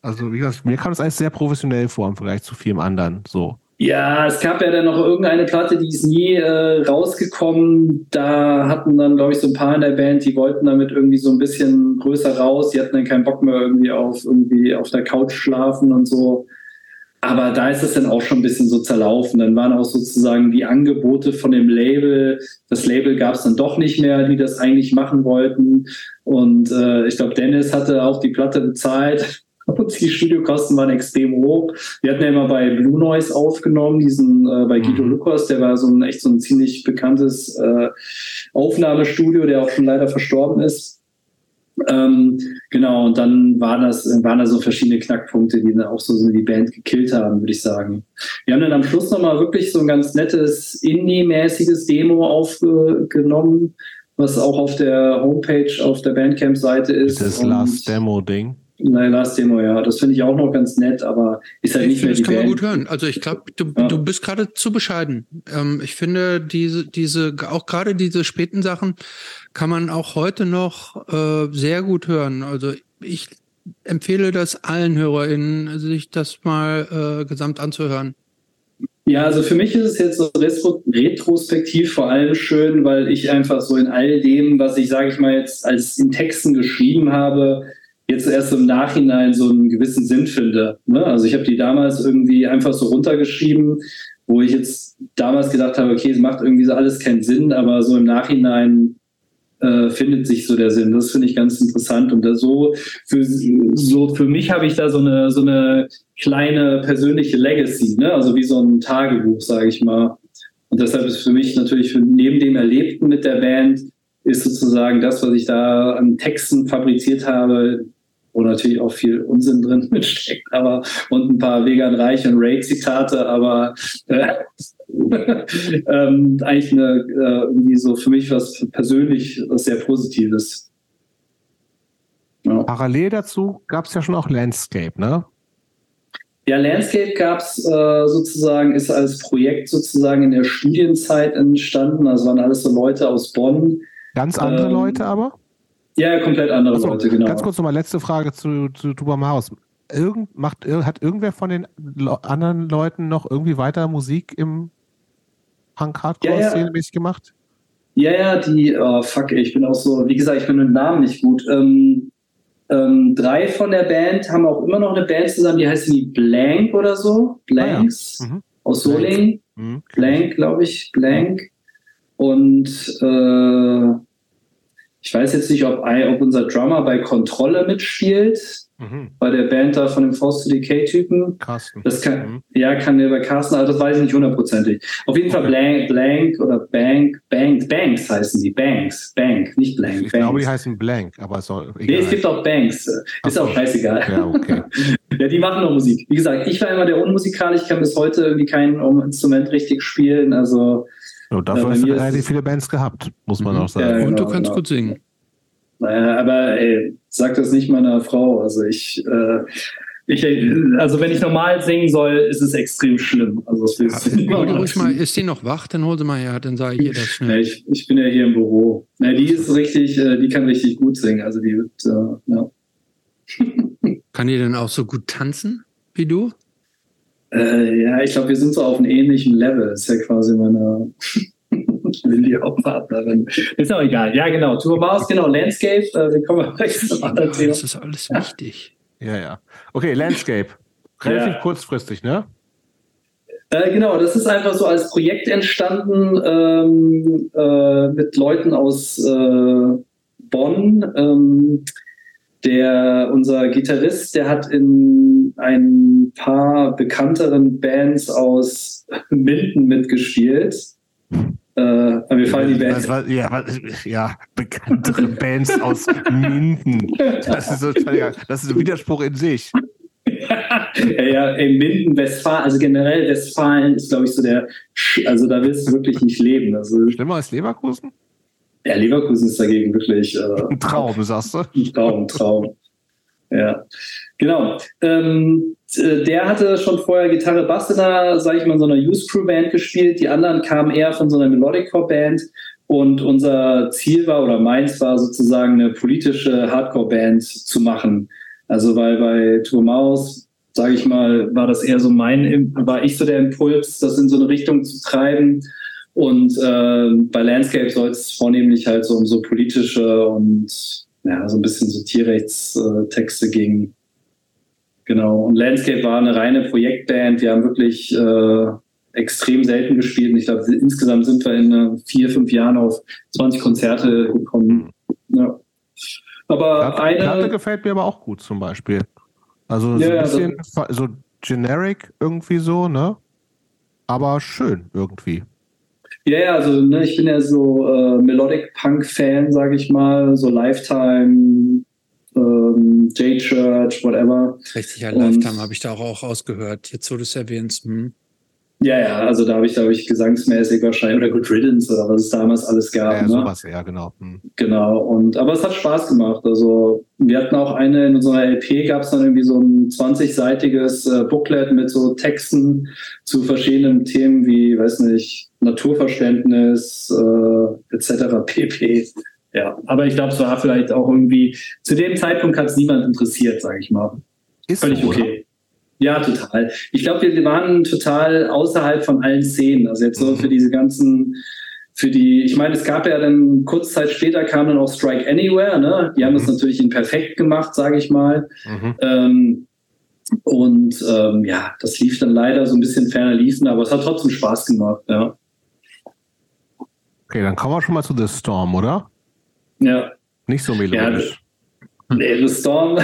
Also, wie gesagt, mir kam es eigentlich sehr professionell vor im Vergleich zu vielem anderen. So. Ja, es gab ja dann noch irgendeine Platte, die ist nie äh, rausgekommen. Da hatten dann, glaube ich, so ein paar in der Band, die wollten damit irgendwie so ein bisschen größer raus. Die hatten dann keinen Bock mehr irgendwie auf irgendwie auf der Couch schlafen und so. Aber da ist es dann auch schon ein bisschen so zerlaufen. Dann waren auch sozusagen die Angebote von dem Label. Das Label gab es dann doch nicht mehr, die das eigentlich machen wollten. Und äh, ich glaube, Dennis hatte auch die Platte bezahlt und die Studiokosten waren extrem hoch. Wir hatten ja immer bei Blue Noise aufgenommen, diesen äh, bei Guido mhm. Lukas, der war so ein echt so ein ziemlich bekanntes äh, Aufnahmestudio, der auch schon leider verstorben ist. Ähm, genau, und dann waren das, waren da so verschiedene Knackpunkte, die dann auch so die Band gekillt haben, würde ich sagen. Wir haben dann am Schluss nochmal wirklich so ein ganz nettes Indie-mäßiges Demo aufgenommen, was auch auf der Homepage, auf der Bandcamp-Seite ist. Das Last Demo-Ding. Nein, Last Demo, ja. Das finde ich auch noch ganz nett, aber ist halt ich nicht mehr die Das kann Band. man gut hören. Also ich glaube, du, ja. du bist gerade zu bescheiden. Ähm, ich finde, diese, diese, auch gerade diese späten Sachen kann man auch heute noch äh, sehr gut hören. Also ich empfehle das allen HörerInnen, sich das mal äh, gesamt anzuhören. Ja, also für mich ist es jetzt so retrospektiv vor allem schön, weil ich einfach so in all dem, was ich, sage ich mal, jetzt als in Texten geschrieben habe, jetzt erst im Nachhinein so einen gewissen Sinn finde. Ne? Also ich habe die damals irgendwie einfach so runtergeschrieben, wo ich jetzt damals gedacht habe, okay, es macht irgendwie so alles keinen Sinn, aber so im Nachhinein äh, findet sich so der Sinn. Das finde ich ganz interessant. Und so für, so für mich habe ich da so eine, so eine kleine persönliche Legacy, ne? also wie so ein Tagebuch, sage ich mal. Und deshalb ist für mich natürlich für, neben dem Erlebten mit der Band ist sozusagen das, was ich da an Texten fabriziert habe, wo natürlich auch viel Unsinn drin [LAUGHS] steckt, aber und ein paar Vegan Reich und Ray Zitate, aber äh, [LAUGHS] ähm, eigentlich eine, äh, irgendwie so für mich was persönlich was sehr Positives. Ja. Parallel dazu gab es ja schon auch Landscape, ne? Ja, Landscape gab es äh, sozusagen, ist als Projekt sozusagen in der Studienzeit entstanden. Also waren alles so Leute aus Bonn. Ganz andere ähm, Leute aber? Ja, komplett andere also, Leute, genau. Ganz kurz nochmal, letzte Frage zu, zu Tuba Haus. Irgend, macht, hat irgendwer von den anderen Leuten noch irgendwie weiter Musik im Punk-Hardcore-Szene mäßig gemacht? Ja, ja, die, oh, fuck, ich bin auch so, wie gesagt, ich bin mit dem Namen nicht gut. Ähm, ähm, drei von der Band haben auch immer noch eine Band zusammen, die heißt wie Blank oder so. Blanks. Ah, ja. mhm. Aus Solingen. Mhm. Blank, glaube ich. Blank. Und äh, ich weiß jetzt nicht, ob, ob unser Drummer bei Kontrolle mitspielt. Mhm. Bei der Band da von dem Force to Decay-Typen. Carsten. Das kann, mhm. Ja, kann der bei Carsten, aber das weiß ich nicht hundertprozentig. Auf jeden Fall Blank, Blank oder Bank, Bank, Banks heißen die. Banks, Bank, nicht Blank. Ich Banks. glaube, die heißen Blank, aber es soll. Nee, es gibt auch Banks. Ist so. auch scheißegal. Ja, okay. [LAUGHS] ja, die machen noch Musik. Wie gesagt, ich war immer der Unmusikal. Ich kann bis heute irgendwie kein Instrument richtig spielen. Also. So, dafür hast du relativ viele Bands gehabt, muss man mhm. auch sagen. Ja, genau, Und du kannst genau. gut singen. Naja, aber ey, sag das nicht meiner Frau. Also ich, äh, ich, also wenn ich normal singen soll, ist es extrem schlimm. Also das nicht [LAUGHS] mal, ist die noch wach? Dann hol sie mal her, dann sage ich ihr das schnell. Ja, ich, ich bin ja hier im Büro. Ja, die ist richtig, äh, die kann richtig gut singen. Also die wird, äh, ja. [LAUGHS] Kann die denn auch so gut tanzen wie du? Äh, ja, ich glaube, wir sind so auf einem ähnlichen Level. Das ist ja quasi meine [LAUGHS] Lilly Hauptpartnerin. Ist auch egal. Ja, genau. Tour Maus, genau. Landscape. Äh, wir kommen gleich zum anderen Thema. Das ist alles wichtig. Ja, ja. Okay, Landscape. [LAUGHS] Relativ ja. kurzfristig, ne? Äh, genau, das ist einfach so als Projekt entstanden ähm, äh, mit Leuten aus äh, Bonn. Ähm, der, unser Gitarrist, der hat in ein paar bekannteren Bands aus Minden mitgespielt. Äh, aber mir fallen die Bands. War, ja, ja, bekanntere Bands aus Minden. Das ist, so, das ist ein Widerspruch in sich. [LAUGHS] ja, ja, in Minden, Westfalen, also generell Westfalen ist, glaube ich, so der, also da willst du wirklich nicht leben. Also, Schlimmer als Leverkusen? Ja, Leverkusen ist dagegen wirklich. Äh, ein Traum, sagst du? Ein Traum, ein Traum. Ja, genau. Ähm, äh, der hatte schon vorher Gitarre, Bass in einer, sag ich mal, so einer Use Crew Band gespielt. Die anderen kamen eher von so einer Melodic Core Band. Und unser Ziel war oder meins war sozusagen eine politische Hardcore Band zu machen. Also weil bei Tour Maus, sage ich mal, war das eher so mein, war ich so der Impuls, das in so eine Richtung zu treiben. Und äh, bei Landscape soll es vornehmlich halt so um so politische und ja, so ein bisschen so Tierrechtstexte ging. Genau. Und Landscape war eine reine Projektband. Wir haben wirklich äh, extrem selten gespielt. Und ich glaube, insgesamt sind wir in äh, vier, fünf Jahren auf 20 Konzerte gekommen. Ja. Aber Karte, eine. Karte gefällt mir aber auch gut zum Beispiel. Also so ja, ein bisschen so generic irgendwie so, ne? Aber schön irgendwie. Ja, ja, also ne, ich bin ja so äh, Melodic Punk-Fan, sage ich mal, so Lifetime, ähm, J-Church, whatever. Richtig, ja, Lifetime habe ich da auch, auch ausgehört, jetzt wo du es erwähnst. Hm. Ja, ja, also da habe ich, glaube ich, gesangsmäßig wahrscheinlich oder Good Riddance oder was es damals alles gab. Ja, ne? sowas, ja, genau. Hm. Genau, und aber es hat Spaß gemacht. Also wir hatten auch eine in unserer LP, gab es dann irgendwie so ein 20-seitiges äh, Booklet mit so Texten zu verschiedenen Themen wie, weiß nicht, Naturverständnis äh, etc. pp. Ja, aber ich glaube, es war vielleicht auch irgendwie, zu dem Zeitpunkt hat es niemand interessiert, sage ich mal. Ist Völlig so, okay. Oder? Ja, total. Ich glaube, wir waren total außerhalb von allen Szenen. Also jetzt so mhm. für diese ganzen, für die, ich meine, es gab ja dann kurz Zeit später kam dann auch Strike Anywhere, ne? Die haben mhm. das natürlich in perfekt gemacht, sage ich mal. Mhm. Ähm, und ähm, ja, das lief dann leider so ein bisschen ferner liefen, aber es hat trotzdem Spaß gemacht, ja. Okay, dann kommen wir schon mal zu The Storm, oder? Ja. Nicht so melodisch. Ja, [LAUGHS] nee, The Storm,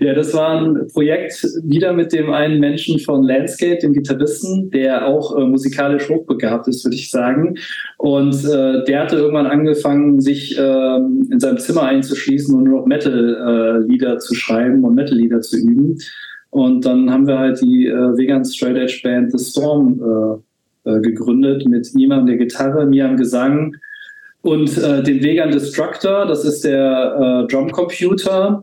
ja, das war ein Projekt wieder mit dem einen Menschen von Landscape, dem Gitarristen, der auch äh, musikalisch hochbegabt ist, würde ich sagen. Und äh, der hatte irgendwann angefangen, sich äh, in seinem Zimmer einzuschließen und nur noch Metal-Lieder äh, zu schreiben und Metal-Lieder zu üben. Und dann haben wir halt die äh, Vegan Straight Edge Band The Storm äh, gegründet mit ihm an der Gitarre, mir am Gesang und dem Vegan Destructor, das ist der Drumcomputer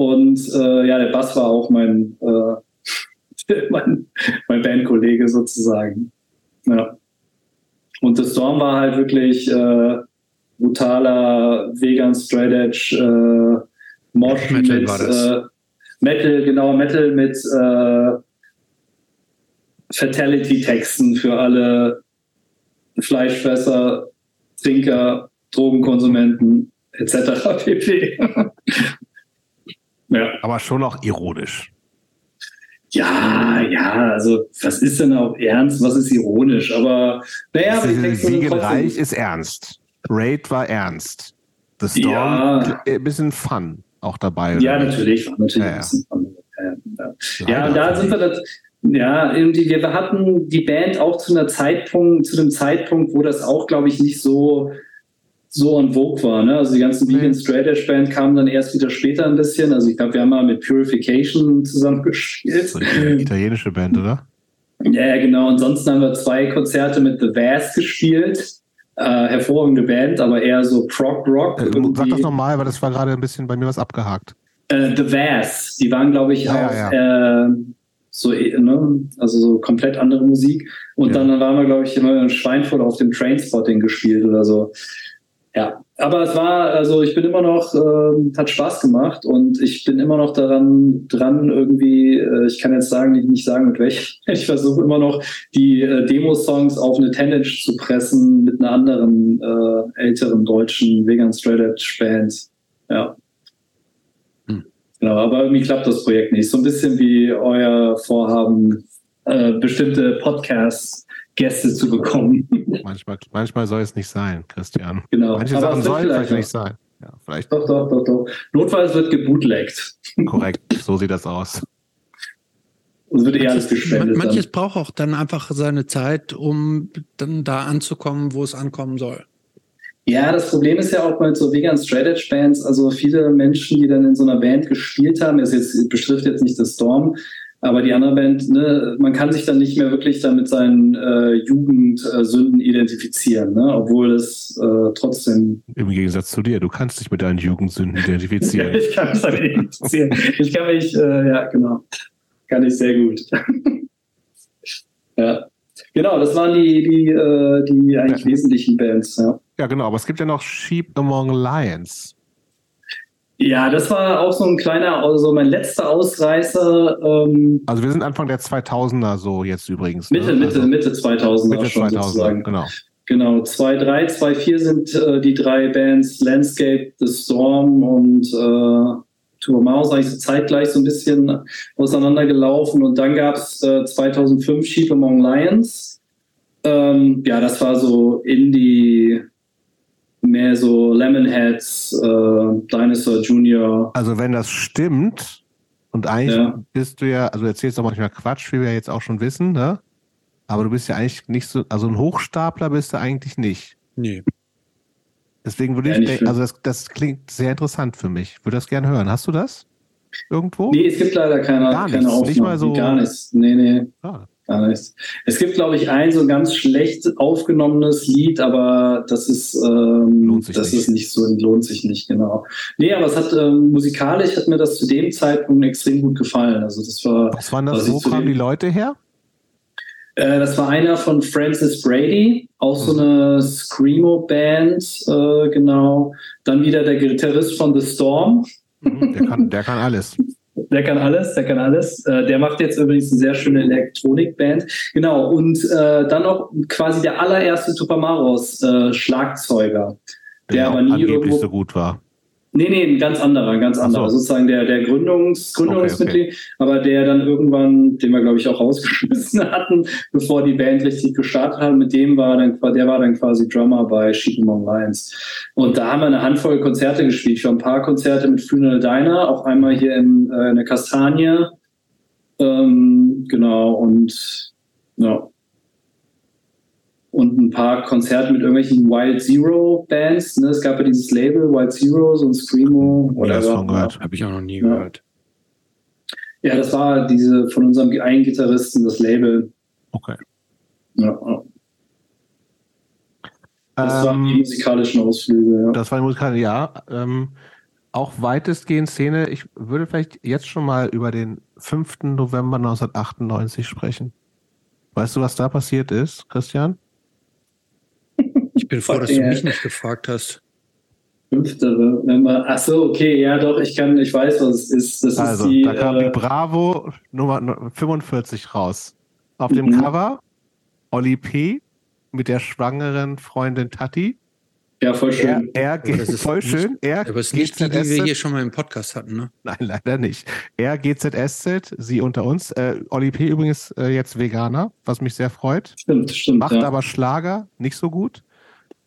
Und äh, ja, der Bass war auch mein, äh, [LAUGHS] mein, mein Bandkollege sozusagen. Ja. Und The Storm war halt wirklich äh, brutaler Vegan Straight Edge äh, Mosh Metal mit war das. Äh, Metal, genau, Metal mit äh, Fatality-Texten für alle Fleischfresser, Trinker, Drogenkonsumenten etc. [LAUGHS] pp. Ja. Aber schon auch ironisch. ja, ja, also was ist denn auch ernst, was ist ironisch? Aber naja, aber die Texte sind Vegan trotzdem- Reich ist ernst. Raid war ernst. The Storm, Ja. ein bisschen Fun auch dabei. Ja, oder natürlich, war natürlich Ja, ein bisschen von, ja, ja. Ja, da sind wir das, ja, irgendwie, wir hatten die Band auch zu einer Zeitpunkt, zu einem Zeitpunkt, wo das auch, glaube ich, nicht so, so en vogue war. Ne? Also die ganzen. Vegan Straight Edge Band kamen dann erst wieder später ein bisschen. Also ich glaube, wir haben mal mit Purification zusammen gespielt. So eine italienische Band, oder? Ja, genau. Ansonsten haben wir zwei Konzerte mit The Vast gespielt. Äh, hervorragende Band, aber eher so Prog Rock. Äh, Sag das nochmal, weil das war gerade ein bisschen bei mir was abgehakt. Äh, The Vast, die waren, glaube ich, Ja, auch ja, Äh, so, eh, ne? also so komplett andere Musik. Und Ja. dann waren wir, glaube ich, immer in Schweinfurt auf dem Trainspotting gespielt oder so. Ja, aber es war, also ich bin immer noch, ähm, hat Spaß gemacht und ich bin immer noch daran dran irgendwie, äh, ich kann jetzt sagen, nicht sagen mit welchem, [LAUGHS] ich versuche immer noch die äh, Demo-Songs auf eine Tenage zu pressen mit einer anderen äh, älteren deutschen Vegan Straight Edge Band. Ja. Hm. Genau, aber irgendwie klappt das Projekt nicht. So ein bisschen wie euer Vorhaben, äh, bestimmte Podcasts-Gäste zu bekommen. [LAUGHS] Manchmal, manchmal soll es nicht sein, Christian. genau. Manche Aber Sachen es sollen vielleicht nicht sein. Ja, vielleicht Doch, doch, doch, doch. Notfalls wird gebootleggt. korrekt. So sieht das aus. Und es wird eh alles gespendet. Man- Manches dann. braucht auch dann einfach seine Zeit, um dann da anzukommen, wo es ankommen soll. Ja, das Problem ist ja auch bei so Vegan Straight Edge Bands, also viele Menschen, die dann in so einer Band gespielt haben, ist jetzt, betrifft jetzt nicht das Storm, aber die andere Band, ne, man kann sich dann nicht mehr wirklich dann mit seinen äh, Jugendsünden identifizieren, ne, obwohl es äh, trotzdem Im Gegensatz zu dir. Du kannst dich mit deinen Jugendsünden identifizieren. [LAUGHS] ich kann mich identifizieren. Ich kann mich, äh, ja, genau. Kann ich sehr gut. [LAUGHS] ja. Genau, das waren die, die, äh, die eigentlich Ja. wesentlichen Bands, ja. Ja, genau. Aber es gibt ja noch Sheep Among Lions. Ja, das war auch so ein kleiner, also mein letzter Ausreißer, ähm, Also wir sind Anfang der 2000er so jetzt übrigens. Mitte, ne? Mitte, also Mitte 2000 Mitte schon 2000, sozusagen. genau. Genau, 2.3, 2.4 sind äh, die drei Bands Landscape, The Storm und äh, Tour Maus eigentlich so zeitgleich so ein bisschen auseinandergelaufen. Und dann gab es äh, 2005 Sheep Among Lions. Ähm, ja, das war so Indie, mehr so Lemonheads, äh, Dinosaur Junior. Also wenn das stimmt, und eigentlich Ja. bist du ja, also du erzählst doch manchmal Quatsch, wie wir jetzt auch schon wissen, ne? Aber du bist ja eigentlich nicht so, also ein Hochstapler bist du eigentlich nicht. Nee. Deswegen würde Ja, ich, denken, also das, das klingt sehr interessant für mich. Würde das gerne hören. Hast du das? Irgendwo? Nee, es gibt leider keine, Gar keine nichts, Aufnahmen. nicht mal so- Gar nichts. Nee, nee. Ah, Gar nichts. Es gibt, glaube ich, ein so ganz schlecht aufgenommenes Lied, aber das ist, ähm, das nicht. ist nicht so, lohnt sich nicht, genau. Nee, aber es hat ähm, musikalisch hat mir das zu dem Zeitpunkt extrem gut gefallen. Also das war, was waren das? Wo kamen die Leute her? äh, das war einer von Francis Brady, auch so Mhm. eine Screamo-Band, äh, genau. Dann wieder der Gitarrist von The Storm. Mhm, Der kann, der kann alles. [LAUGHS] Der kann alles, der kann alles. Äh, der macht jetzt übrigens eine sehr schöne Elektronikband. Genau, und äh, dann noch quasi der allererste Tupamaros äh, Schlagzeuger. Der Der aber auch nie angeblich irgendwo- so gut war. Nee, nee, ein ganz anderer, ein ganz Ach so. anderer. Sozusagen der, der Gründungs, Gründungsmitglied, aber der dann irgendwann, den wir, glaube ich, auch [LAUGHS] rausgeschmissen hatten, bevor die Band richtig gestartet hat. Mit dem war dann, der war dann quasi Drummer bei Sheep Among Lions. Und da haben wir eine Handvoll Konzerte gespielt. Ich war ein paar Konzerte mit Funeral Diner, auch einmal hier in, äh, in der Kastanie. Ähm, genau, und ja. Und ein paar Konzerte mit irgendwelchen Wild Zero Bands. Ne? Es gab ja dieses Label Wild Zero, so ein Screamo. Nie was von gehört. Habe ich auch noch nie Ja. gehört. Ja, das war diese von unserem einen Gitarristen, das Label. Okay. Ja, das waren die Ähm, musikalischen Ausflüge. Ja. das war die Musikal, ja. Ähm, auch weitestgehend Szene. Ich würde vielleicht jetzt schon mal über den 5. November 1998 sprechen. Weißt du, was da passiert ist, Christian? Ich bin froh, dass du mich nicht gefragt hast. 5. November. Ach so, okay, ja doch, ich kann, ich weiß, was es ist. Das also, ist die, da kam äh, die Bravo Nummer 45 raus. Auf dem Mhm. Cover Oli P. mit der schwangeren Freundin Tati. ja, voll Er, schön. er Aber das geht ist voll nicht- schön. Er Aber es ist nicht die, die wir hier schon mal im Podcast hatten, ne? Nein, leider nicht. Er GZSZ, sie unter uns. Äh, Oli P. übrigens äh, jetzt Veganer, was mich sehr freut. Stimmt, stimmt. Macht ja. aber Schlager nicht so gut.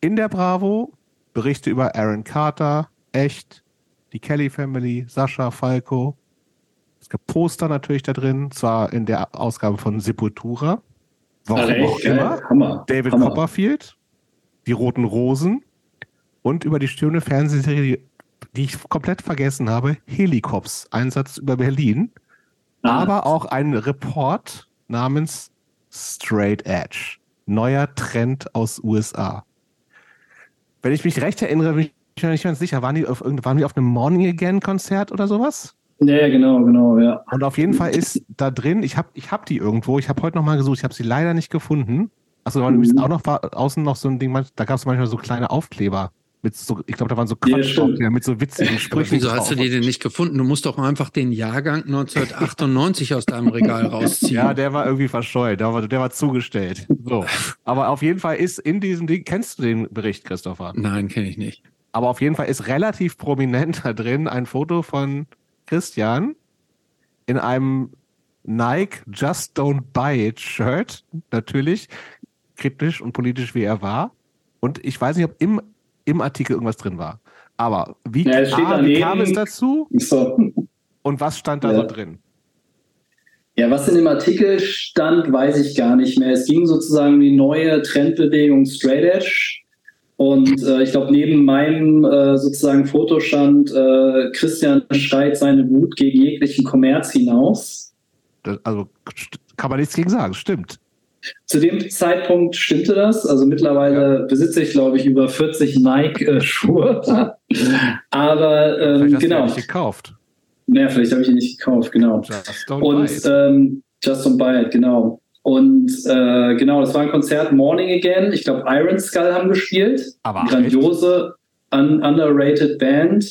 In der Bravo Berichte über Aaron Carter, Echt, die Kelly Family, Sascha, Falco. Es gab Poster natürlich da drin, zwar in der Ausgabe von Sepultura. Warum Ach, auch immer. Hammer. David Hammer. Copperfield, die Roten Rosen und über die schöne Fernsehserie, die, die ich komplett vergessen habe, Helikops, Einsatz über Berlin. Ah, Aber auch ein Report namens Straight Edge. Neuer Trend aus USA. Wenn ich mich recht erinnere, bin ich mir nicht ganz sicher, waren die auf, waren die auf einem Morning Again Konzert oder sowas? Ja, ja, genau, genau, ja. Und auf jeden Fall ist da drin, ich habe ich hab die irgendwo, ich habe heute noch mal gesucht, ich habe sie leider nicht gefunden. Achso, da war Mhm. übrigens auch noch war außen noch so ein Ding, da gab es manchmal so kleine Aufkleber. Mit so, ich glaube, da waren so Ja, Quatsch-Aufkleber mit so witzigen Sprüchen. wieso hast du die denn nicht gefunden? Du musst doch einfach den Jahrgang 1998 aus deinem Regal rausziehen. Ja, der war irgendwie verschollen, der war, der war zugestellt. So. Aber auf jeden Fall ist in diesem Ding, kennst du den Bericht, Christopher? Nein, kenne ich nicht. Aber auf jeden Fall ist relativ prominent da drin ein Foto von Christian in einem Nike Just Don't Buy It Shirt. Natürlich kritisch und politisch wie er war. Und ich weiß nicht, ob im, im Artikel irgendwas drin war. Aber wie, Ja, A, wie kam es dazu So. und was stand da Ja. so drin? Ja, was in dem Artikel stand, weiß ich gar nicht mehr. Es ging sozusagen um die neue Trendbewegung Straight Edge. Und äh, ich glaube, neben meinem äh, sozusagen Foto stand, äh, Christian schreit seine Wut gegen jeglichen Kommerz hinaus. Das, also kann man nichts gegen sagen, stimmt. Zu dem Zeitpunkt stimmte das. Also mittlerweile besitze ich, glaube ich, über 40 Nike-Schuhe. [LAUGHS] Aber ähm, Vielleicht hast du ja genau. nicht gekauft. Naja, vielleicht habe ich ihn nicht gekauft, genau. Just don't buy Und it. ähm, Just Don't Buy It, genau. Und äh, genau, das war ein Konzert Morning Again. Ich glaube, Iron Skull haben gespielt. Aber grandiose, un underrated Band.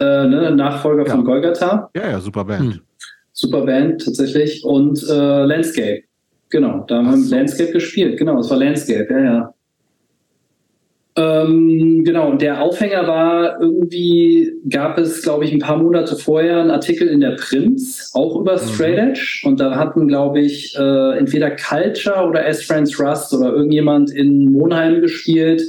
Äh, ne, Nachfolger Ja. von Golgatha. ja, ja, super Band. Hm. Super Band tatsächlich. Und äh, Landscape. Genau, da haben wir so. Landscape gespielt. Genau, es war Landscape, ja, ja. Ähm, genau, und der Aufhänger war irgendwie, gab es, glaube ich, ein paar Monate vorher einen Artikel in der Prinz, auch über Straight Edge. Und da hatten, glaube ich, äh, entweder Culture oder S. Friends Rust oder irgendjemand in Monheim gespielt.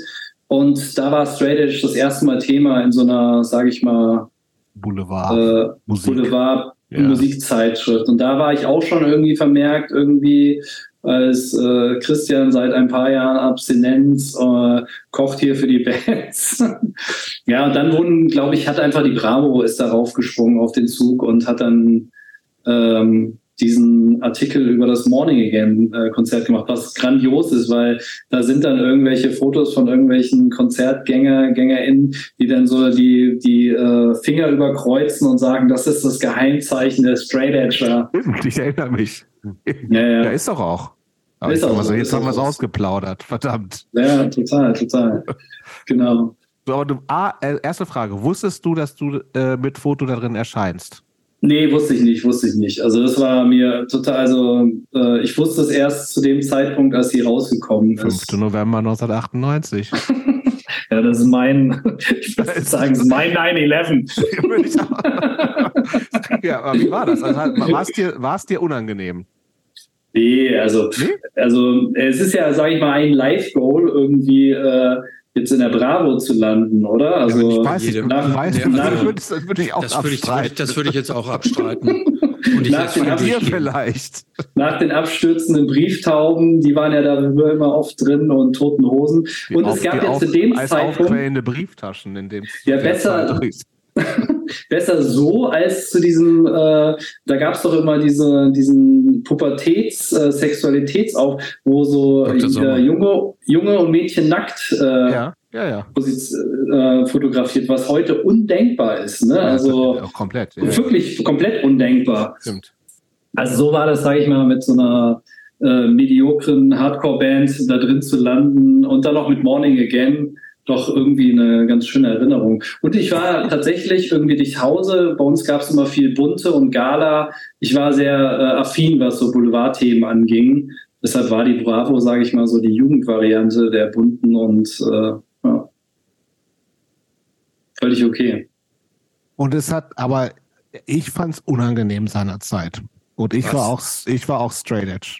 Und da war Straight Edge das erste Mal Thema in so einer, sage ich mal, Boulevard, äh. Boulevard Ja. Musikzeitschrift. Und da war ich auch schon irgendwie vermerkt, irgendwie als äh, Christian seit ein paar Jahren Abstinenz äh, kocht hier für die [LAUGHS] Bands. ja, und dann wurden, glaube ich, hat einfach die Bravo ist darauf gesprungen auf den Zug und hat dann ähm, diesen Artikel über das Morning Again äh, Konzert gemacht, was grandios ist, weil da sind dann irgendwelche Fotos von irgendwelchen Konzertgänger, GängerInnen, die dann so die, die äh, Finger überkreuzen und sagen, das ist das Geheimzeichen der Straight Edger. Stimmt, [LAUGHS] ich erinnere mich. Ja, Ja, ja. ist doch auch. Aber Ist jetzt auch haben wir so, jetzt haben wir es so. ausgeplaudert, verdammt. Ja, total, total. [LAUGHS] Genau. So, aber du, ah, äh, erste Frage. Wusstest du, dass du äh, mit Foto da drin erscheinst? Nee, wusste ich nicht, wusste ich nicht. Also das war mir total, also äh, ich wusste es erst zu dem Zeitpunkt, als sie rausgekommen 5. ist. November 1998. [LAUGHS] Ja, das ist mein, ich würde sagen, das ist mein 9-11. [LAUGHS] Würde ich auch- [LAUGHS] ja, aber wie war das? Also, war es dir, war es dir unangenehm? Nee, also, Nee? also es ist ja, sage ich mal, ein Live-Goal, irgendwie äh, jetzt in der Bravo zu landen, oder? Also ich weiß Ja, das, würde, das würde ich auch Das würde ich, abstreiten. das würde ich jetzt auch abstreiten. [LAUGHS] Und ich Nach den vielleicht. nach den abstürzenden Brieftauben, die waren ja da immer oft drin und toten Hosen. Und Auf- es gab ja auf- zu dem als Zeitpunkt aufquellende Brieftaschen in dem Ja, besser- Zeit. [LAUGHS] besser so als zu diesem, äh, da gab es doch immer diese, diesen Pubertäts-, äh, Sexualitätsauf, wo so äh, Junge, Junge und Mädchen nackt äh, Ja. ja, ja. Äh, fotografiert, was heute undenkbar ist. Ne? Also ja, komplett. Ja, wirklich komplett undenkbar. Stimmt. Also so war das, sage ich mal, mit so einer äh, mediokren Hardcore-Band da drin zu landen und dann noch mit Morning Again doch irgendwie eine ganz schöne Erinnerung. Und ich war tatsächlich irgendwie durch Hause. Bei uns gab es immer viel Bunte und Gala. Ich war sehr äh, affin, was so Boulevardthemen anging. Deshalb war die Bravo, sage ich mal, so die Jugendvariante der Bunten und äh, ja. völlig okay. Und es hat, aber ich fand es unangenehm seinerzeit. Und ich was? war auch, ich war auch straight edge.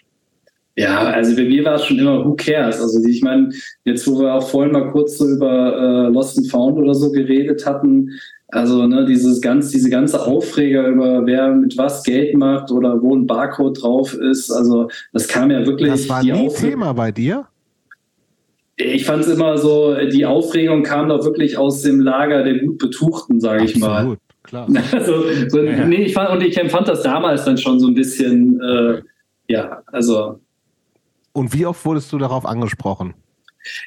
Ja, also bei mir war es schon immer, who cares? Also ich meine, jetzt wo wir auch vorhin mal kurz so über äh, Lost and Found oder so geredet hatten, also ne, dieses ganz, diese ganze Aufreger über wer mit was Geld macht oder wo ein Barcode drauf ist, also das kam ja wirklich. Das war nie Thema bei dir? Ich fand es immer so, die Aufregung kam doch wirklich aus dem Lager der gut Betuchten, sage ich mal. Absolut, klar. [LAUGHS] Also, so, ja. nee, ich fand, und ich empfand das damals dann schon so ein bisschen, äh, ja, also und wie oft wurdest du darauf angesprochen?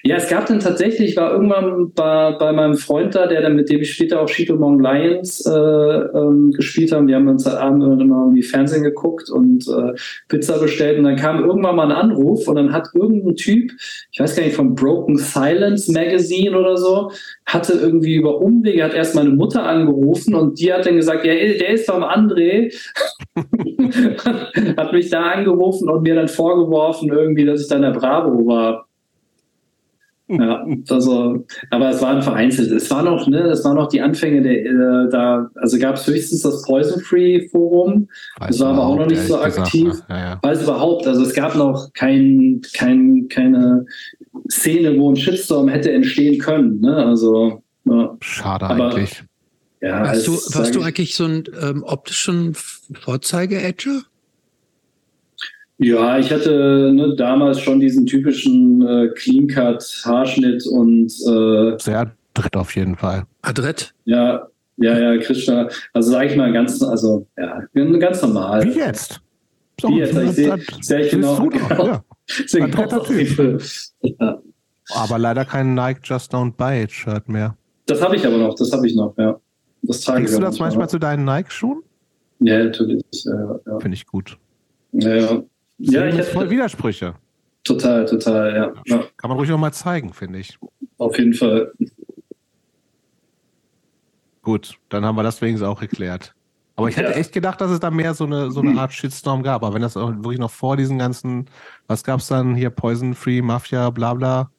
Ja, es gab dann tatsächlich, ich war irgendwann bei, bei meinem Freund da, der dann mit dem ich später auch Cheetomong Lions äh, ähm, gespielt haben. Wir haben uns am Abend immer irgendwie Fernsehen geguckt und äh, Pizza bestellt und dann kam irgendwann mal ein Anruf und dann hat irgendein Typ, ich weiß gar nicht, vom Broken Silence Magazine oder so, hatte irgendwie über Umwege, hat erst meine Mutter angerufen und die hat dann gesagt, ja, der ist vom André. [LAUGHS] hat mich da angerufen und mir dann vorgeworfen irgendwie, dass ich dann der Bravo war. Ja, also, aber es waren vereinzelt. Es war noch, ne, es waren noch die Anfänge der, äh, da, also gab es höchstens das Poison Free Forum. Weiß das war aber auch noch nicht so aktiv. Gesagt, ja, ja. Weiß überhaupt, also es gab noch kein, kein, keine Szene, wo ein Shitstorm hätte entstehen können. Ne? Also, ja. Schade aber, eigentlich. Ja, warst, du, warst du eigentlich so ein ähm, optischen Vorzeige-Edger? Ja, ich hatte ne, damals schon diesen typischen äh, Clean-Cut-Haarschnitt und äh, sehr adrett auf jeden Fall. Adrett? Ja, ja, ja, Krishna. Also sage ich mal ganz, also ja, ganz normal. Wie jetzt? So, Wie jetzt? Ich sehe seh genau. genau. Ja. [LAUGHS] Adretter Typ. [LAUGHS] Ja. Aber leider kein Nike Just Don't Buy It Shirt mehr. Das habe ich aber noch, das habe ich noch, ja. Das trage Kriegst du das manchmal zu deinen Nike-Schuhen? Ja, natürlich. Ja, ja. Finde ich gut. Ja, ja. Ja, ich hätte voll Widersprüche. Total, total, ja. ja. Kann man ruhig auch mal zeigen, finde ich. Auf jeden Fall. Gut, dann haben wir das wenigstens auch geklärt. Aber ich hätte ja. echt gedacht, dass es da mehr so eine, so eine Art Shitstorm gab. Aber wenn das auch wirklich noch vor diesen ganzen, was gab es dann hier, Poison Free, Mafia, bla bla.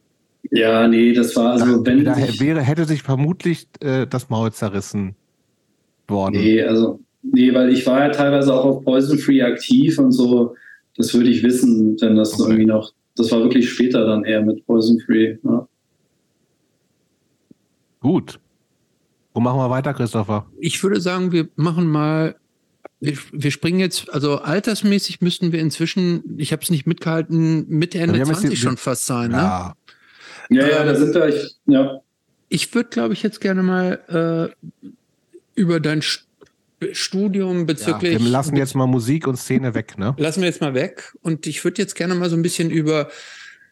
Ja, nee, das war also, da, wenn. Da wäre, hätte sich vermutlich äh, das Maul zerrissen worden. Nee, also, nee, weil ich war ja teilweise auch auf Poison Free aktiv und so das würde ich wissen, wenn das okay. irgendwie noch, das war wirklich später dann eher mit Poison Free. Ja. Gut. Wo machen wir weiter, Christopher? Ich würde sagen, wir machen mal, wir, wir springen jetzt, also altersmäßig müssten wir inzwischen, ich habe es nicht mitgehalten, Mitte, Ende ja, 20 schon fast sein. Ja, ne? ja, ja, da sind wir, ich, ja. Ich würde, glaube ich, jetzt gerne mal äh, über dein Studium bezüglich. Ja, wir lassen jetzt mal Musik und Szene weg, ne? Lassen wir jetzt mal weg. Und ich würde jetzt gerne mal so ein bisschen über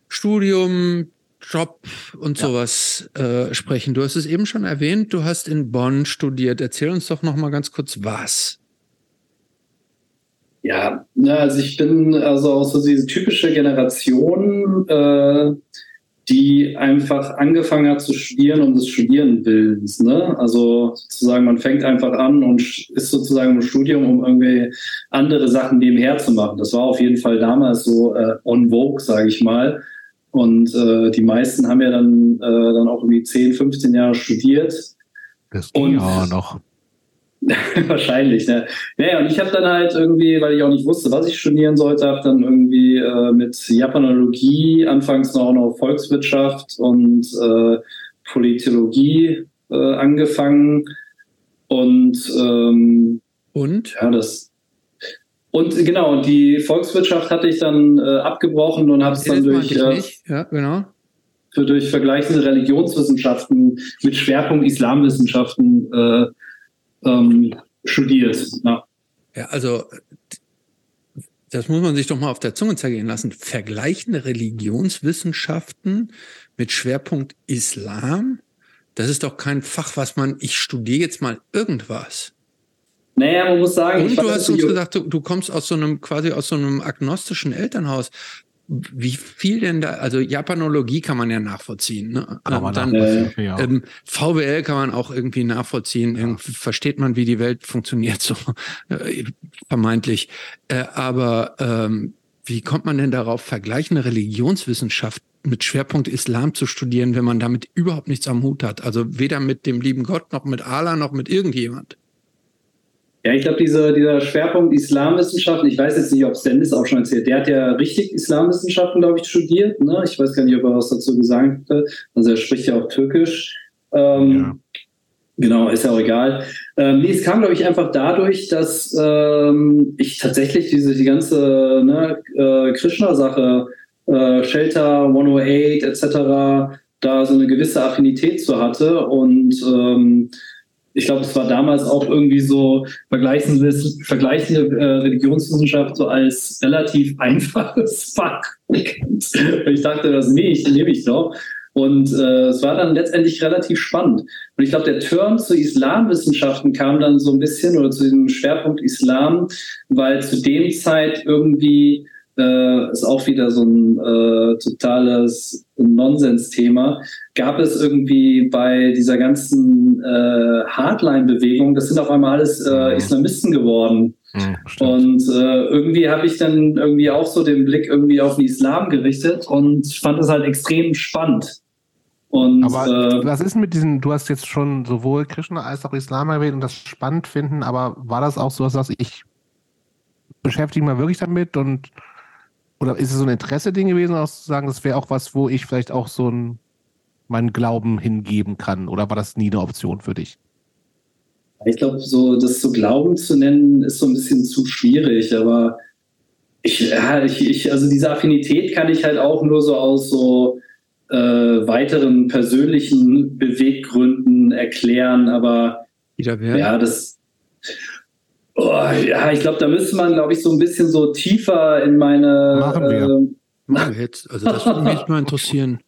Studium, Job und ja. sowas äh, sprechen. Du hast es eben schon erwähnt, du hast in Bonn studiert. Erzähl uns doch noch mal ganz kurz, was. Ja, also ich bin also auch so diese typische Generation, äh, die einfach angefangen hat zu studieren um des Studieren Willens. Ne? Also sozusagen, man fängt einfach an und ist sozusagen im Studium, um irgendwie andere Sachen nebenher zu machen. Das war auf jeden Fall damals so äh, on vogue, sage ich mal. Und äh, die meisten haben ja dann, äh, dann auch irgendwie 10, 15 Jahre studiert. Das ging ja noch. [LAUGHS] Wahrscheinlich, ne? Naja, und ich habe dann halt irgendwie, weil ich auch nicht wusste, was ich studieren sollte, habe dann irgendwie äh, mit Japanologie, anfangs noch, noch Volkswirtschaft und äh, Politologie äh, angefangen. Und, ähm, und? Ja, das. Und genau, und die Volkswirtschaft hatte ich dann äh, abgebrochen und habe es dann durch. Äh, ja, genau. Für, durch vergleichende Religionswissenschaften mit Schwerpunkt Islamwissenschaften äh, ähm, studiert. Ja. ja, also das muss man sich doch mal auf der Zunge zergehen lassen. Vergleichende Religionswissenschaften mit Schwerpunkt Islam, das ist doch kein Fach, was man, ich studiere jetzt mal irgendwas. Naja, man muss sagen. Und du hast uns gesagt, du, du kommst aus so einem, quasi aus so einem agnostischen Elternhaus wie viel denn da, also Japanologie kann man ja nachvollziehen. Ne? Kann man dann, äh, ähm, VWL kann man auch irgendwie nachvollziehen. Ja. Irgendwie versteht man, wie die Welt funktioniert, so äh, vermeintlich. Äh, aber ähm, wie kommt man denn darauf, vergleichende Religionswissenschaft mit Schwerpunkt Islam zu studieren, wenn man damit überhaupt nichts am Hut hat? Also weder mit dem lieben Gott noch mit Allah noch mit irgendjemand. Ja, ich glaube, diese, dieser Schwerpunkt Islamwissenschaften, ich weiß jetzt nicht, ob Dennis auch schon erzählt, der hat ja richtig Islamwissenschaften, glaube ich, studiert. Ne? Ich weiß gar nicht, ob er was dazu gesagt hat. Also er spricht ja auch Türkisch. Ähm, ja. Genau, ist ja auch egal. Ähm, nee, es kam, glaube ich, einfach dadurch, dass ähm, ich tatsächlich diese die ganze ne, äh, Krishna-Sache, äh, Shelter 108 etc., da so eine gewisse Affinität zu hatte und ähm, ich glaube, es war damals auch irgendwie so vergleichende, vergleichende äh, Religionswissenschaft so als relativ [LAUGHS] einfaches Fach. ich dachte, das nehme ich, nehme ich doch. Und äh, es war dann letztendlich relativ spannend. Und ich glaube, der Turn zu Islamwissenschaften kam dann so ein bisschen oder zu diesem Schwerpunkt Islam, weil zu dem Zeit irgendwie äh, ist auch wieder so ein äh, totales Nonsens-Thema. Gab es irgendwie bei dieser ganzen äh, Hardline-Bewegung, das sind auf einmal alles äh, mhm. Islamisten geworden. Mhm, und äh, irgendwie habe ich dann irgendwie auch so den Blick irgendwie auf den Islam gerichtet und fand es halt extrem spannend. Und, aber äh, was ist mit diesen, du hast jetzt schon sowohl Krishna als auch Islam erwähnt und das spannend finden, aber war das auch so, dass ich beschäftige mich mal wirklich damit und oder ist es so ein Interesse-Ding gewesen, auch zu sagen, das wäre auch was, wo ich vielleicht auch so ein, meinen Glauben hingeben kann? Oder war das nie eine Option für dich? Ich glaube, so das so Glauben zu nennen, ist so ein bisschen zu schwierig, aber ich, ja, ich, ich, also diese Affinität kann ich halt auch nur so aus so äh, weiteren persönlichen Beweggründen erklären, aber ja, das Oh, ja, ich glaube, da müsste man, glaube ich, so ein bisschen so tiefer in meine. Machen wir. Äh, Machen wir jetzt. Also das würde mich mal interessieren.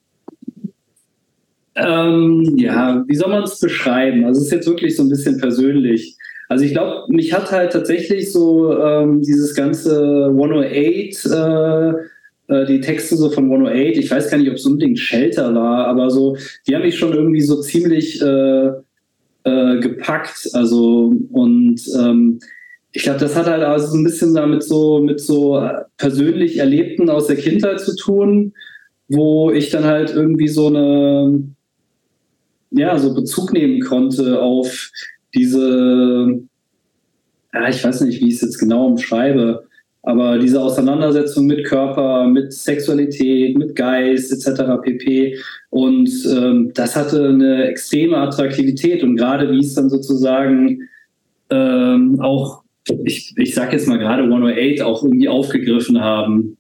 Ähm, ja, wie soll man es beschreiben? Also es ist jetzt wirklich so ein bisschen persönlich. Also ich glaube, mich hat halt tatsächlich so ähm, dieses ganze 108, äh, äh, die Texte so von 108, ich weiß gar nicht, ob es unbedingt Shelter war, aber so, die haben mich schon irgendwie so ziemlich äh, äh, gepackt. Also und ähm, ich glaube, das hat halt also so ein bisschen damit so mit so persönlich Erlebten aus der Kindheit zu tun, wo ich dann halt irgendwie so eine ja so Bezug nehmen konnte auf diese ja, ich weiß nicht, wie ich es jetzt genau umschreibe, aber diese Auseinandersetzung mit Körper, mit Sexualität, mit Geist etc. pp. Und ähm, das hatte eine extreme Attraktivität und gerade wie es dann sozusagen ähm, auch, ich, ich sag jetzt mal gerade 108 auch irgendwie aufgegriffen haben.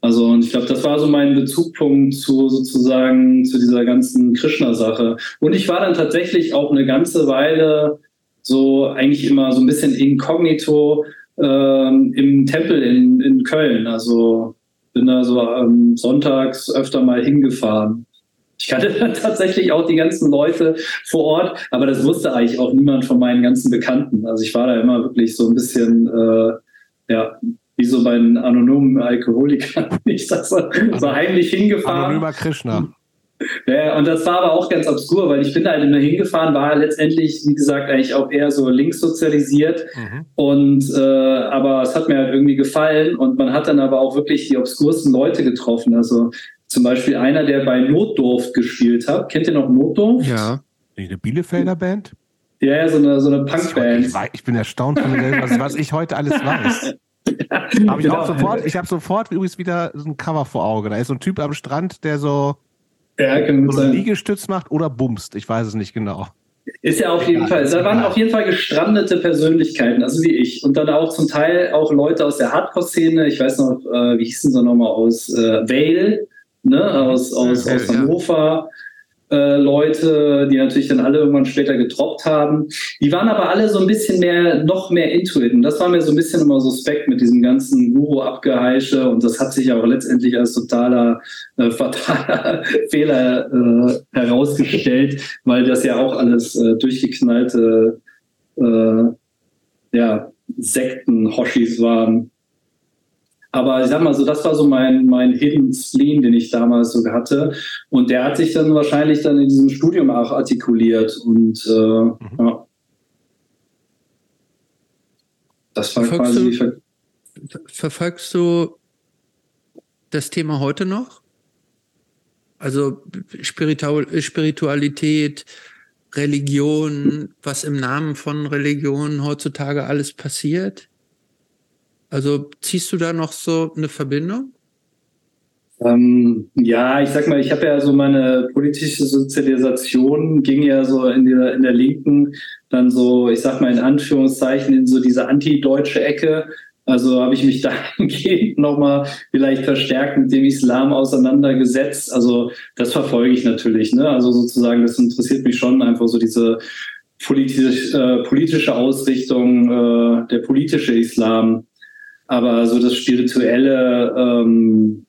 Also und ich glaube, das war so mein Bezugpunkt zu sozusagen zu dieser ganzen Krishna-Sache. Und ich war dann tatsächlich auch eine ganze Weile so eigentlich immer so ein bisschen inkognito ähm, im Tempel in, in Köln. Also bin da so ähm, sonntags öfter mal hingefahren. Ich kannte dann [LAUGHS] tatsächlich auch die ganzen Leute vor Ort, aber das wusste eigentlich auch niemand von meinen ganzen Bekannten. Also ich war da immer wirklich so ein bisschen, äh, ja, wie so bei den anonymen Alkoholikern. [LAUGHS] Ich sag so, so heimlich hingefahren. Anonymer Krishna. Ja, und das war aber auch ganz obskur, weil ich bin da halt immer hingefahren, war letztendlich, wie gesagt, eigentlich auch eher so links sozialisiert. Mhm. Und äh, aber es hat mir halt irgendwie gefallen und man hat dann aber auch wirklich die obskursten Leute getroffen. Also zum Beispiel einer, der bei Notdurft gespielt hat. Kennt ihr noch Notdurft? Ja. Eine Bielefelder Band? Ja, ja, so eine, so eine Punkband. Ich, ich bin erstaunt von mir, was, was ich heute alles weiß. [LAUGHS] Hab ich genau. auch sofort, ich habe sofort übrigens wieder so ein Cover vor Augen. Da ist so ein Typ am Strand, der so ja, kann so Liegestütz macht oder bumst. Ich weiß es nicht genau. Ist ja auf jeden ja, Fall. Da waren auf jeden Fall gestrandete Persönlichkeiten, also wie ich. Und dann auch zum Teil auch Leute aus der Hardcore-Szene. Ich weiß noch, äh, wie hießen sie nochmal aus äh, Vale, ne, aus, aus, ja, aus Hannover. äh, Leute, die natürlich dann alle irgendwann später getroppt haben. Die waren aber alle so ein bisschen mehr, noch mehr into it. Und das war mir so ein bisschen immer suspekt mit diesem ganzen Guru-Abgeheische. Und das hat sich auch letztendlich als totaler, äh, [LAUGHS] fataler Fehler äh, herausgestellt, weil das ja auch alles äh, durchgeknallte äh, ja, Sekten-Hoshis waren. Aber ich sag mal so, das war so mein, mein Hidden Spleen, den ich damals so hatte. Und der hat sich dann wahrscheinlich dann in diesem Studium auch artikuliert. Und äh, mhm. ja. Das war verfolgst quasi. Du, Ver verfolgst du das Thema heute noch? Also Spiritualität, Religion, was im Namen von Religion heutzutage alles passiert? Also ziehst du da noch so eine Verbindung? Ähm, ja, ich sag mal, ich habe ja so meine politische Sozialisation ging ja so in der, in der Linken dann so, ich sag mal in Anführungszeichen, in so diese antideutsche Ecke. Also habe ich mich [LAUGHS] dahingehend nochmal vielleicht verstärkt mit dem Islam auseinandergesetzt. Also das verfolge ich natürlich. Ne? Also sozusagen, das interessiert mich schon einfach so diese politisch, äh, politische Ausrichtung, äh, der politische Islam aber so das Spirituelle ähm,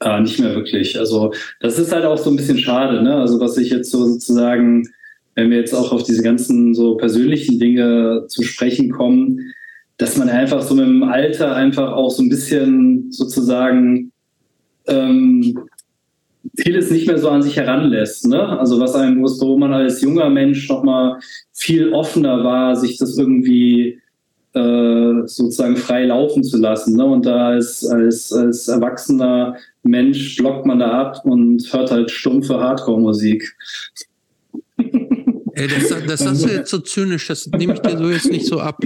äh, nicht mehr wirklich. Also das ist halt auch so ein bisschen schade, ne? Also was ich jetzt so sozusagen, wenn wir jetzt auch auf diese ganzen so persönlichen Dinge zu sprechen kommen, dass man einfach so mit dem Alter einfach auch so ein bisschen sozusagen ähm, vieles nicht mehr so an sich heranlässt. Ne? Also was einem, wo man als junger Mensch nochmal viel offener war, sich das irgendwie äh, sozusagen frei laufen zu lassen. Ne? Und da als, als, als erwachsener Mensch blockt man da ab und hört halt stumpfe Hardcore-Musik. [LAUGHS] Ey, das, das hast du jetzt so zynisch, das nehme ich dir so jetzt nicht so ab.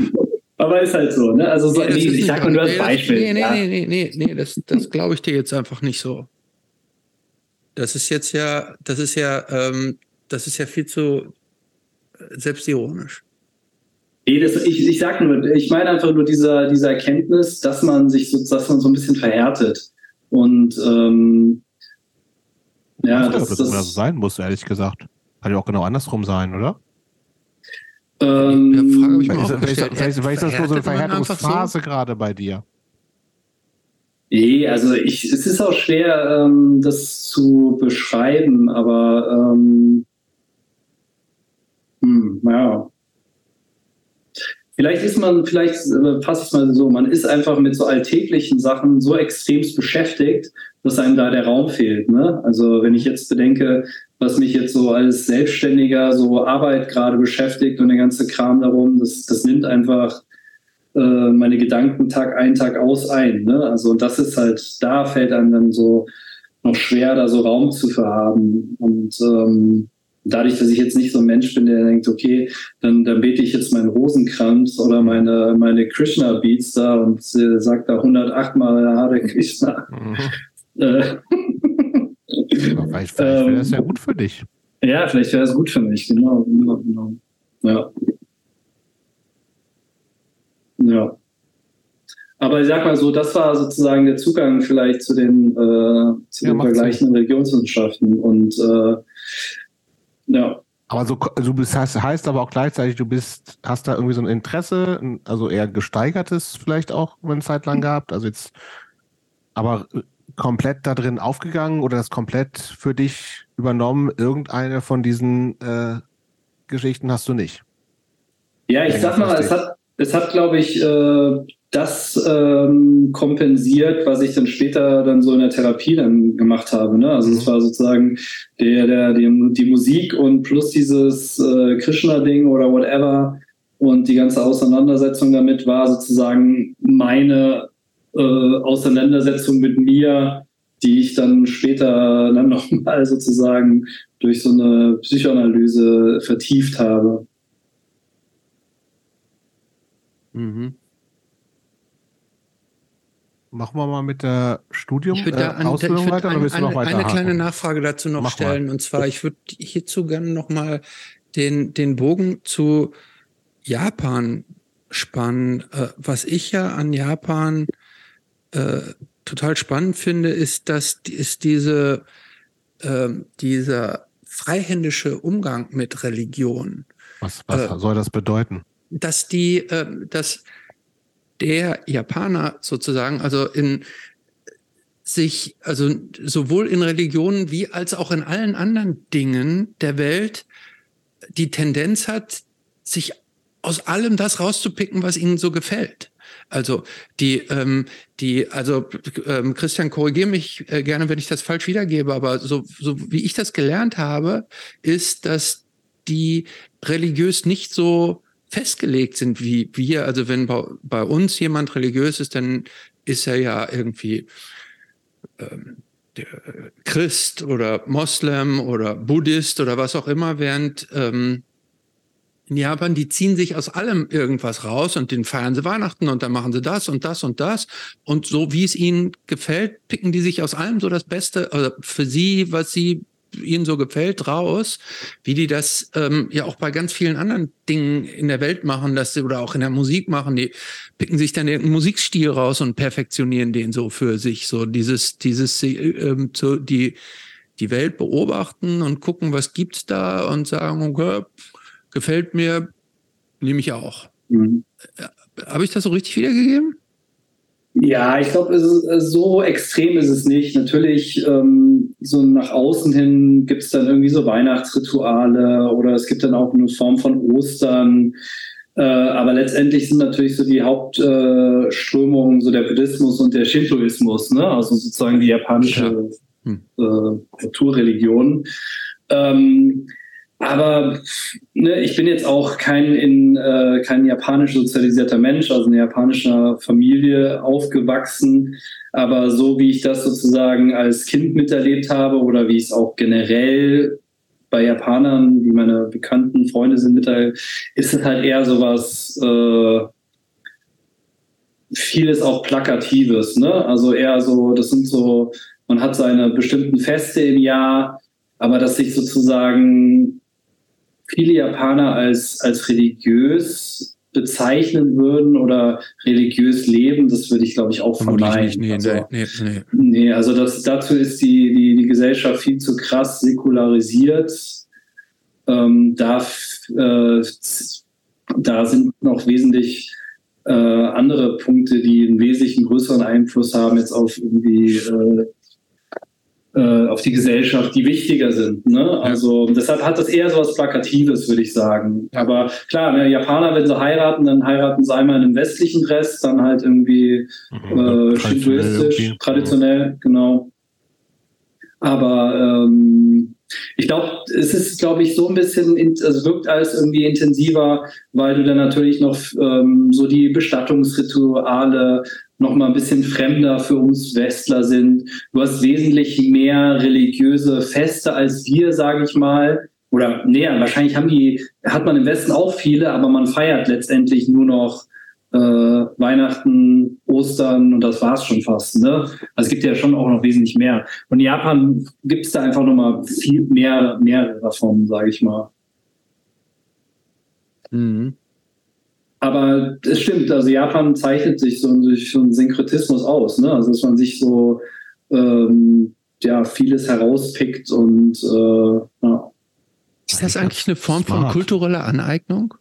Aber ist halt so, ne? Also so, nee, ich sag nur als Beispiel. Nee, nee, ja. nee, nee, nee, nee, das, das glaube ich dir jetzt einfach nicht so. Das ist jetzt ja, das ist ja, ähm, das ist ja viel zu selbstironisch. Nee, das, ich, ich sag nur, ich meine einfach nur diese, diese Erkenntnis, dass man sich so, dass man so ein bisschen verhärtet. Und ähm, ja, das, das, das, das sein muss, ehrlich gesagt. Kann ja auch genau andersrum sein, oder? Ähm, ja, Frage ich vielleicht, vielleicht ist das nur so eine Verhärtungsphase so? gerade bei dir. Nee, also ich, es ist auch schwer, ähm, das zu beschreiben, aber ähm, hm, ja. Vielleicht ist man, vielleicht äh, fasse ich es mal so, man ist einfach mit so alltäglichen Sachen so extremst beschäftigt, dass einem da der Raum fehlt. Ne? Also wenn ich jetzt bedenke, was mich jetzt so als Selbstständiger so Arbeit gerade beschäftigt und der ganze Kram darum, das, das nimmt einfach äh, meine Gedanken Tag ein, Tag aus ein. Ne? Also das ist halt, da fällt einem dann so noch schwer, da so Raum zu verhaben. Und ähm, dadurch, dass ich jetzt nicht so ein Mensch bin, der denkt, okay, dann, dann bete ich jetzt meinen Rosenkranz oder meine, meine Krishna-Beats da und äh, sagt da 108 Mal Hare Krishna. Mhm. [LAUGHS] Äh, vielleicht, vielleicht wäre das ja gut für dich. Ja, vielleicht wäre es gut für mich, genau, genau, genau. Ja. Ja. Aber ich sag mal so, das war sozusagen der Zugang vielleicht zu den, äh, zu ja, den vergleichenden Religionswissenschaften. Und äh, ja. Aber so, du bist, heißt, heißt aber auch gleichzeitig, du bist, hast da irgendwie so ein Interesse, also eher gesteigertes vielleicht auch eine Zeit lang gehabt, also jetzt, aber komplett da drin aufgegangen oder das komplett für dich übernommen? Irgendeine von diesen äh, Geschichten hast du nicht? Ja, ich sag mal, es hat, es hat, glaube ich, äh, das ähm, kompensiert, was ich dann später dann so in der Therapie dann gemacht habe. Ne? Also es mhm. war sozusagen der, der, die, die Musik und plus dieses äh, Krishna-Ding oder whatever und die ganze Auseinandersetzung damit war sozusagen meine äh, Auseinandersetzung mit mir, die ich dann später dann [LAUGHS] nochmal sozusagen durch so eine Psychoanalyse vertieft habe. Mhm. Machen wir mal mit der Studium ich würde äh, Ausbildung ich weiter ein, oder willst du noch weiter? Eine kleine Nachfrage dazu noch Mach stellen mal. und zwar ich würde hierzu gerne noch mal den den Bogen zu Japan spannen. Äh, was ich ja an Japan äh, total spannend finde, ist, dass ist diese äh, dieser freihändische Umgang mit Religion. Was, was äh, soll das bedeuten? Dass die, äh, dass der Japaner sozusagen, also in sich, also sowohl in Religionen wie als auch in allen anderen Dingen der Welt die Tendenz hat, sich aus allem das rauszupicken, was ihnen so gefällt. Also die, ähm, die, also ähm, Christian, korrigiere mich äh, gerne, wenn ich das falsch wiedergebe, aber so, so wie ich das gelernt habe, ist, dass die religiös nicht so festgelegt sind wie wir. Also wenn bei, bei uns jemand religiös ist, dann ist er ja irgendwie ähm, Christ oder Moslem oder Buddhist oder was auch immer, während ähm, in Japan, die ziehen sich aus allem irgendwas raus und den feiern sie Weihnachten und dann machen sie das und das und das. Und so wie es ihnen gefällt, picken die sich aus allem so das Beste also für sie, was sie ihnen so gefällt, raus, wie die das ähm, ja auch bei ganz vielen anderen Dingen in der Welt machen, dass sie oder auch in der Musik machen, die picken sich dann den Musikstil raus und perfektionieren den so für sich. So dieses, dieses ähm, so die, die Welt beobachten und gucken, was gibt's da und sagen, okay, gefällt mir, nehme ich auch. Mhm. Habe ich das so richtig wiedergegeben? Ja, ich glaube, so extrem ist es nicht. Natürlich, ähm, so nach außen hin gibt es dann irgendwie so Weihnachtsrituale oder es gibt dann auch eine Form von Ostern. Äh, aber letztendlich sind natürlich so die Hauptströmungen äh, so der Buddhismus und der Shintoismus, ne? also sozusagen die japanische ja. hm. äh, Kulturreligion. Ähm, aber ne, ich bin jetzt auch kein, in, äh, kein japanisch sozialisierter Mensch, also in japanischer Familie aufgewachsen. Aber so wie ich das sozusagen als Kind miterlebt habe oder wie ich es auch generell bei Japanern, wie meine bekannten Freunde sind, miterlebt, ist es halt eher sowas, äh, vieles auch Plakatives. Ne? Also eher so, das sind so, man hat seine bestimmten Feste im Jahr, aber dass sich sozusagen viele Japaner als, als religiös bezeichnen würden oder religiös leben, das würde ich, glaube ich, auch vermeiden. Nee, also, nee, nee. nee, also das, dazu ist die, die, die Gesellschaft viel zu krass säkularisiert. Ähm, da, äh, da sind noch wesentlich äh, andere Punkte, die einen wesentlichen größeren Einfluss haben jetzt auf irgendwie äh, auf die Gesellschaft, die wichtiger sind. Ne? Also deshalb hat das eher so was Plakatives, würde ich sagen. Aber klar, ne, Japaner, wenn sie heiraten, dann heiraten sie einmal in einem westlichen Dress, dann halt irgendwie mhm. äh, traditionell, traditionell, genau. Aber ähm, ich glaube, es ist, glaube ich, so ein bisschen, also wirkt alles irgendwie intensiver, weil du dann natürlich noch ähm, so die Bestattungsrituale noch mal ein bisschen fremder für uns Westler sind. Du hast wesentlich mehr religiöse Feste als wir, sage ich mal. Oder näher, wahrscheinlich haben die, hat man im Westen auch viele, aber man feiert letztendlich nur noch äh, Weihnachten, Ostern und das war's schon fast. Ne? Also es gibt ja schon auch noch wesentlich mehr. Und in Japan gibt es da einfach noch mal viel mehr, mehr davon, sage ich mal. Mhm. Aber es stimmt, also Japan zeichnet sich so durch so einen Synkretismus aus, ne? Also dass man sich so ähm, ja vieles herauspickt und äh, ja. Ist das eigentlich eine Form von kultureller Aneignung?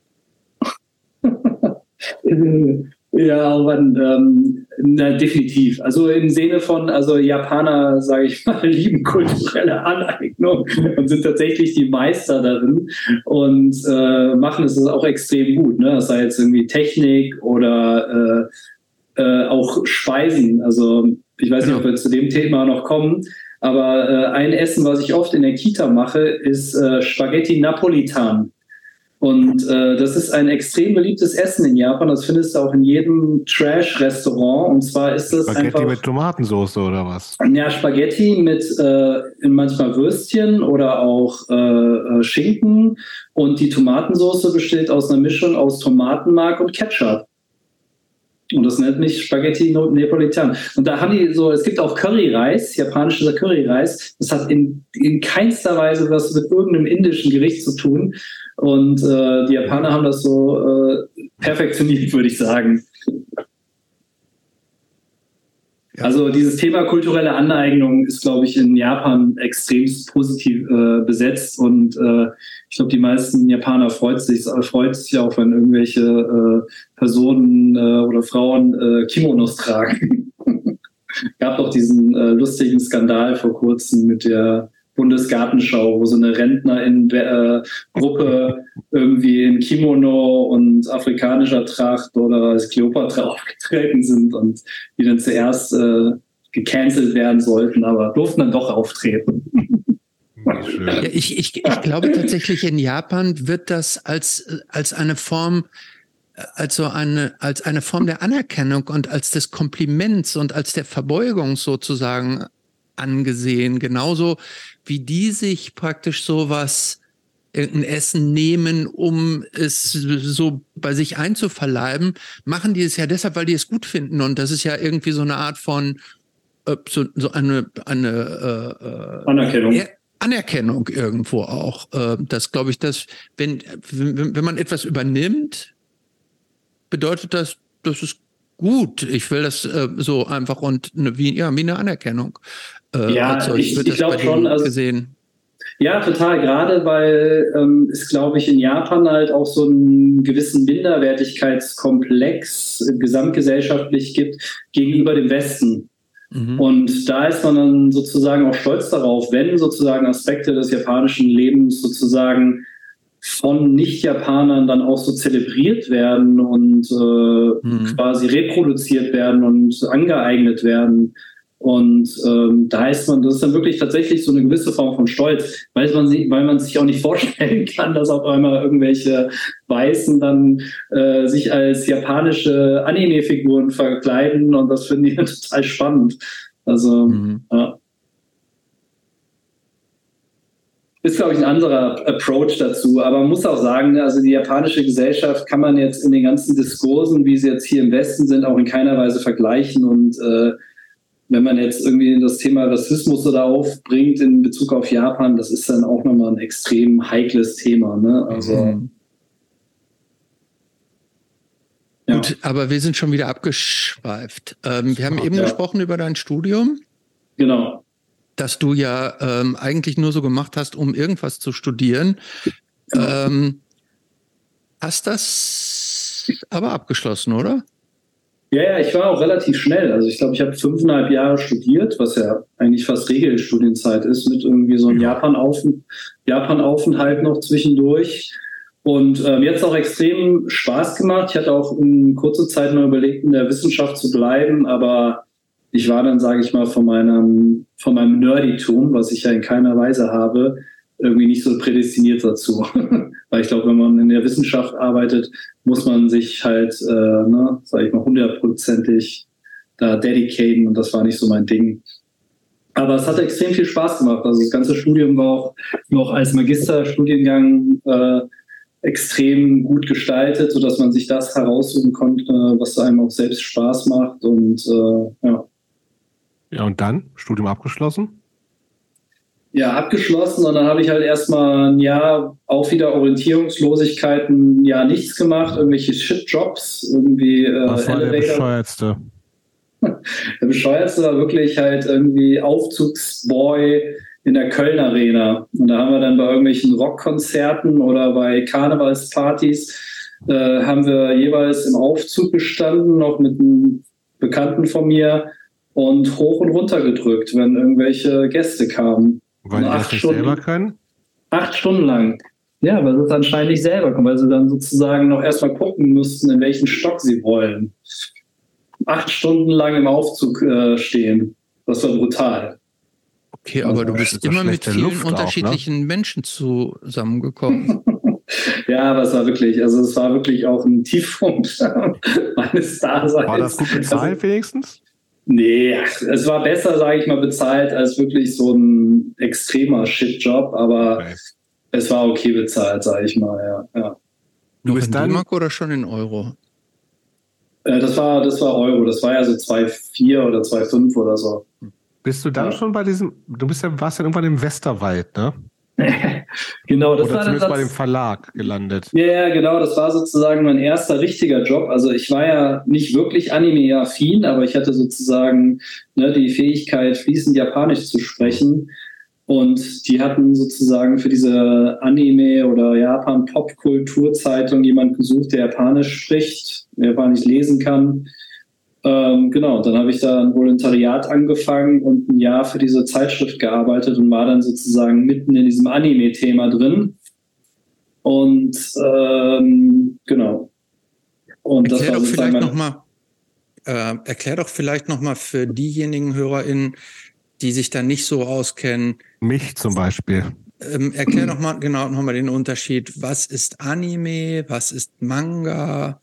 [LAUGHS] Ja, aber ähm, na, definitiv. Also im Sinne von, also Japaner, sage ich mal, [LAUGHS] lieben kulturelle Aneignung und sind tatsächlich die Meister darin und äh, machen es auch extrem gut. Ne? Das sei jetzt irgendwie Technik oder äh, äh, auch Speisen. Also ich weiß nicht, ob wir zu dem Thema noch kommen, aber äh, ein Essen, was ich oft in der Kita mache, ist äh, Spaghetti Napolitan. Und äh, das ist ein extrem beliebtes Essen in Japan. Das findest du auch in jedem Trash-Restaurant. Und zwar ist das Spaghetti einfach, mit Tomatensauce oder was? Ja, Spaghetti mit äh, manchmal Würstchen oder auch äh, äh, Schinken. Und die Tomatensauce besteht aus einer Mischung aus Tomatenmark und Ketchup. Und das nennt mich Spaghetti Napolitan. Und da haben die so, es gibt auch Curryreis, japanischer Curryreis. Das hat in, in keinster Weise was mit irgendeinem indischen Gericht zu tun. Und äh, die Japaner haben das so äh, perfektioniert, [LAUGHS] würde ich sagen. Ja. Also dieses Thema kulturelle Aneignung ist, glaube ich, in Japan extremst positiv äh, besetzt und äh, ich glaube, die meisten Japaner freut sich, freut sich auch, wenn irgendwelche äh, Personen äh, oder Frauen äh, Kimonos tragen. [LAUGHS] Gab doch diesen äh, lustigen Skandal vor kurzem mit der Bundesgartenschau, wo so eine Rentnerin-Gruppe irgendwie in Kimono und afrikanischer Tracht oder als Kleopatra [LAUGHS] aufgetreten sind und die dann zuerst äh, gecancelt werden sollten, aber durften dann doch auftreten. [LAUGHS] Ja, ich, ich, ich glaube tatsächlich, in Japan wird das als, als eine Form also eine, als eine Form der Anerkennung und als des Kompliments und als der Verbeugung sozusagen angesehen. Genauso wie die sich praktisch sowas, irgendein Essen nehmen, um es so bei sich einzuverleiben, machen die es ja deshalb, weil die es gut finden. Und das ist ja irgendwie so eine Art von äh, so, so eine, eine äh, äh Anerkennung. Er Anerkennung irgendwo auch. Äh, das glaube ich, dass wenn, wenn, man etwas übernimmt, bedeutet das, das ist gut. Ich will das äh, so einfach und eine, wie, ja, wie eine Anerkennung. Äh, ja, also ich, ich, ich glaube schon. Also, gesehen. Ja, total. Gerade weil ähm, es, glaube ich, in Japan halt auch so einen gewissen Minderwertigkeitskomplex gesamtgesellschaftlich gibt gegenüber dem Westen. Mhm. Und da ist man dann sozusagen auch stolz darauf, wenn sozusagen Aspekte des japanischen Lebens sozusagen von Nicht-Japanern dann auch so zelebriert werden und äh, mhm. quasi reproduziert werden und angeeignet werden. Und ähm, da ist man, das ist dann wirklich tatsächlich so eine gewisse Form von Stolz, weil man, sich, weil man sich auch nicht [LAUGHS] vorstellen kann, dass auf einmal irgendwelche Weißen dann äh, sich als japanische Anime-Figuren verkleiden und das finde ich [LAUGHS] total spannend. Also, mhm. ja. ist, glaube ich, ein anderer Approach dazu. Aber man muss auch sagen, also die japanische Gesellschaft kann man jetzt in den ganzen Diskursen, wie sie jetzt hier im Westen sind, auch in keiner Weise vergleichen. Und äh, wenn man jetzt irgendwie das Thema Rassismus oder aufbringt in Bezug auf Japan, das ist dann auch nochmal ein extrem heikles Thema. Ne? Also. Mhm. Ja. Gut, aber wir sind schon wieder abgeschweift. Ähm, wir haben eben ja. gesprochen über dein Studium. Genau dass du ja ähm, eigentlich nur so gemacht hast, um irgendwas zu studieren. Ähm, hast das aber abgeschlossen, oder? Ja, ja, ich war auch relativ schnell. Also ich glaube, ich habe fünfeinhalb Jahre studiert, was ja eigentlich fast Regelstudienzeit ist, mit irgendwie so einem Japan-Aufenthalt Japan noch zwischendurch. Und ähm, jetzt auch extrem Spaß gemacht. Ich hatte auch in kurzer Zeit noch überlegt, in der Wissenschaft zu bleiben, aber ich war dann, sage ich mal, von meinem, von meinem Nerditum, was ich ja in keiner Weise habe, irgendwie nicht so prädestiniert dazu. [LAUGHS] Weil ich glaube, wenn man in der Wissenschaft arbeitet, muss man sich halt, äh, ne, sage ich mal, hundertprozentig da dedicaten und das war nicht so mein Ding. Aber es hat extrem viel Spaß gemacht. Also das ganze Studium war auch noch als Magisterstudiengang äh, extrem gut gestaltet, sodass man sich das heraussuchen konnte, was einem auch selbst Spaß macht. Und äh, ja. Ja, und dann? Studium abgeschlossen? Ja, abgeschlossen und dann habe ich halt erstmal ein Jahr auch wieder Orientierungslosigkeiten, ja nichts gemacht, irgendwelche Shit-Jobs, irgendwie. Äh, Was war der bescheuertste? [LAUGHS] der bescheuertste war wirklich halt irgendwie Aufzugsboy in der Köln Arena. Und da haben wir dann bei irgendwelchen Rockkonzerten oder bei Karnevalspartys äh, haben wir jeweils im Aufzug gestanden, noch mit einem Bekannten von mir und hoch und runter gedrückt, wenn irgendwelche Gäste kamen. Weil die das nicht Stunden, selber können? Acht Stunden lang. Ja, weil sie es anscheinend nicht selber können, weil sie dann sozusagen noch erstmal gucken mussten, in welchen Stock sie wollen. Acht Stunden lang im Aufzug äh, stehen. Das war brutal. Okay, aber also, du bist immer mit vielen Luft unterschiedlichen auch, ne? Menschen zusammengekommen. [LAUGHS] ja, aber es war wirklich, also es war wirklich auch ein Tiefpunkt [LAUGHS] meines Daseins. War das gut bezahlt also, wenigstens? Nee, es war besser, sage ich mal, bezahlt als wirklich so ein extremer Shitjob, aber okay. es war okay bezahlt, sage ich mal, ja. ja. Du bist in D-Mark oder schon in Euro? Äh, das war, das war Euro, das war ja so 2,4 oder 2,5 oder so. Bist du dann ja. schon bei diesem, du bist ja, warst ja irgendwann im Westerwald, ne? [LAUGHS] Genau, das Oder war zumindest das, bei dem Verlag gelandet. Ja, ja, genau, das war sozusagen mein erster richtiger Job. Also ich war ja nicht wirklich anime-affin, aber ich hatte sozusagen ne, die Fähigkeit, fließend Japanisch zu sprechen. Und die hatten sozusagen für diese Anime- oder Japan-Pop-Kulturzeitung jemanden gesucht, der Japanisch spricht, Japanisch lesen kann. Ähm, genau, dann habe ich da ein Volontariat angefangen und ein Jahr für diese Zeitschrift gearbeitet und war dann sozusagen mitten in diesem Anime-Thema drin. Und ähm, genau. Und erklär doch vielleicht noch mal, äh, erklär doch vielleicht noch mal für diejenigen HörerInnen, die sich da nicht so auskennen. Mich zum Beispiel. Ähm, erklär doch mal genau noch mal den Unterschied. Was ist Anime? Was ist Manga?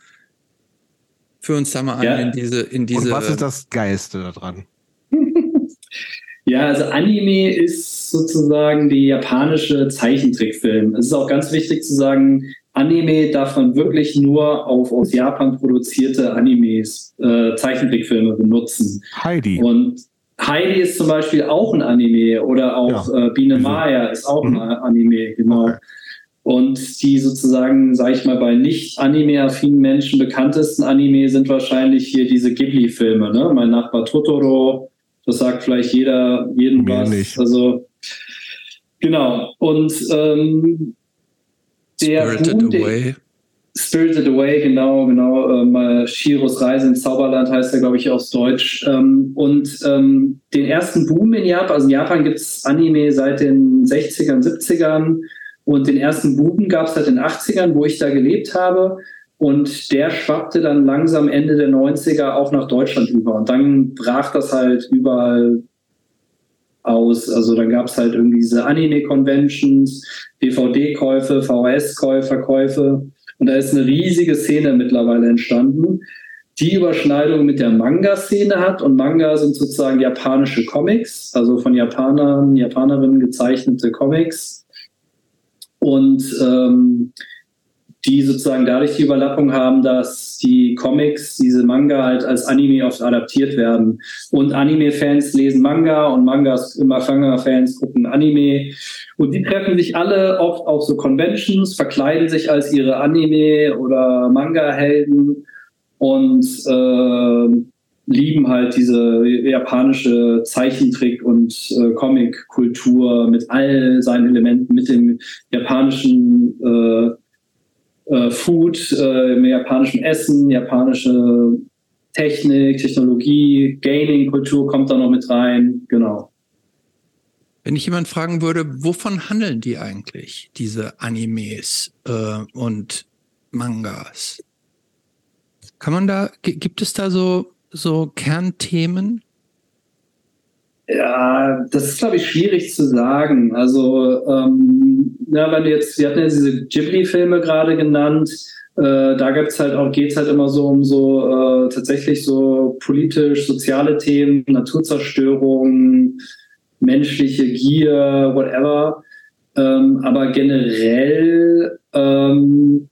Für uns da mal an ja. in diese, in diese. Und was ist das Geiste daran? [LAUGHS] ja, also Anime ist sozusagen die japanische Zeichentrickfilm. Es ist auch ganz wichtig zu sagen, Anime darf man wirklich nur auf aus Japan produzierte Animes, äh, Zeichentrickfilme benutzen. Heidi. Und Heidi ist zum Beispiel auch ein Anime oder auch ja. äh, Biene Maya ist auch mhm. ein Anime, genau. Okay. Und die sozusagen, sage ich mal, bei nicht anime-affinen Menschen bekanntesten Anime sind wahrscheinlich hier diese Ghibli-Filme, ne? Mein Nachbar Totoro, das sagt vielleicht jeder, jedem Mir was. Nicht. Also genau. Und ähm, der Spirited Boom, Away. Spirited Away, genau, genau. Ähm, Shiros Reise ins Zauberland heißt er, glaube ich, auf Deutsch. Ähm, und ähm, den ersten Boom in Japan, also in Japan gibt es Anime seit den 60ern, 70ern. Und den ersten Buben gab es halt in den 80ern, wo ich da gelebt habe. Und der schwappte dann langsam Ende der 90er auch nach Deutschland über. Und dann brach das halt überall aus. Also dann gab es halt irgendwie diese Anime-Conventions, DVD-Käufe, VHS-Käufe, Verkäufe. Und da ist eine riesige Szene mittlerweile entstanden, die Überschneidung mit der Manga-Szene hat. Und Manga sind sozusagen japanische Comics, also von Japanern, Japanerinnen gezeichnete Comics und ähm, die sozusagen dadurch die Überlappung haben, dass die Comics, diese Manga halt als Anime oft adaptiert werden. Und Anime-Fans lesen Manga und Mangas, immer Manga-Fans gucken Anime. Und die treffen sich alle oft auf so Conventions, verkleiden sich als ihre Anime- oder Manga-Helden und äh, lieben halt diese japanische Zeichentrick- und äh, Comic-Kultur mit all seinen Elementen, mit dem japanischen äh, äh, Food, äh, japanischen Essen, japanische Technik, Technologie, Gaming-Kultur kommt da noch mit rein, genau. Wenn ich jemand fragen würde, wovon handeln die eigentlich, diese Animes äh, und Mangas? Kann man da, gibt es da so so Kernthemen? Ja, das ist, glaube ich, schwierig zu sagen. Also, ähm, na, wenn du jetzt, wir hatten ja diese Ghibli-Filme gerade genannt, äh, da gibt's halt auch, geht's halt immer so um so äh, tatsächlich so politisch, soziale Themen, Naturzerstörung, menschliche Gier, whatever. Ähm, aber generell ähm,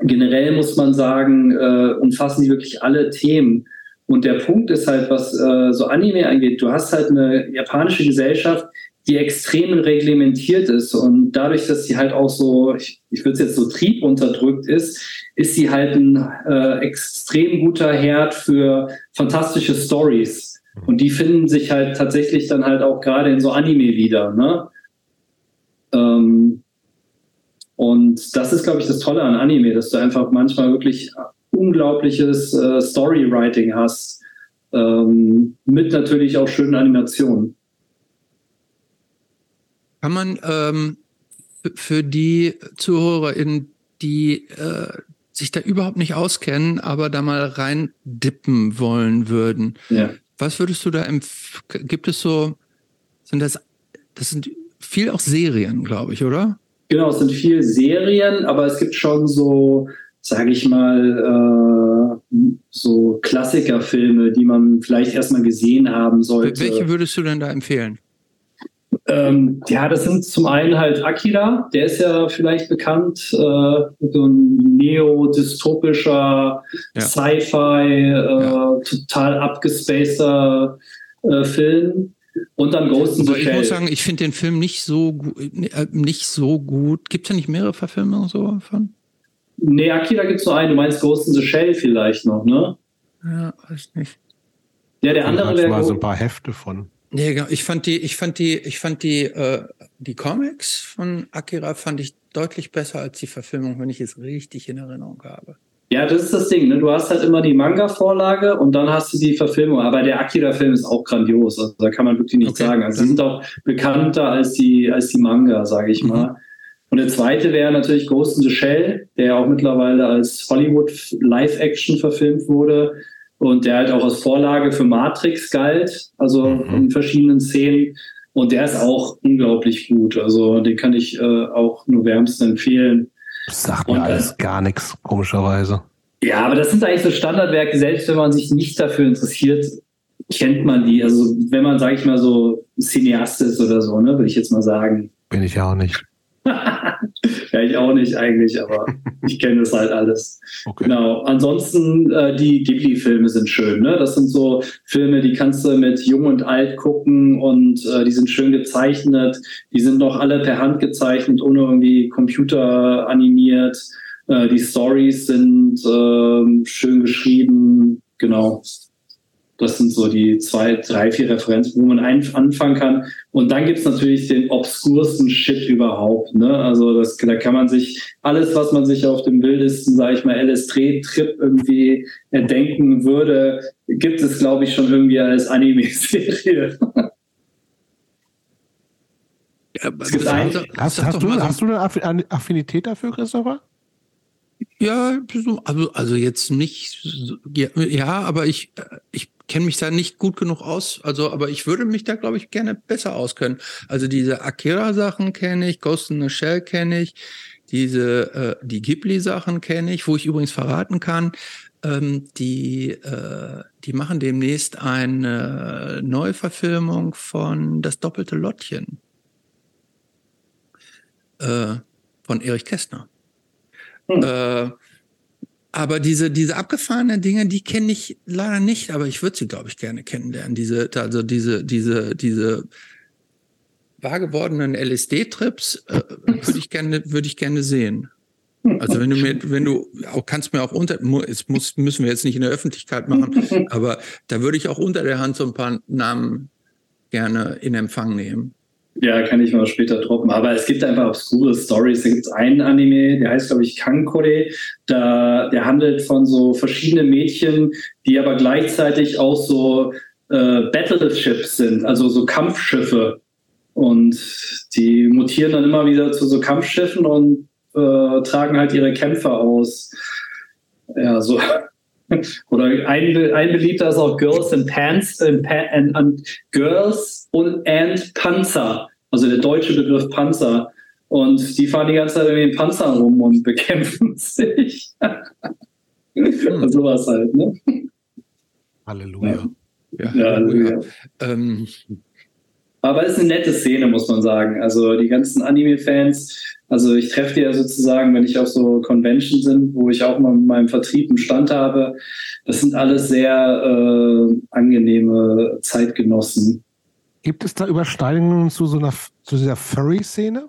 generell muss man sagen, äh, umfassen die wirklich alle Themen. Und der Punkt ist halt, was äh, so Anime angeht, du hast halt eine japanische Gesellschaft, die extrem reglementiert ist. Und dadurch, dass sie halt auch so, ich, ich würde es jetzt so triebunterdrückt ist, ist sie halt ein äh, extrem guter Herd für fantastische Stories. Und die finden sich halt tatsächlich dann halt auch gerade in so Anime wieder. Ne? Ähm, und das ist, glaube ich, das Tolle an Anime, dass du einfach manchmal wirklich unglaubliches äh, Storywriting hast, ähm, mit natürlich auch schönen Animationen. Kann man ähm, für die ZuhörerInnen, die äh, sich da überhaupt nicht auskennen, aber da mal rein dippen wollen würden, ja. was würdest du da empfehlen? Gibt es so, sind das, das sind viel auch Serien, glaube ich, oder? Genau, es sind viel Serien, aber es gibt schon so, sage ich mal, äh, so Klassikerfilme, die man vielleicht erstmal gesehen haben sollte. Welche würdest du denn da empfehlen? Ähm, ja, das sind zum einen halt Akira, der ist ja vielleicht bekannt, äh, so ein neo-dystopischer ja. Sci-Fi, äh, ja. total abgespaceter äh, Film. Und dann Ghost in the Aber ich Shell. muss sagen, ich finde den Film nicht so gut, äh, nicht so gut. Gibt es da nicht mehrere Verfilmungen so von? nee, Akira gibt's nur einen. Du meinst Ghost in the Shell vielleicht noch, ne? Ja, weiß nicht. Ja, der Da andere wäre mal so ein paar Hefte von. Nee, genau. ich fand die, ich fand die, ich fand die, äh, die Comics von Akira fand ich deutlich besser als die Verfilmung, wenn ich es richtig in Erinnerung habe. Ja, das ist das Ding. Ne? Du hast halt immer die Manga-Vorlage und dann hast du die Verfilmung. Aber der Akira-Film ist auch grandios. Also da kann man wirklich nichts Okay, sagen. Also die sind auch bekannter als die, als die Manga, sage ich Mhm. mal. Und der zweite wäre natürlich Ghost in the Shell, der auch mittlerweile als Hollywood Live-Action verfilmt wurde und der halt auch als Vorlage für Matrix galt, also Mhm. in verschiedenen Szenen. Und der ist auch unglaublich gut. Also den kann ich äh, auch nur wärmstens empfehlen. Das sagt mir äh, alles gar nichts, komischerweise. Ja, aber das sind eigentlich so Standardwerke, selbst wenn man sich nicht dafür interessiert, kennt man die. Also wenn man, sage ich mal, so Cineast ist oder so, ne, würde ich jetzt mal sagen. Bin ich ja auch nicht. [LAUGHS] ja, ich auch nicht eigentlich, aber ich kenne das halt alles. Okay. Genau. Ansonsten, äh, die Ghibli-Filme sind schön. Ne? Das sind so Filme, die kannst du mit Jung und Alt gucken und äh, die sind schön gezeichnet. Die sind noch alle per Hand gezeichnet, ohne irgendwie Computer animiert. Äh, die Stories sind ähm, schön geschrieben. Genau. Das sind so die zwei, drei, vier Referenzen, wo man ein, anfangen kann. Und dann gibt's natürlich den obskursten Shit überhaupt. Ne? Also das, da kann man sich alles, was man sich auf dem wildesten, sage ich mal, LSD-Trip irgendwie erdenken würde, gibt es, glaube ich, schon irgendwie als Anime-Serie. [LAUGHS] Ja, Es gibt einen- Hast, hast, du, hast du eine Affi- eine Affinität dafür, Christopher? Ja, so- also, also jetzt nicht, ja, ja aber ich, ich kenne mich da nicht gut genug aus. Also, aber ich würde mich da, glaube ich, gerne besser auskennen. Also diese Akira-Sachen kenne ich, Ghost in the Shell kenne ich, diese, äh, die Ghibli-Sachen kenne ich, wo ich übrigens verraten kann, ähm, die, äh, die machen demnächst eine Neuverfilmung von Das doppelte Lottchen äh, von Erich Kästner. Hm. Aber diese, diese abgefahrenen Dinge, die kenne ich leider nicht, aber ich würde sie, glaube ich, gerne kennenlernen. Diese, also diese, diese, diese wahr gewordenen LSD-Trips äh, würde ich gerne, würde ich gerne sehen. Also wenn du mir, wenn du auch kannst mir auch unter, es muss, müssen wir jetzt nicht in der Öffentlichkeit machen, [LAUGHS] aber da würde ich auch unter der Hand so ein paar Namen gerne in Empfang nehmen. Ja, kann ich mal später droppen. Aber es gibt einfach obskure Stories. Da gibt es einen Anime, der heißt, glaube ich, Kankore. Da, der handelt von so verschiedenen Mädchen, die aber gleichzeitig auch so äh, Battleships sind, also so Kampfschiffe. Und die mutieren dann immer wieder zu so Kampfschiffen und äh, tragen halt ihre Kämpfer aus. Ja, so. [LAUGHS] Oder ein, ein beliebter ist auch Girls and Pants and, and, and Girls und and Panzer. Also der deutsche Begriff Panzer. Und die fahren die ganze Zeit irgendwie in Panzern rum und [LAUGHS] bekämpfen sich. Hm. Sowas halt, ne? Halleluja. Ja, Ja, also, ja. Ähm, Aber es ist eine nette Szene, muss man sagen. Also die ganzen Anime-Fans, also ich treffe die ja sozusagen, wenn ich auf so Convention sind, wo ich auch mal mit meinem Vertrieb einen Stand habe. Das sind alles sehr äh, angenehme Zeitgenossen. Gibt es da Überschneidungen zu so einer zu dieser Furry-Szene?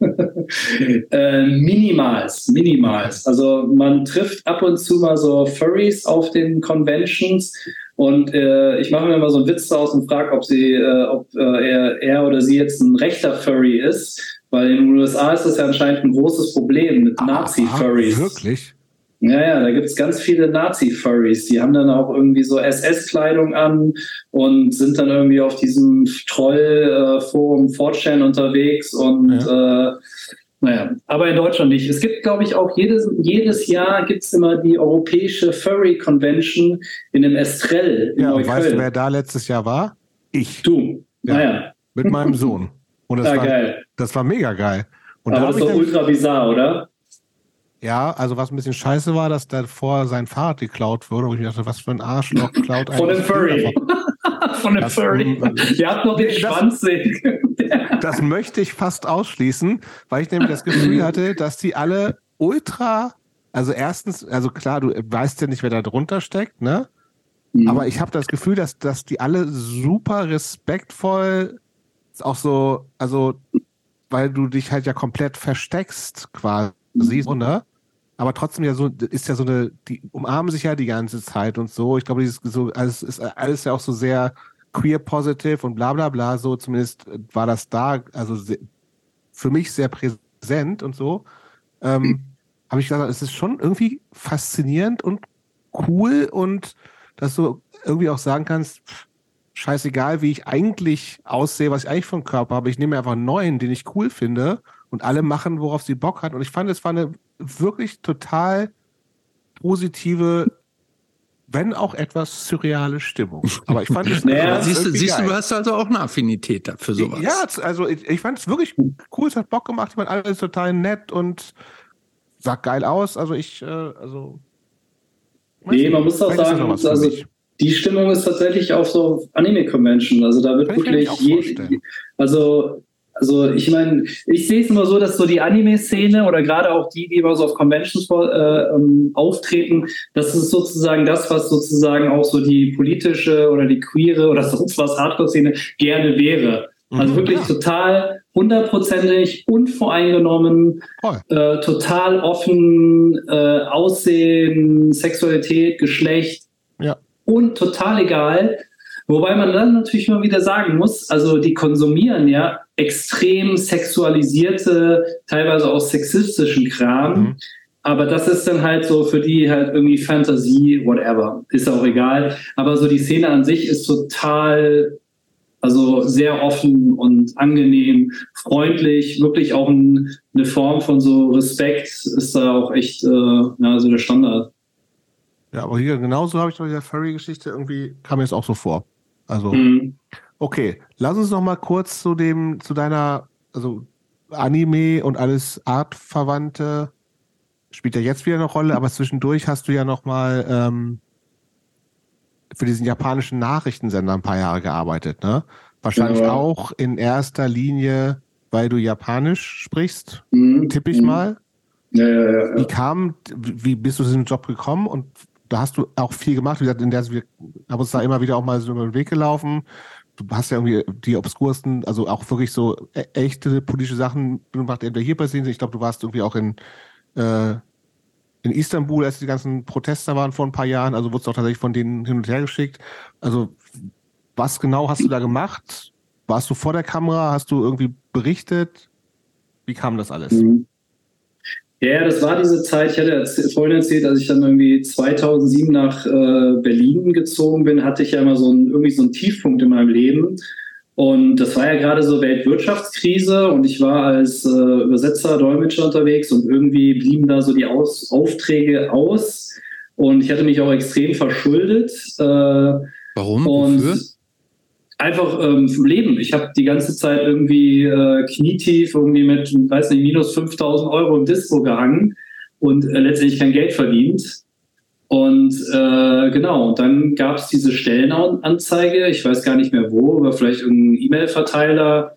[LAUGHS] äh, minimals, minimals. Also man trifft ab und zu mal so Furries auf den Conventions und äh, ich mache mir immer so einen Witz draus und frage, ob sie, äh, ob äh, er, er oder sie jetzt ein rechter Furry ist, weil in den USA ist das ja anscheinend ein großes Problem mit Nazi-Furries. Ah, Wirklich? Ja, ja, da gibt's ganz viele Nazi-Furries. Die haben dann auch irgendwie so SS-Kleidung an und sind dann irgendwie auf diesem Troll-Forum 4chan unterwegs und äh, naja, aber in Deutschland nicht. Es gibt, glaube ich, auch jedes, jedes Jahr gibt's immer die europäische Furry Convention in dem Estrell in Ja, und weißt du, wer da letztes Jahr war? Ich. du. Ja. Naja, Mit meinem Sohn. Und das, ja, war, geil. das war mega geil. Und da Aber hab das dann, ultra bizarr, oder? ja, also was ein bisschen scheiße war, dass davor sein Fahrrad geklaut wurde. Und ich dachte, was für ein Arschloch klaut Von eigentlich einem Furry. [LAUGHS] Von einem Furry. Ihr habt noch den Das- Schwanz sehen. Das möchte ich fast ausschließen, weil ich nämlich das Gefühl hatte, dass die alle ultra, also erstens, also klar, du weißt ja nicht, wer da drunter steckt, ne? Mhm. Aber ich habe das Gefühl, dass, dass die alle super respektvoll auch so, also, weil du dich halt ja komplett versteckst quasi, mhm. ne? Aber trotzdem ja so, ist ja so eine, die umarmen sich ja die ganze Zeit und so. Ich glaube, dieses so, alles ist alles ja auch so sehr queer positive und bla bla bla, so zumindest war das da, also für mich sehr präsent und so. Ähm, mhm. Habe ich gesagt, es ist schon irgendwie faszinierend und cool und dass du irgendwie auch sagen kannst, scheißegal, wie ich eigentlich aussehe, was ich eigentlich vom Körper habe, ich nehme einfach einen neuen, den ich cool finde und alle machen, worauf sie Bock hat. Und ich fand, es war eine wirklich total positive, wenn auch etwas surreale Stimmung. Aber ich fand es. [LAUGHS] naja, siehst, du, siehst du, du hast also auch eine Affinität für sowas. Ja, also ich, ich fand es wirklich cool, es hat Bock gemacht, ich fand alles total nett und sah geil aus. Also ich, äh, also Nee, man muss auch sagen, also die Stimmung ist tatsächlich auf so Anime-Convention. Also da wird Kann wirklich je, also also ich meine, ich sehe es immer so, dass so die Anime-Szene oder gerade auch die, die immer so auf Conventions äh, ähm, auftreten, das ist sozusagen das, was sozusagen auch so die politische oder die queere oder sonst was Hardcore-Szene gerne wäre. Also mhm, wirklich ja. total hundertprozentig unvoreingenommen, äh, total offen, äh, Aussehen, Sexualität, Geschlecht ja. und total egal. Wobei man dann natürlich mal wieder sagen muss, also die konsumieren ja extrem sexualisierte, teilweise auch sexistischen Kram. Mhm. Aber das ist dann halt so für die halt irgendwie Fantasie, whatever. Ist auch egal. Aber so die Szene an sich ist total also sehr offen und angenehm, freundlich, wirklich auch ein, eine Form von so Respekt ist da auch echt äh, ja, so der Standard. Ja, aber hier genauso habe ich doch die Furry-Geschichte irgendwie, kam mir jetzt auch so vor. Also, mhm. Okay, lass uns noch mal kurz zu dem, zu deiner, also Anime und alles Artverwandte spielt ja jetzt wieder eine Rolle, aber zwischendurch hast du ja noch mal ähm, für diesen japanischen Nachrichtensender ein paar Jahre gearbeitet, ne? Wahrscheinlich ja. auch in erster Linie, weil du Japanisch sprichst, mhm. tippe ich mhm. mal. Ja, ja, Wie kam, wie bist du zu diesem Job gekommen und da hast du auch viel gemacht. Wie gesagt, in der wir haben uns da immer wieder auch mal so über den Weg gelaufen. Du hast ja irgendwie die obskursten, also auch wirklich so e-, echte politische Sachen gemacht, entweder hier passieren. Ich glaube, du warst irgendwie auch in äh, in Istanbul, als die ganzen Protester waren vor ein paar Jahren, also wurdest du auch tatsächlich von denen hin und her geschickt. Also was genau hast du da gemacht? Warst du vor der Kamera? Hast du irgendwie berichtet? Wie kam das alles? Mhm. Ja, das war diese Zeit, ich hatte vorhin erzählt, als ich dann irgendwie 2007 nach äh, Berlin gezogen bin, hatte ich ja immer so ein, irgendwie so einen Tiefpunkt in meinem Leben. Und das war ja gerade so Weltwirtschaftskrise und ich war als äh, Übersetzer, Dolmetscher unterwegs und irgendwie blieben da so die aus Aufträge aus und ich hatte mich auch extrem verschuldet. Äh, Warum? Und Wofür? Einfach ähm, vom Leben. Ich habe die ganze Zeit irgendwie äh, knietief irgendwie mit, weiß nicht, minus 5000 Euro im Disco gehangen und äh, letztendlich kein Geld verdient. Und äh, genau, dann gab es diese Stellenanzeige, ich weiß gar nicht mehr wo, aber vielleicht irgendein E-Mail-Verteiler,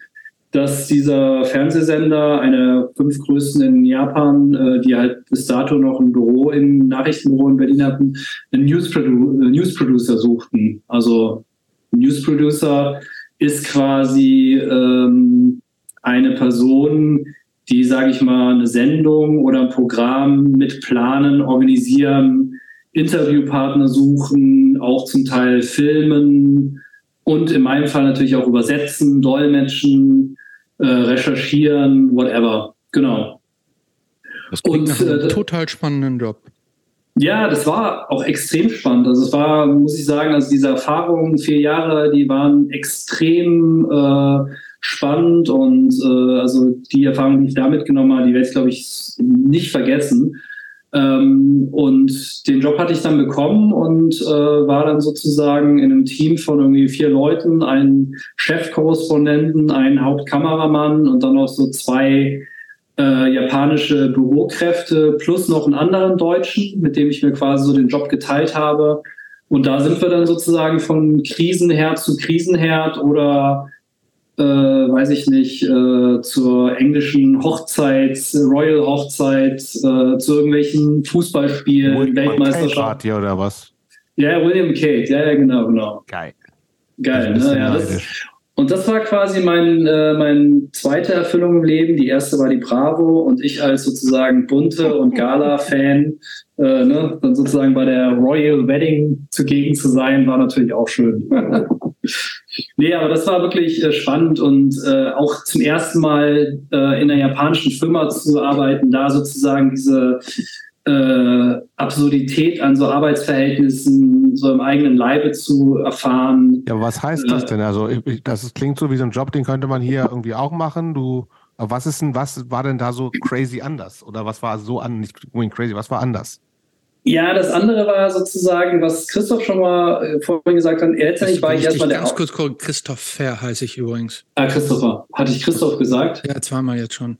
dass dieser Fernsehsender, eine fünf größten in Japan, äh, die halt bis dato noch ein Büro im Nachrichtenbüro in Berlin hatten, einen News, Produ äh, News Producer suchten. Also News Producer ist quasi ähm, eine Person, die, sage ich mal, eine Sendung oder ein Programm mit planen, organisieren, Interviewpartner suchen, auch zum Teil filmen und in meinem Fall natürlich auch übersetzen, dolmetschen, äh, recherchieren, whatever. Genau. Das klingt und, nach einem äh, total spannenden Job. Ja, das war auch extrem spannend. Also es war, muss ich sagen, also diese Erfahrungen, vier Jahre, die waren extrem äh, spannend und äh, also die Erfahrungen, die ich da mitgenommen habe, die werde ich, glaube ich, nicht vergessen. Ähm, und den Job hatte ich dann bekommen und äh, war dann sozusagen in einem Team von irgendwie vier Leuten, einen Chefkorrespondenten, einen Hauptkameramann und dann noch so zwei äh, japanische Bürokräfte plus noch einen anderen Deutschen, mit dem ich mir quasi so den Job geteilt habe. Und da sind wir dann sozusagen von Krisenherd zu Krisenherd oder äh, weiß ich nicht, äh, zur englischen Hochzeit, Royal Hochzeit, äh, zu irgendwelchen Fußballspielen, Weltmeisterschaften. oder was? Ja, William Kate, ja, ja, genau, genau. Geil. Geil, ne? Ja, das, und das war quasi mein, äh, mein zweite Erfüllung im Leben. Die erste war die Bravo und ich als sozusagen bunte und Gala-Fan, äh, ne, dann sozusagen bei der Royal Wedding zugegen zu sein, war natürlich auch schön. [LAUGHS] nee, aber das war wirklich äh, spannend und äh, auch zum ersten Mal äh, in einer japanischen Firma zu arbeiten, da sozusagen diese äh, Absurdität an so Arbeitsverhältnissen so im eigenen Leibe zu erfahren. Ja, was heißt das denn? Also ich, das klingt so wie so ein Job, den könnte man hier irgendwie auch machen. Du, aber was ist denn, was war denn da so crazy anders? Oder was war so an, nicht crazy, was war anders? Ja, das andere war sozusagen, was Christoph schon mal äh, vorhin gesagt hat. Letztendlich war ich erstmal der. Ganz kurz, Christoph Fair heiße ich übrigens. Ah, Christopher. Hatte ich Christoph gesagt? Ja, zweimal jetzt schon.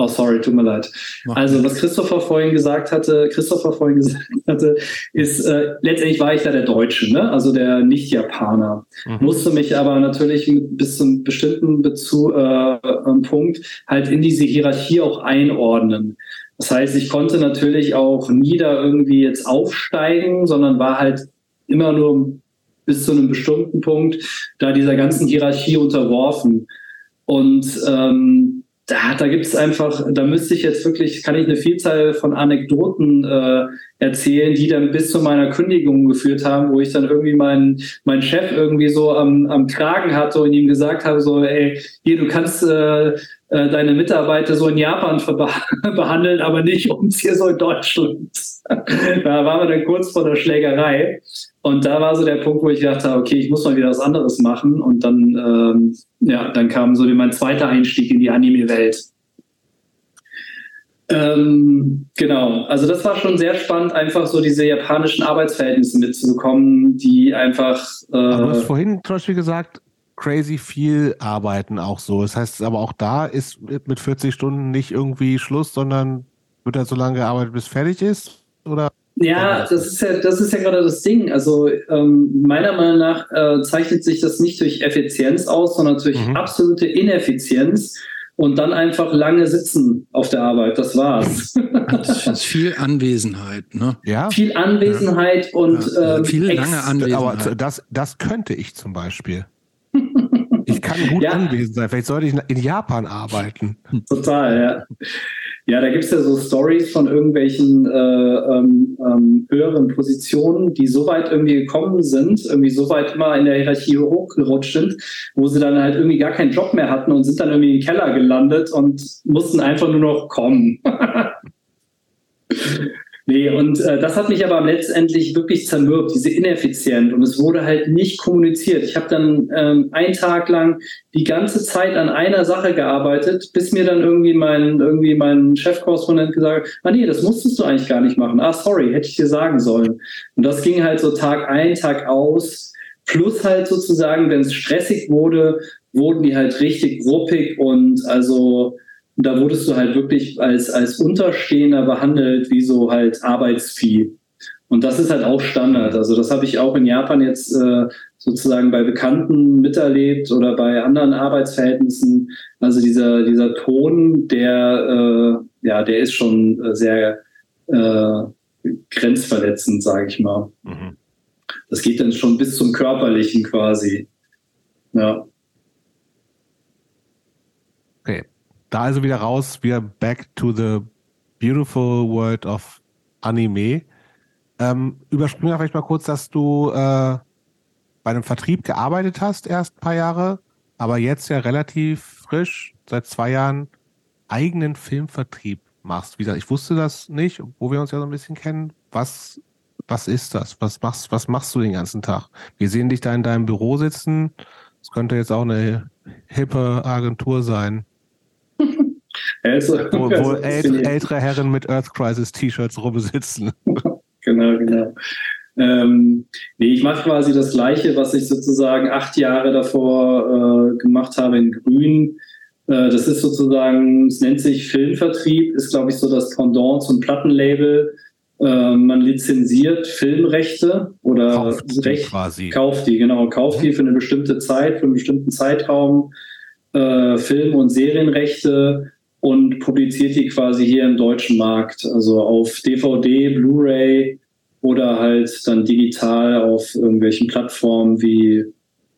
Oh, sorry, tut mir leid. Also, was Christopher vorhin gesagt hatte, Christopher vorhin [LAUGHS] gesagt hatte, ist, äh, letztendlich war ich da der Deutsche, ne? also der Nicht-Japaner. Mhm. Musste mich aber natürlich bis zum bestimmten Bezug, äh, äh, Punkt halt in diese Hierarchie auch einordnen. Das heißt, ich konnte natürlich auch nie da irgendwie jetzt aufsteigen, sondern war halt immer nur bis zu einem bestimmten Punkt da dieser ganzen Hierarchie unterworfen. Und ähm, da, da gibt es einfach, da müsste ich jetzt wirklich, kann ich eine Vielzahl von Anekdoten äh, erzählen, die dann bis zu meiner Kündigung geführt haben, wo ich dann irgendwie meinen mein Chef irgendwie so am, am Kragen hatte und ihm gesagt habe, so, ey, hier, du kannst äh, äh, deine Mitarbeiter so in Japan [LAUGHS] behandeln, aber nicht uns hier so in Deutschland. [LAUGHS] da waren wir dann kurz vor der Schlägerei. Und da war so der Punkt, wo ich dachte, okay, ich muss mal wieder was anderes machen. Und dann, ähm, ja, dann kam so mein zweiter Einstieg in die Anime-Welt. Ähm, genau, also das war schon sehr spannend, einfach so diese japanischen Arbeitsverhältnisse mitzubekommen, die einfach. Äh, du hast vorhin zum Beispiel gesagt, crazy viel arbeiten auch so. Das heißt aber auch da ist mit 40 Stunden nicht irgendwie Schluss, sondern wird er so lange gearbeitet, bis fertig ist? Oder? Ja, das ist ja, das ist ja gerade das Ding. Also ähm, meiner Meinung nach äh, zeichnet sich das nicht durch Effizienz aus, sondern durch mhm. absolute Ineffizienz und dann einfach lange sitzen auf der Arbeit. Das war's. Das ist [LAUGHS] viel Anwesenheit, ne? Ja. Viel Anwesenheit ja. und ja. Ähm, viel lange Anwesenheit. Aber das, das könnte ich zum Beispiel. [LAUGHS] Ich kann gut ja. anwesend sein. Vielleicht sollte ich in Japan arbeiten. Total, ja. Ja, da gibt's ja so Stories von irgendwelchen äh, ähm, ähm, höheren Positionen, die so weit irgendwie gekommen sind, irgendwie so weit immer in der Hierarchie hochgerutscht sind, wo sie dann halt irgendwie gar keinen Job mehr hatten und sind dann irgendwie im Keller gelandet und mussten einfach nur noch kommen. [LAUGHS] Nee, und äh, das hat mich aber letztendlich wirklich zermürbt, diese Ineffizienz. Und es wurde halt nicht kommuniziert. Ich habe dann ähm, einen Tag lang die ganze Zeit an einer Sache gearbeitet, bis mir dann irgendwie mein, irgendwie mein Chefkorrespondent gesagt hat, ah nee, das musstest du eigentlich gar nicht machen. Ah, sorry, hätte ich dir sagen sollen. Und das ging halt so Tag ein, Tag aus. Plus halt sozusagen, wenn es stressig wurde, wurden die halt richtig ruppig und also und da wurdest du halt wirklich als, als Unterstehender behandelt, wie so halt Arbeitsvieh. Und das ist halt auch Standard. Also das habe ich auch in Japan jetzt äh, sozusagen bei Bekannten miterlebt oder bei anderen Arbeitsverhältnissen. Also dieser, dieser Ton, der, äh, ja, der ist schon sehr äh, grenzverletzend, sage ich mal. Mhm. Das geht dann schon bis zum Körperlichen quasi. Ja. Da also wieder raus, wir back to the beautiful world of Anime. Ähm, überspringen wir vielleicht mal kurz, dass du äh, bei einem Vertrieb gearbeitet hast, erst ein paar Jahre, aber jetzt ja relativ frisch, seit zwei Jahren, eigenen Filmvertrieb machst. Wie gesagt, ich wusste das nicht, wo wir uns ja so ein bisschen kennen. Was, was ist das? Was machst, was machst du den ganzen Tag? Wir sehen dich da in deinem Büro sitzen. Es könnte jetzt auch eine hippe Agentur sein. Also, wo, wo [LAUGHS] ältere, ältere Herren mit Earth Crisis T-Shirts rumsitzen. [LAUGHS] genau, genau. Ähm, nee, ich mache quasi das Gleiche, was ich sozusagen acht Jahre davor äh, gemacht habe in Grün. Äh, das ist sozusagen, es nennt sich Filmvertrieb, ist glaube ich so das Pendant zum Plattenlabel. Äh, man lizenziert Filmrechte oder kauft Recht, quasi. kauft die, genau, kauft die für eine bestimmte Zeit, für einen bestimmten Zeitraum. Äh, Film- und Serienrechte und publiziert die quasi hier im deutschen Markt. Also auf DVD, Blu-ray, oder halt dann digital auf irgendwelchen Plattformen wie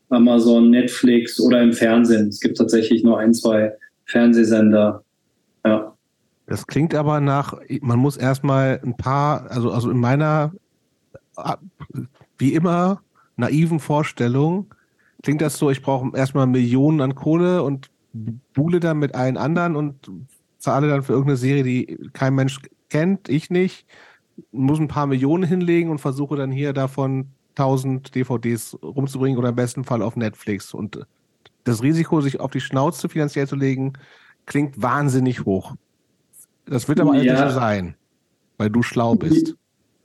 Amazon, Netflix oder im Fernsehen. Es gibt tatsächlich nur ein, zwei Fernsehsender. Ja. Das klingt aber nach, man muss erstmal ein paar, also, also in meiner, wie immer, naiven Vorstellung, klingt das so, ich brauche erstmal Millionen an Kohle und buhle dann mit allen anderen und zahle dann für irgendeine Serie, die kein Mensch kennt, ich nicht, muss ein paar Millionen hinlegen und versuche dann hier davon 1000 DVDs rumzubringen oder im besten Fall auf Netflix. Und das Risiko, sich auf die Schnauze finanziell zu legen, klingt wahnsinnig hoch. Das wird aber ja. nicht so sein, weil du schlau bist.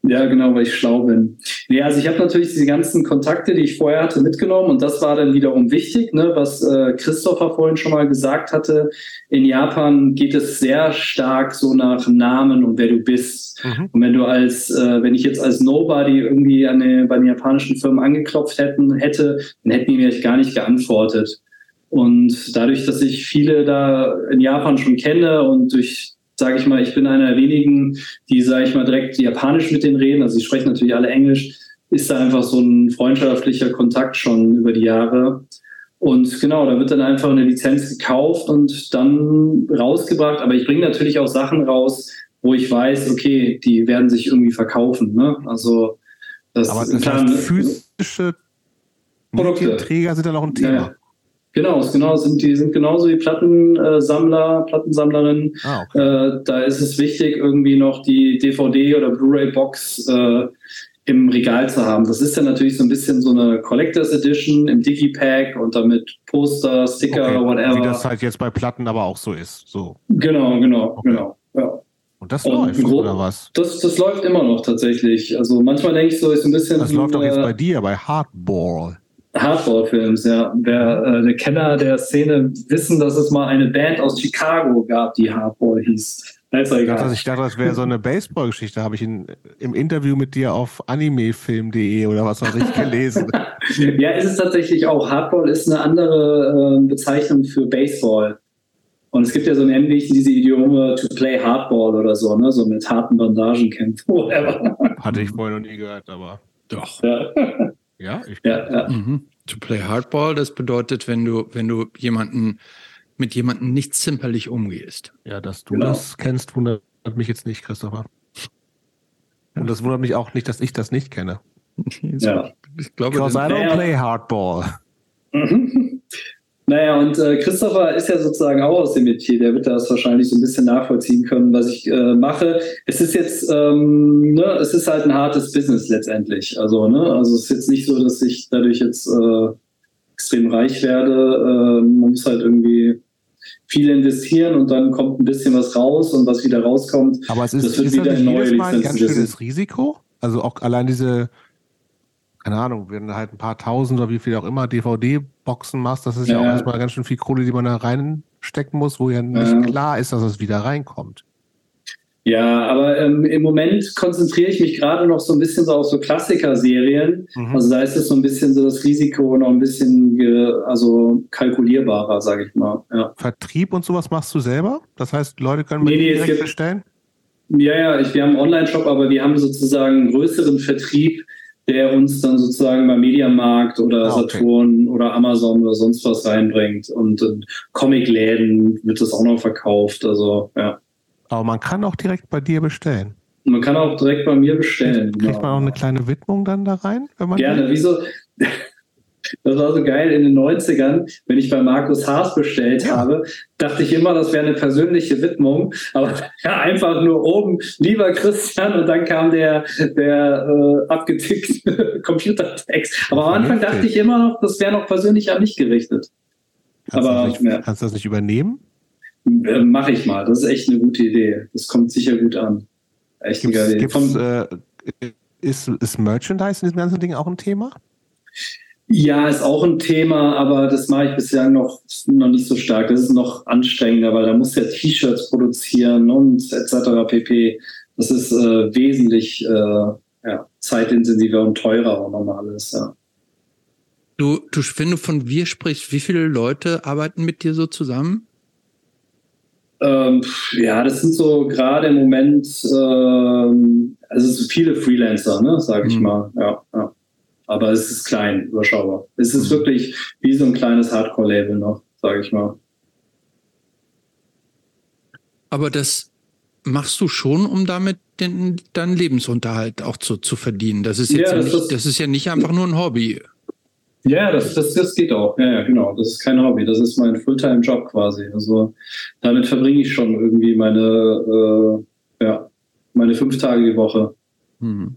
Ja, genau, weil ich schlau bin. Nee, also ich habe natürlich diese ganzen Kontakte, die ich vorher hatte, mitgenommen und das war dann wiederum wichtig, ne, was äh, Christopher vorhin schon mal gesagt hatte. In Japan geht es sehr stark so nach Namen und wer du bist. Mhm. Und wenn du als, äh, wenn ich jetzt als Nobody irgendwie an eine, bei den japanischen Firmen angeklopft hätten, hätte, dann hätten die mir gar nicht geantwortet. Und dadurch, dass ich viele da in Japan schon kenne und durch sage ich mal, ich bin einer der wenigen, die, sage ich mal, direkt Japanisch mit denen reden. Also sie sprechen natürlich alle Englisch. Ist da einfach so ein freundschaftlicher Kontakt schon über die Jahre. Und genau, da wird dann einfach eine Lizenz gekauft und dann rausgebracht. Aber ich bringe natürlich auch Sachen raus, wo ich weiß, okay, die werden sich irgendwie verkaufen. Ne? Also das, Aber das heißt, physische Produkte. Träger sind dann auch ein Thema. Ja, Genau, genau sind, die sind genauso wie Plattensammler, Plattensammlerinnen. Ah, okay. äh, da ist es wichtig, irgendwie noch die DVD oder Blu-ray-Box äh, im Regal zu haben. Das ist ja natürlich so ein bisschen so eine Collectors Edition im Digipack und damit Poster, Sticker, okay. whatever. Wie das halt jetzt bei Platten aber auch so ist. So. Genau, genau, okay. genau. Ja. Und das läuft, und oder was? Das, das läuft immer noch tatsächlich. Also manchmal denke ich so, ist ein bisschen. Das läuft doch jetzt bei dir, bei Hardball. Hardcore-Films, ja. Wer äh, der Kenner der Szene wissen, dass es mal eine Band aus Chicago gab, die Hardcore hieß. Ich dachte, ich dachte, das wäre so eine Baseball-Geschichte. Habe ich in, im Interview mit dir auf animefilm.de oder was weiß ich gelesen. [LAUGHS] ja, ist es tatsächlich auch. Hardball ist eine andere äh, Bezeichnung für Baseball. Und es gibt ja so ein ähnlich diese Idiome to play Hardball oder so, ne? So mit harten Bandagenkämpfen. [LAUGHS] Hatte ich vorher noch nie gehört, aber doch. Ja. Ja, ich ja, ja. Mhm. To play Hardball, das bedeutet, wenn du, wenn du jemanden mit jemandem nicht zimperlich umgehst. Ja, dass du genau. das kennst, wundert mich jetzt nicht, Christopher. Und das wundert mich auch nicht, dass ich das nicht kenne. [LAUGHS] ja. Ich glaube, Because I don't play Hardball. Naja, und äh, Christopher ist ja sozusagen auch aus dem Metier, der wird das wahrscheinlich so ein bisschen nachvollziehen können, was ich äh, mache. Es ist jetzt, ähm, ne, es ist halt ein hartes Business letztendlich. Also, ne, also es ist jetzt nicht so, dass ich dadurch jetzt äh, extrem reich werde. Äh, man muss halt irgendwie viel investieren und dann kommt ein bisschen was raus und was wieder rauskommt. Aber es ist, das wird ist wieder das jedes Mal ein ganz schönes Risiko. Also auch allein diese keine Ahnung, wenn du halt ein paar tausend oder wie viel auch immer DVD-Boxen machst, das ist ja, ja auch erstmal ganz schön viel Kohle, die man da reinstecken muss, wo ja nicht ja. klar ist, dass es wieder reinkommt. Ja, aber ähm, im Moment konzentriere ich mich gerade noch so ein bisschen so auf so Klassiker-Serien. Mhm. Also da ist es so ein bisschen so das Risiko noch ein bisschen also kalkulierbarer, sage ich mal. Ja. Vertrieb und sowas machst du selber? Das heißt, Leute können nee, nee, direkt bestellen? Ja, ja, ich, wir haben einen Online-Shop, aber wir haben sozusagen einen größeren Vertrieb, der uns dann sozusagen beim Mediamarkt oder ah, okay. Saturn oder Amazon oder sonst was reinbringt. Und in Comicläden wird das auch noch verkauft. Also, ja. Aber man kann auch direkt bei dir bestellen. Man kann auch direkt bei mir bestellen. Kriegt genau. man auch eine kleine Widmung dann da rein? Wenn man Gerne. Wieso? Das war so geil in den 90ern, wenn ich bei Markus Haas bestellt ja. habe, dachte ich immer, das wäre eine persönliche Widmung, aber [LAUGHS] ja, einfach nur oben, lieber Christian, und dann kam der, der äh, abgetickte [LAUGHS] Computertext. Aber am Anfang dachte ich immer noch, das wäre noch persönlich an mich gerichtet. Kannst aber, du nicht, ja. kannst du das nicht übernehmen? Äh, Mache ich mal. Das ist echt eine gute Idee. Das kommt sicher gut an. Echt gibt's, eine geile Idee. Äh, ist, ist Merchandise in diesem ganzen Ding auch ein Thema? Ja, ist auch ein Thema, aber das mache ich bislang noch, noch nicht so stark. Das ist noch anstrengender, weil da muss ja T-Shirts produzieren und etc. pp. Das ist äh, wesentlich äh, ja, zeitintensiver und teurer auch nochmal alles, ja. Du, du, wenn du von wir sprichst, wie viele Leute arbeiten mit dir so zusammen? Ähm, ja, das sind so gerade im Moment, ähm, also sind viele Freelancer, ne, sage ich mhm. mal. Ja, ja. Aber es ist klein, überschaubar. Es ist mhm. wirklich wie so ein kleines Hardcore-Label noch, sage ich mal. Aber das machst du schon, um damit den, deinen Lebensunterhalt auch zu, zu verdienen. Das ist jetzt ja, ja das, nicht, das ist ja nicht einfach nur ein Hobby. Ja, das, das, das geht auch. Ja, ja, genau. Das ist kein Hobby. Das ist mein Fulltime-Job quasi. Also damit verbringe ich schon irgendwie meine, äh, ja, meine fünf Tage die Woche. Hm.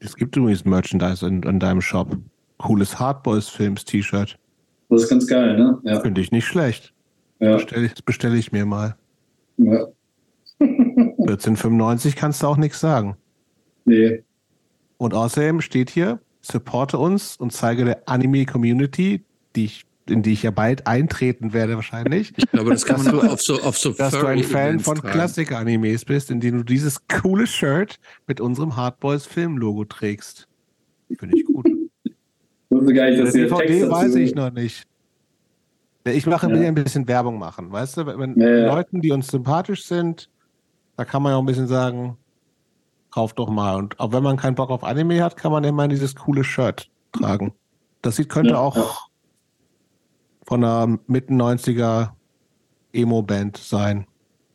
Es gibt übrigens Merchandise in, in deinem Shop. Cooles Hardboys-Films-T-Shirt. Das ist ganz geil, ne? Ja. Finde ich nicht schlecht. Ja. Bestelle ich, bestell ich mir mal. Ja. [LAUGHS] 1495 kannst du auch nichts sagen. Nee. Und außerdem steht hier, supporte uns und zeige der Anime-Community, die ich, in die ich ja bald eintreten werde wahrscheinlich. Ich glaube, das kann man nur auf so, auf so Dass du ein Fan von Klassik-Animes bist, indem du dieses coole Shirt mit unserem Hardboys-Film-Logo trägst. Finde ich gut. Wusste gar nicht, dass der DVD weiß ich noch nicht. Ich mache ja. ein bisschen Werbung machen, weißt du? Wenn ja, ja. Leuten, die uns sympathisch sind, da kann man ja auch ein bisschen sagen, kauft doch mal. Und auch wenn man keinen Bock auf Anime hat, kann man immer dieses coole Shirt tragen. Das sieht, könnte ja, auch ja. Von einer Mitten 90er Emo-Band sein.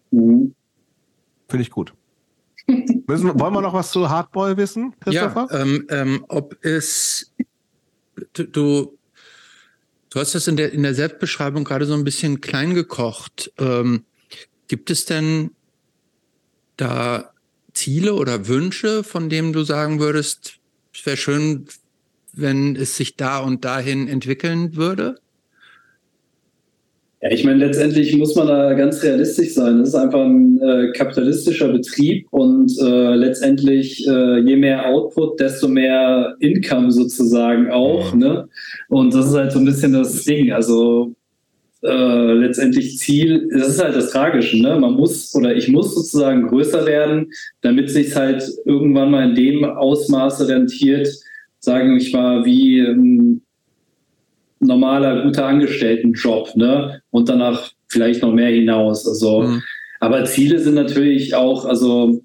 Mhm. Finde ich gut. [LAUGHS] Müssen, wollen wir noch was zu Hardboy wissen, Christopher? Ja, ähm, ähm, ob es du, du, du hast das in der, in der Selbstbeschreibung gerade so ein bisschen klein gekocht. Ähm, gibt es denn da Ziele oder Wünsche, von denen du sagen würdest, es wäre schön, wenn es sich da und dahin entwickeln würde? Ja, ich meine, letztendlich muss man da ganz realistisch sein. Es ist einfach ein äh, kapitalistischer Betrieb und äh, letztendlich äh, je mehr Output, desto mehr Income sozusagen auch. Mhm. Ne? Und das ist halt so ein bisschen das Ding. Also äh, letztendlich Ziel, das ist halt das Tragische, ne? Man muss oder ich muss sozusagen größer werden, damit sich halt irgendwann mal in dem Ausmaße rentiert, sagen ich mal, wie ein normaler, guter Angestelltenjob, ne? Und danach vielleicht noch mehr hinaus. Also, mhm. aber Ziele sind natürlich auch, also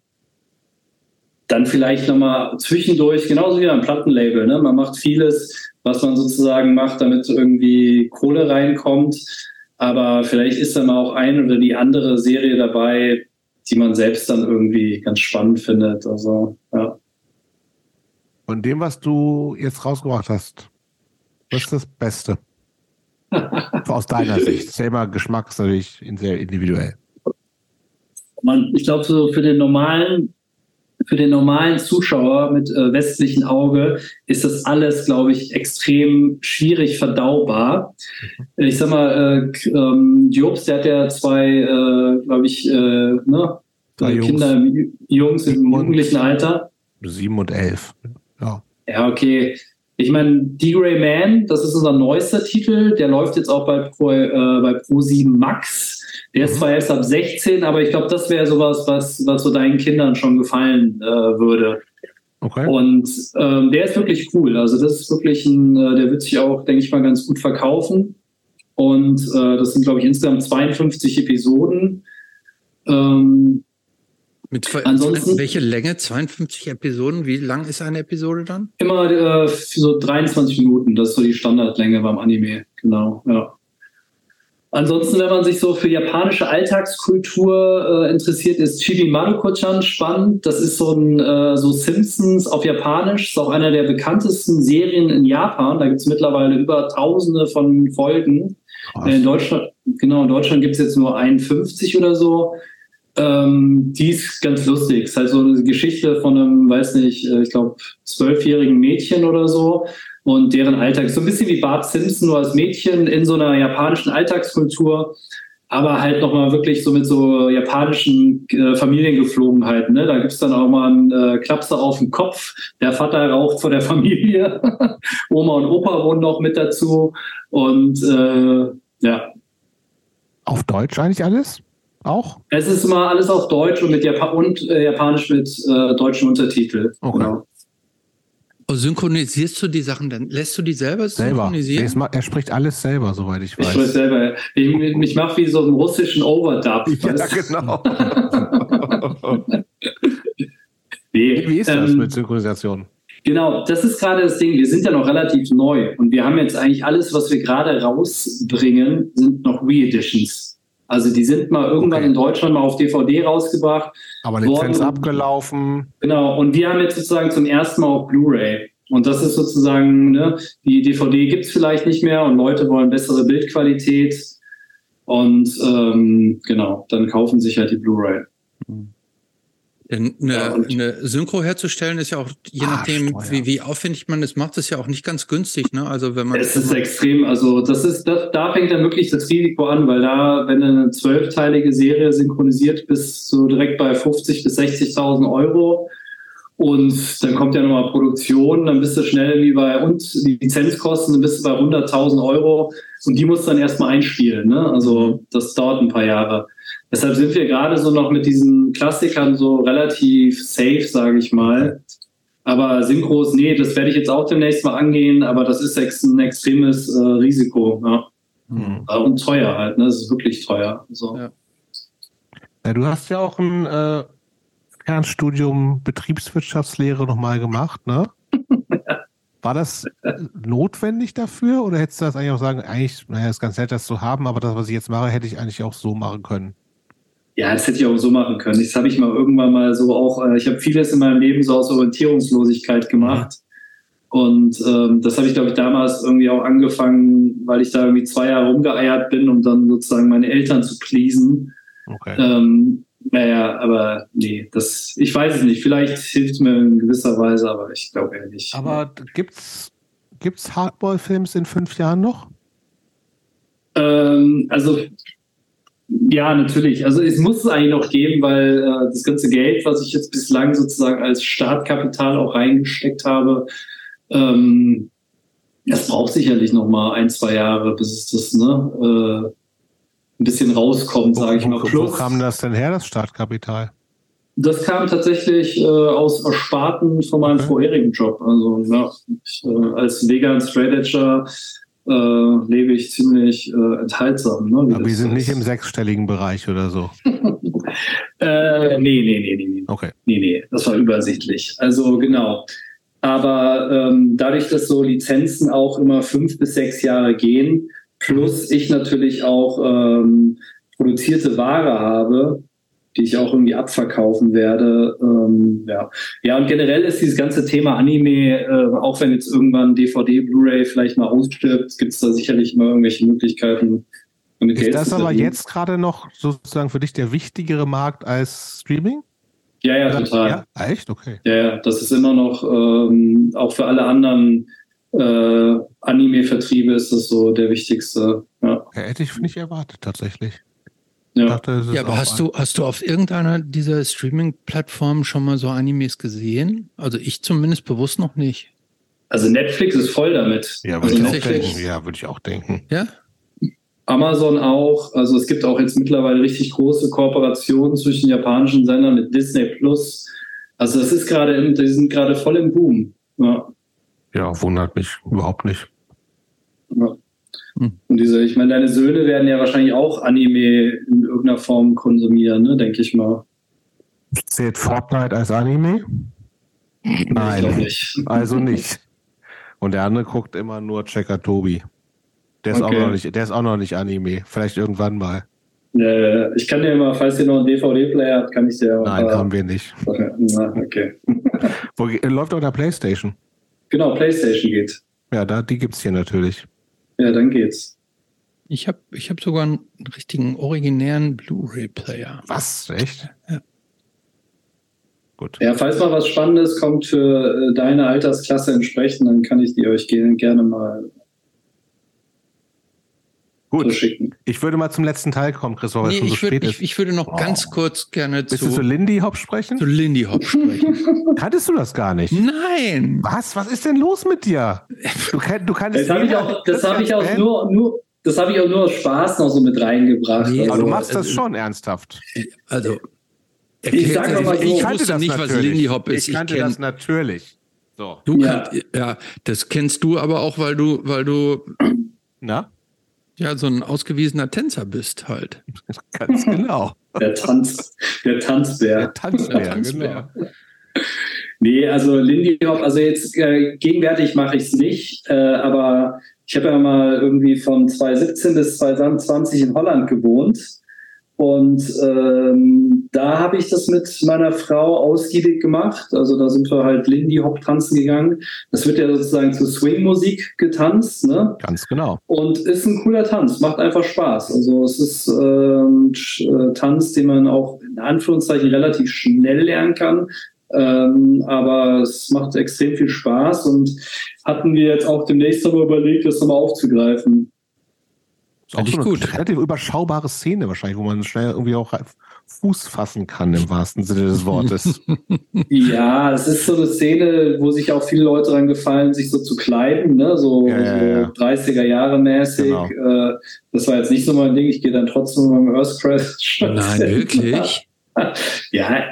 dann vielleicht nochmal zwischendurch, genauso wie ein Plattenlabel, ne? Man macht vieles, was man sozusagen macht, damit irgendwie Kohle reinkommt. Aber vielleicht ist dann auch ein oder die andere Serie dabei, die man selbst dann irgendwie ganz spannend findet. Also, ja. Von dem, was du jetzt rausgebracht hast, was ist das Beste? Aus deiner [LAUGHS] Sicht. Selber Geschmack ist natürlich sehr individuell. Man, ich glaube, so für den normalen für den normalen Zuschauer mit äh, westlichem Auge ist das alles, glaube ich, extrem schwierig verdaubar. Mhm. Ich sag mal, äh, ähm, Jobs, der hat ja zwei, äh, glaube ich, äh, ne, Kinder, Jungs, Jungs im jugendlichen Alter. Sieben und elf. Ja. Ja, okay. Ich meine, D-Gray Man, das ist unser neuester Titel, der läuft jetzt auch bei Pro, äh, bei Pro 7 Max. Der ist mhm. zwar erst ab 16, aber ich glaube, das wäre sowas, was, was so deinen Kindern schon gefallen äh, würde. Okay. Und ähm, der ist wirklich cool. Also das ist wirklich ein, äh, der wird sich auch, denke ich mal, ganz gut verkaufen. Und äh, das sind, glaube ich, insgesamt 52 Episoden. Ähm, mit Ansonsten, welche Länge? 52 Episoden? Wie lang ist eine Episode dann? Immer äh, so 23 Minuten. Das ist so die Standardlänge beim Anime. Genau, ja. Ansonsten, wenn man sich so für japanische Alltagskultur äh, interessiert, ist Chibi Maruko-chan spannend. Das ist so ein äh, so Simpsons auf Japanisch. Ist auch einer der bekanntesten Serien in Japan. Da gibt es mittlerweile über Tausende von Folgen. In Deutschland, genau, in Deutschland gibt es jetzt nur 51 oder so. Ähm, die ist ganz lustig. Es ist halt so eine Geschichte von einem, weiß nicht, äh, ich glaube, zwölfjährigen Mädchen oder so und deren Alltag. So ein bisschen wie Bart Simpson, nur als Mädchen in so einer japanischen Alltagskultur, aber halt nochmal wirklich so mit so japanischen äh, Familiengeflogenheiten. Ne? Da gibt's dann auch mal einen äh, Klapser auf den Kopf. Der Vater raucht vor der Familie. [LAUGHS] Oma und Opa wohnen noch mit dazu. Und äh, ja. Auf Deutsch eigentlich alles? Auch? Es ist mal alles auf Deutsch und mit Japan und äh, Japanisch mit äh, deutschen Untertiteln. Okay. Genau. Oh, synchronisierst du die Sachen dann? Lässt du die selber Selber. synchronisieren? Er, ist- er spricht alles selber, soweit ich Ich weiß. weiß selber, ich, ich mache wie so einen russischen Overdub. [LAUGHS] Ja, weißt genau. [LAUGHS] Nee, Wie ist das ähm, mit Synchronisation? Genau, das ist gerade das Ding. Wir sind ja noch relativ neu und wir haben jetzt eigentlich alles, was wir gerade rausbringen, sind noch Re-Editions. Also die sind mal irgendwann Okay. in Deutschland mal auf DVD rausgebracht. Aber Lizenz worden- abgelaufen. Genau, und wir haben jetzt sozusagen zum ersten Mal auch Blu-ray. Und das ist sozusagen, ne, die DVD gibt es vielleicht nicht mehr und Leute wollen bessere Bildqualität. Und ähm, genau, dann kaufen sich halt die Blu-ray. Ja, eine, und- eine Synchro herzustellen ist ja auch, je Ah, nachdem, Steuer. wie, wie aufwendig man das macht, ist ja auch nicht ganz günstig. Ne? Also wenn man Es ist extrem, also das ist, das, da fängt dann wirklich das Risiko an, weil da, wenn du eine zwölfteilige Serie synchronisiert, bist du direkt bei 50.000 bis 60.000 Euro. Und dann kommt ja nochmal Produktion, dann bist du schnell wie bei und die Lizenzkosten, dann bist du bei 100.000 Euro und die musst du dann erstmal einspielen. Ne? Also das dauert ein paar Jahre. Deshalb sind wir gerade so noch mit diesen Klassikern so relativ safe, sage ich mal. Aber Synchros, nee, das werde ich jetzt auch demnächst mal angehen, aber das ist ex ein extremes äh, Risiko. Ja. Hm. Äh, Und teuer halt, ne? Das ist wirklich teuer. So. Ja. Ja, du hast ja auch ein äh, Fernstudium Betriebswirtschaftslehre nochmal gemacht, ne? [LAUGHS] War das äh, notwendig dafür oder hättest du das eigentlich auch sagen, eigentlich, naja, ist ganz nett, das zu haben, aber das, was ich jetzt mache, hätte ich eigentlich auch so machen können. Ja, das hätte ich auch so machen können. Das habe ich mal irgendwann mal so auch, äh, ich habe vieles in meinem Leben so aus Orientierungslosigkeit gemacht. Und ähm, das habe ich, glaube ich, damals irgendwie auch angefangen, weil ich da irgendwie zwei Jahre rumgeeiert bin, um dann sozusagen meine Eltern zu pleasen. Okay. Ähm, naja, aber nee, das, ich weiß es nicht. Vielleicht hilft es mir in gewisser Weise, aber ich glaube eher nicht. Aber gibt's, gibt's Hardball-Films in fünf Jahren noch? Ähm, also ja, natürlich. Also es muss es eigentlich noch geben, weil äh, das ganze Geld, was ich jetzt bislang sozusagen als Startkapital auch reingesteckt habe, ähm, das braucht sicherlich noch mal ein, zwei Jahre, bis es das ne, äh, ein bisschen rauskommt, sage ich mal. Wo, wo Plus, kam das denn her, das Startkapital? das kam tatsächlich äh, aus Ersparten von meinem Okay. vorherigen Job. Also ja, ich, äh, als Vegan Straight Edger äh, lebe ich ziemlich äh, enthaltsam. Ne, Aber wir sind nicht im sechsstelligen Bereich oder so. [LAUGHS] Äh, nee, nee, nee, nee, nee. Okay. Nee, nee, das war übersichtlich. Also genau. Aber ähm, dadurch, dass so Lizenzen auch immer fünf bis sechs Jahre gehen, plus ich natürlich auch ähm, produzierte Ware habe, die ich auch irgendwie abverkaufen werde. Ähm, ja. ja, und generell ist dieses ganze Thema Anime, äh, auch wenn jetzt irgendwann DVD, Blu-ray vielleicht mal ausstirbt, gibt es da sicherlich immer irgendwelche Möglichkeiten, damit Ist Geld das aber jetzt gerade noch sozusagen für dich der wichtigere Markt als Streaming? Ja, ja, total. Ja, echt? Okay. Ja, ja, das ist immer noch, ähm, auch für alle anderen äh, Anime-Vertriebe ist das so der wichtigste. Ja, Ja, hätte ich nicht erwartet, tatsächlich. Ja. dachte, Ja, aber hast du, hast du auf irgendeiner dieser Streaming-Plattformen schon mal so Animes gesehen? Also ich zumindest bewusst noch nicht. Also Netflix ist voll damit. Ja, also würde ich auch tatsächlich- denken. Ja, würde ich auch denken. Ja? Amazon auch. Also es gibt auch jetzt mittlerweile richtig große Kooperationen zwischen japanischen Sendern mit Disney Plus. Also das ist gerade, im- die sind gerade voll im Boom. Ja. Ja, wundert mich überhaupt nicht. ja. Hm. Und diese, ich meine, deine Söhne werden ja wahrscheinlich auch Anime in irgendeiner Form konsumieren, ne, denke ich mal. Zählt Fortnite als Anime? Nein, nicht. [LAUGHS] also nicht. Und der andere guckt immer nur Checker Tobi. Der ist, auch Okay. noch nicht, der ist auch noch nicht Anime. Vielleicht irgendwann mal. Äh, ich kann dir mal, falls ihr noch einen DVD-Player habt, kann ich dir. Nein, äh, haben wir nicht. Na, okay. [LAUGHS] Wo, äh, läuft auf der Playstation. Genau, PlayStation geht. Ja, da, die gibt's hier natürlich. Ja, dann geht's. Ich habe ich hab sogar einen richtigen originären Blu-ray-Player. Was? Echt? Ja. Gut. Ja, falls mal was Spannendes kommt für äh, deine Altersklasse entsprechend, dann kann ich die euch ge- gerne mal Gut. Ich würde mal zum letzten Teil kommen, Christoph, weil es Nee, schon so ich würde spät ich, ist. ich würde noch ganz kurz gerne Willst du zu zu, Lindy Hop sprechen? zu Lindy Hop sprechen. [LAUGHS] Kanntest du das gar nicht? Nein! Was? Was ist denn los mit dir? Du, du kannst Das habe ich auch, das habe ich auch nur, nur, das habe ich auch nur aus Spaß noch so mit reingebracht. Nee, Aber also, du machst das äh, schon ernsthaft. Also, Ich sag so, ich ich wusste nicht, was Lindy Hop ist. Ich Ich, kannte kenn, das natürlich. So. Du ja. Kannst, ja, das kennst du aber auch, weil du, weil du Na? Ja so ein ausgewiesener Tänzer bist halt. [LAUGHS] Ganz genau. Der Tanz, der Tanzbär. Der Tanzbär, der Tanzbär. genau. Nee, also Lindy Hop, also jetzt äh, gegenwärtig mache ich es nicht, äh, aber ich habe ja mal irgendwie von 2017 bis 2020 in Holland gewohnt und ähm, da habe ich das mit meiner Frau ausgiebig gemacht. Also da sind wir halt Lindy Hop tanzen gegangen. Das wird ja sozusagen zu Swing-Musik getanzt. Ne? Ganz genau. Und ist ein cooler Tanz, macht einfach Spaß. Also es ist ähm, äh, Tanz, den man auch in Anführungszeichen relativ schnell lernen kann. Ähm, aber es macht extrem viel Spaß und hatten wir jetzt auch demnächst nochmal überlegt, das nochmal aufzugreifen. Ist auch so eine gut. relativ überschaubare Szene wahrscheinlich, wo man schnell irgendwie auch Fuß fassen kann im wahrsten Sinne des Wortes. [LAUGHS] ja, es ist so eine Szene, wo sich auch viele Leute daran gefallen, sich so zu kleiden, ne? so, ja, ja, ja. so 30er Jahre mäßig. Genau. Äh, das war jetzt nicht so mein Ding. Ich gehe dann trotzdem beim Earth Press. Nein, wirklich? [LAUGHS] ja,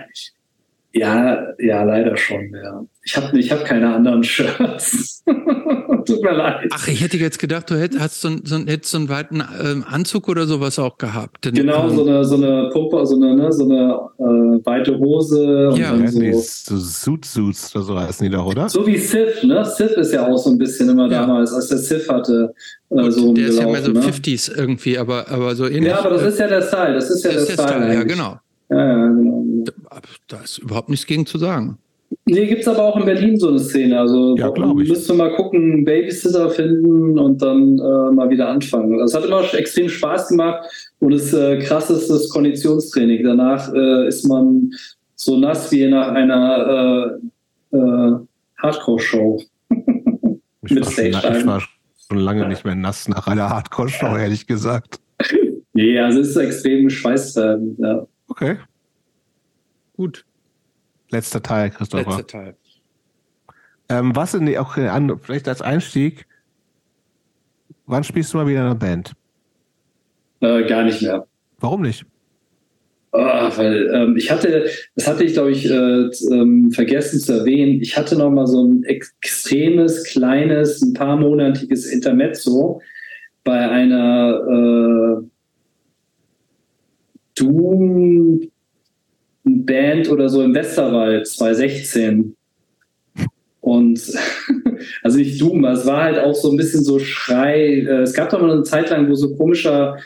ja, ja, leider schon, ja. Ich habe ich hab keine anderen Shirts. [LAUGHS] Tut mir leid. Ach, ich hätte jetzt gedacht, du hättest so, so, hättest so einen weiten ähm, Anzug oder sowas auch gehabt. Denn, genau, ähm, so eine, so eine Pumpe, so eine, ne, so eine äh, weite Hose. Ja, und so, so Suit Suits oder so heißen die da, oder? So wie Sith, ne? Sith ist ja auch so ein bisschen immer ja. damals, als der Sith hatte. Äh, so der ist ja mehr so ne? 50s irgendwie, aber, aber so ähnlich. Ja, aber das ist ja der Style. Das ist ja das der, der Style. Style ja, genau. Ja, ja, genau. Da ist überhaupt nichts gegen zu sagen. Nee, gibt es aber auch in Berlin so eine Szene. Also ja, ich. müsste mal gucken, Babysitter finden und dann äh, mal wieder anfangen. Das hat immer extrem Spaß gemacht und das äh, krasseste ist Konditionstraining. Danach äh, ist man so nass wie nach einer äh, äh, Hardcore-Show. [LAUGHS] ich, ich war schon lange nicht mehr nass nach einer Hardcore-Show, ehrlich gesagt. Nee, also es ist extrem schweißtreibend, ja. Okay. Gut. Letzter Teil, Christopher. Letzter Teil. Ähm, was in die, auch an, vielleicht als Einstieg, wann spielst du mal wieder in einer Band? Äh, gar nicht mehr. Warum nicht? Oh, weil ähm, ich hatte, das hatte ich glaube ich äh, ähm, vergessen zu erwähnen, ich hatte noch mal so ein extremes, kleines, ein paar monatiges Intermezzo bei einer äh, Doom Band oder so im Westerwald 2016. Und [LAUGHS] also nicht Doom, es war halt auch so ein bisschen so Schrei. Äh, es gab doch mal eine Zeit lang, wo so komischer,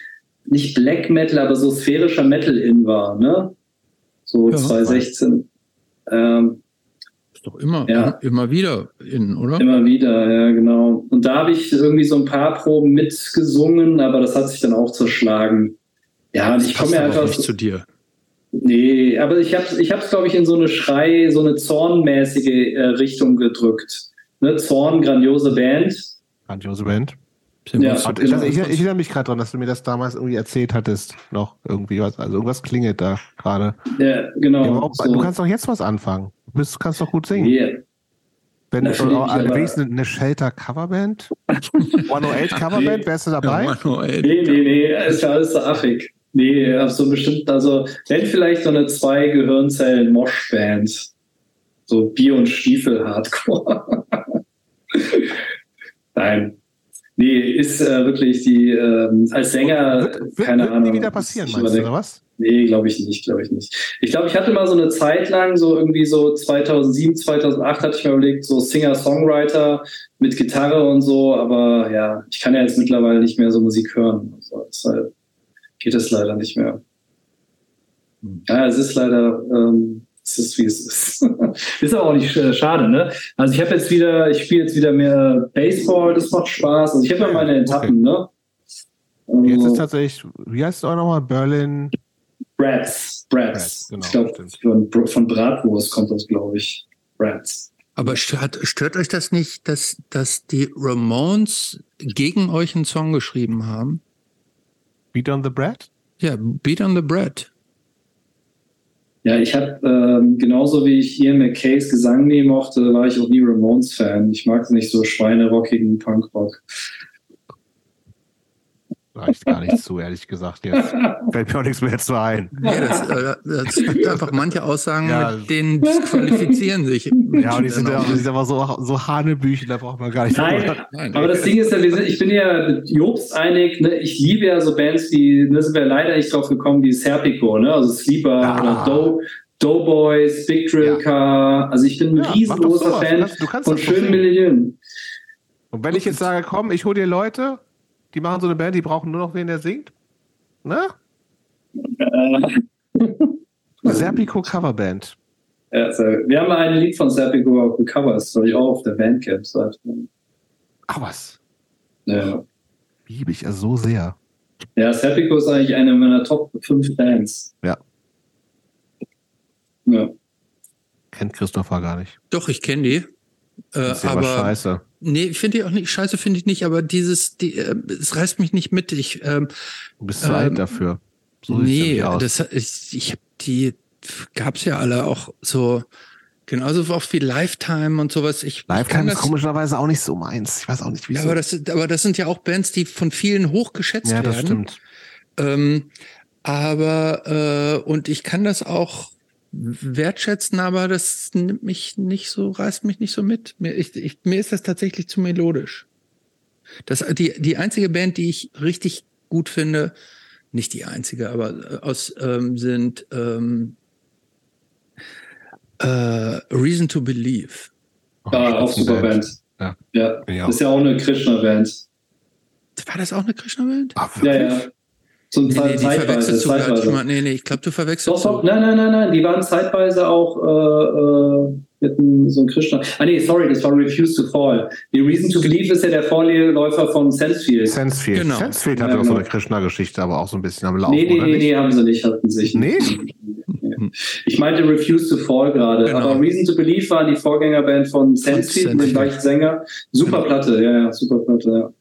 nicht Black Metal, aber so sphärischer Metal in war, ne? So ja, 2016. Ähm, ist doch immer, ja. immer wieder in, oder? Immer wieder, ja, genau. Und da habe ich irgendwie so ein paar Proben mitgesungen, aber das hat sich dann auch zerschlagen. Ja, und ich komme ja einfach. Nicht zu dir. Nee, aber ich habe es, ich hab's, glaube ich, in so eine Schrei, so eine Zornmäßige äh, Richtung gedrückt. Ne? Zorn, grandiose Band. Grandiose Band. Ja, ich, ich, ich, erinnere mich gerade dran, dass du mir das damals irgendwie erzählt hattest, noch irgendwie was. Also irgendwas klingelt da gerade. Ja, genau. Ja, auch, so. Du kannst doch jetzt was anfangen. Du bist, kannst doch gut singen. Yeah. Wenn du wenigstens eine Shelter Coverband? 108 [LAUGHS] Coverband, wärst du dabei? Ja, 108. Nee, nee, nee, ist ja alles so affig. Nee, so bestimmt, also nennt vielleicht so eine zwei Gehirnzellen Mosh-Band. So Bier und Stiefel Hardcore. [LAUGHS] Nein. Nee, ist äh, wirklich die, äh, als Sänger, wird, wird, keine wird Ahnung. wieder passieren, meinst du, oder was? Nee, glaube ich nicht, glaube ich nicht. Ich glaube, ich hatte mal so eine Zeit lang, so irgendwie so 2007, 2008 hatte ich mir überlegt, so Singer-Songwriter mit Gitarre und so, aber ja, ich kann ja jetzt mittlerweile nicht mehr so Musik hören. Also, deshalb geht es leider nicht mehr. Hm. Ja, es ist leider, ähm, es ist wie es ist. [LAUGHS] ist aber auch nicht äh, schade, ne? Also ich habe jetzt wieder, ich spiele jetzt wieder mehr Baseball, das macht Spaß. Also ich habe ja meine Etappen, okay. ne? Also, jetzt ist tatsächlich, wie heißt es auch nochmal? Berlin? Brats. Brats. Genau, ich glaube, von, von Bratwurst kommt das, glaube ich. Brats. Aber stört, stört euch das nicht, dass, dass die Ramones gegen euch einen Song geschrieben haben? Beat on the Bread? Ja, Beat on the Bread. Ja, ich habe ähm, genauso wie ich Ian McKays Gesang nie mochte, war ich auch nie Ramones-Fan. Ich mag nicht so schweinerockigen Punkrock. Reicht gar nicht zu, ehrlich gesagt. Jetzt [LAUGHS] fällt mir auch nichts mehr zu ein. Nee, das, äh, das gibt einfach manche Aussagen, ja. mit denen disqualifizieren sich. Ja, und die sind, ja, die sind aber so, so Hanebüchen, da braucht man gar nicht Nein, Nein aber das Ding ist ja, wir sind, ich bin ja mit Jobst einig, ne? ich liebe ja so Bands wie, da ne, sind wir leider nicht drauf gekommen, wie Serpico, ne? also Sleeper ja. oder Doe. Doughboys, Big Drill Car. Also ich bin ein ja, riesengroßer Fan du kannst, du von schönen Melodien. Und wenn ich jetzt sage, komm, ich hole dir Leute, die machen so eine Band, die brauchen nur noch wen, der singt. Ne? Äh. Serpico Coverband. Ja, also wir haben ein Lied von Serpico auf dem Cover, das soll ich auch auf der Bandcamp. Ach was? Ja. Liebe ich ja so sehr. Ja, Serpico ist eigentlich eine meiner Top 5 Bands. Ja. Ja. Kennt Christopher gar nicht. Doch, ich kenne die. Äh, aber, aber scheiße. Nee, finde ich auch nicht. Scheiße finde ich nicht, aber dieses, die, äh, es reißt mich nicht mit. Ich, ähm, du bist zu alt ähm, dafür. So nee, das, ich, ich habe die, gab's ja alle auch so, genauso oft wie Lifetime und sowas. Ich, Lifetime ist komischerweise auch nicht so meins. Ich weiß auch nicht, wie ja, aber das, aber das sind ja auch Bands, die von vielen hochgeschätzt werden. Ja, das werden. stimmt. Ähm, aber, äh, und ich kann das auch wertschätzen, aber das nimmt mich nicht so, reißt mich nicht so mit. Mir, ich, ich, mir ist das tatsächlich zu melodisch. Das, die, die einzige Band, die ich richtig gut finde, nicht die einzige, aber äh, aus ähm, sind ähm, äh, Reason to Believe. Ah, auch super Band. Ja. ja. Das ist ja auch eine Krishna-Band. War das auch eine Krishna-Band? Ja, ja. Zum nee, nee, zeitweise. zeitweise. Nee, nee, ich glaube, du verwechselst. Doch, doch, nein, nein, nein, nein, die waren zeitweise auch äh, äh, mit einem, so einem Krishna. Ah, nee, sorry, das war Refuse to Fall. Die Reason to Believe ist ja der Vorläufer von Sensefield. Sensefield. Genau. Sensefield hatte ja, auch so eine genau. Krishna-Geschichte, aber auch so ein bisschen am Laufen. Nee, nee, nee, nee, haben sie nicht, hatten sich. Nee? Ich meinte Refuse to Fall gerade. Genau. Aber Reason to Believe war die Vorgängerband von Sensefield, mit dem gleichen Sänger. Super genau. Platte, ja, ja, super Platte, ja.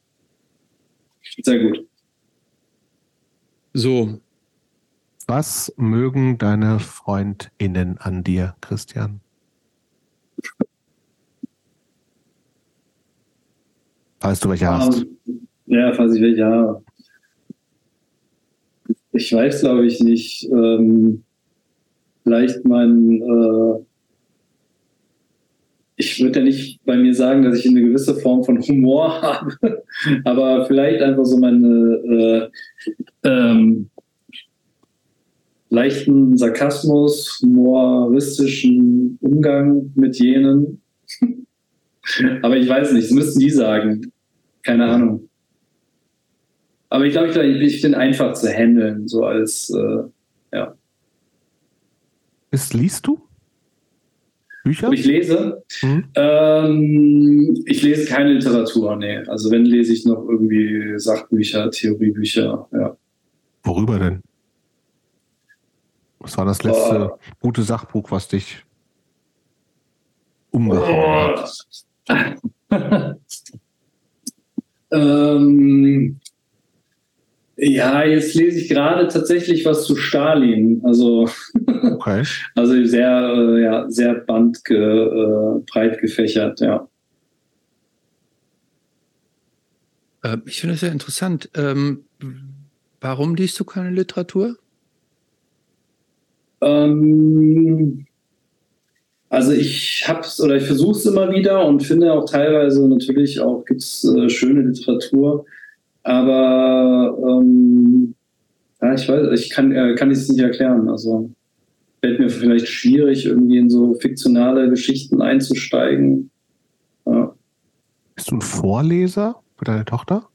Sehr gut. So. Was mögen deine FreundInnen an dir, Christian? Falls du welche um, hast. Ja, falls ich welche habe. Ich weiß, glaube ich, nicht. Ähm, vielleicht mein. Äh, ich würde ja nicht bei mir sagen, dass ich eine gewisse Form von Humor [LAUGHS] habe, aber vielleicht einfach so meine äh, ähm, leichten Sarkasmus, humoristischen Umgang mit jenen. [LAUGHS] aber ich weiß nicht, das müssten die sagen. Keine Ahnung. Aber ich glaube, ich, ich bin einfach zu handeln, so als, äh, ja. Ist, liest du? Bücher? Ob ich lese? Mhm. Ähm, ich lese keine Literatur, nee. Also wenn lese ich noch irgendwie Sachbücher, Theoriebücher, ja. Worüber denn? Was war das letzte oh. gute Sachbuch, was dich umgehauen oh. hat? [LAUGHS] ähm, ja, jetzt lese ich gerade tatsächlich was zu Stalin. Also, [LAUGHS] okay. also sehr, äh, ja, sehr band ge, äh, breit gefächert, ja. Äh, ich finde es sehr interessant. Ähm, warum liest du keine Literatur? Ähm, also ich hab's oder ich versuche es immer wieder und finde auch teilweise natürlich auch gibt's äh, schöne Literatur. Aber ähm, ja, ich weiß, ich kann, äh, kann es nicht erklären. Also fällt mir vielleicht schwierig, irgendwie in so fiktionale Geschichten einzusteigen. Ja. Bist du ein Vorleser für deine Tochter?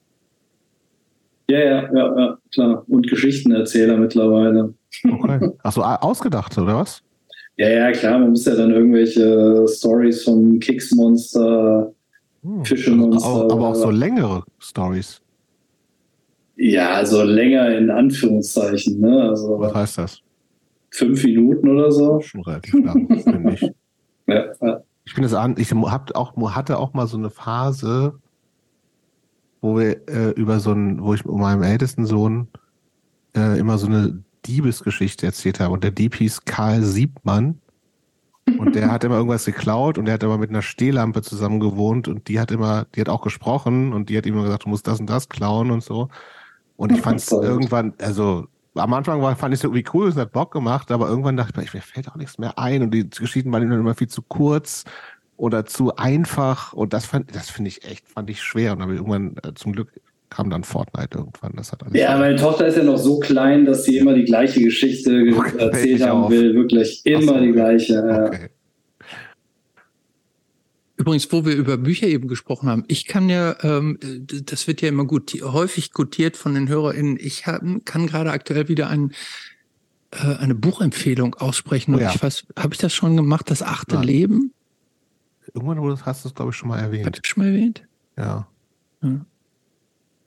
Ja, ja, ja, ja, klar. Und Geschichtenerzähler mittlerweile. Okay. [LAUGHS] Achso, ausgedacht, oder was? Ja, ja, klar. Man muss ja dann irgendwelche Stories vom Kicksmonster, hm. Fischemonster. Aber, aber auch so längere Stories. Ja, so länger in Anführungszeichen. Ne? Also Was heißt das? Fünf Minuten oder so. Schon relativ lang, finde ich. [LAUGHS] Ja, ja. Ich finde es an, ich hab auch, hatte auch mal so eine Phase, wo wir äh, über so ein, wo ich mit meinem ältesten Sohn äh, immer so eine Diebesgeschichte erzählt habe. Und der Dieb hieß Karl Siebmann. Und der hat immer irgendwas geklaut und der hat immer mit einer Stehlampe zusammen gewohnt und die hat immer, die hat auch gesprochen und die hat immer gesagt, du musst das und das klauen und so. Und ich fand es irgendwann, also am Anfang war, fand ich es irgendwie cool, es hat Bock gemacht, aber irgendwann dachte ich mir, mir fällt auch nichts mehr ein und die Geschichten waren immer viel zu kurz oder zu einfach und das fand, das finde ich echt, fand ich schwer und dann irgendwann äh, zum Glück kam dann Fortnite irgendwann. Das hat alles ja, meine Tochter ist ja noch so klein, dass sie immer die gleiche Geschichte okay, erzählt haben auf. will. Wirklich immer so, die gleiche. Okay. Übrigens, wo wir über Bücher eben gesprochen haben, ich kann ja, ähm, das wird ja immer gut, häufig gutiert von den HörerInnen, ich hab, kann gerade aktuell wieder ein, äh, eine Buchempfehlung aussprechen. Oh ja. ich weiß, habe ich das schon gemacht, das achte Nein. Leben? Irgendwann hast du es, glaube ich, schon mal erwähnt. Hast du schon mal erwähnt? Ja. ja.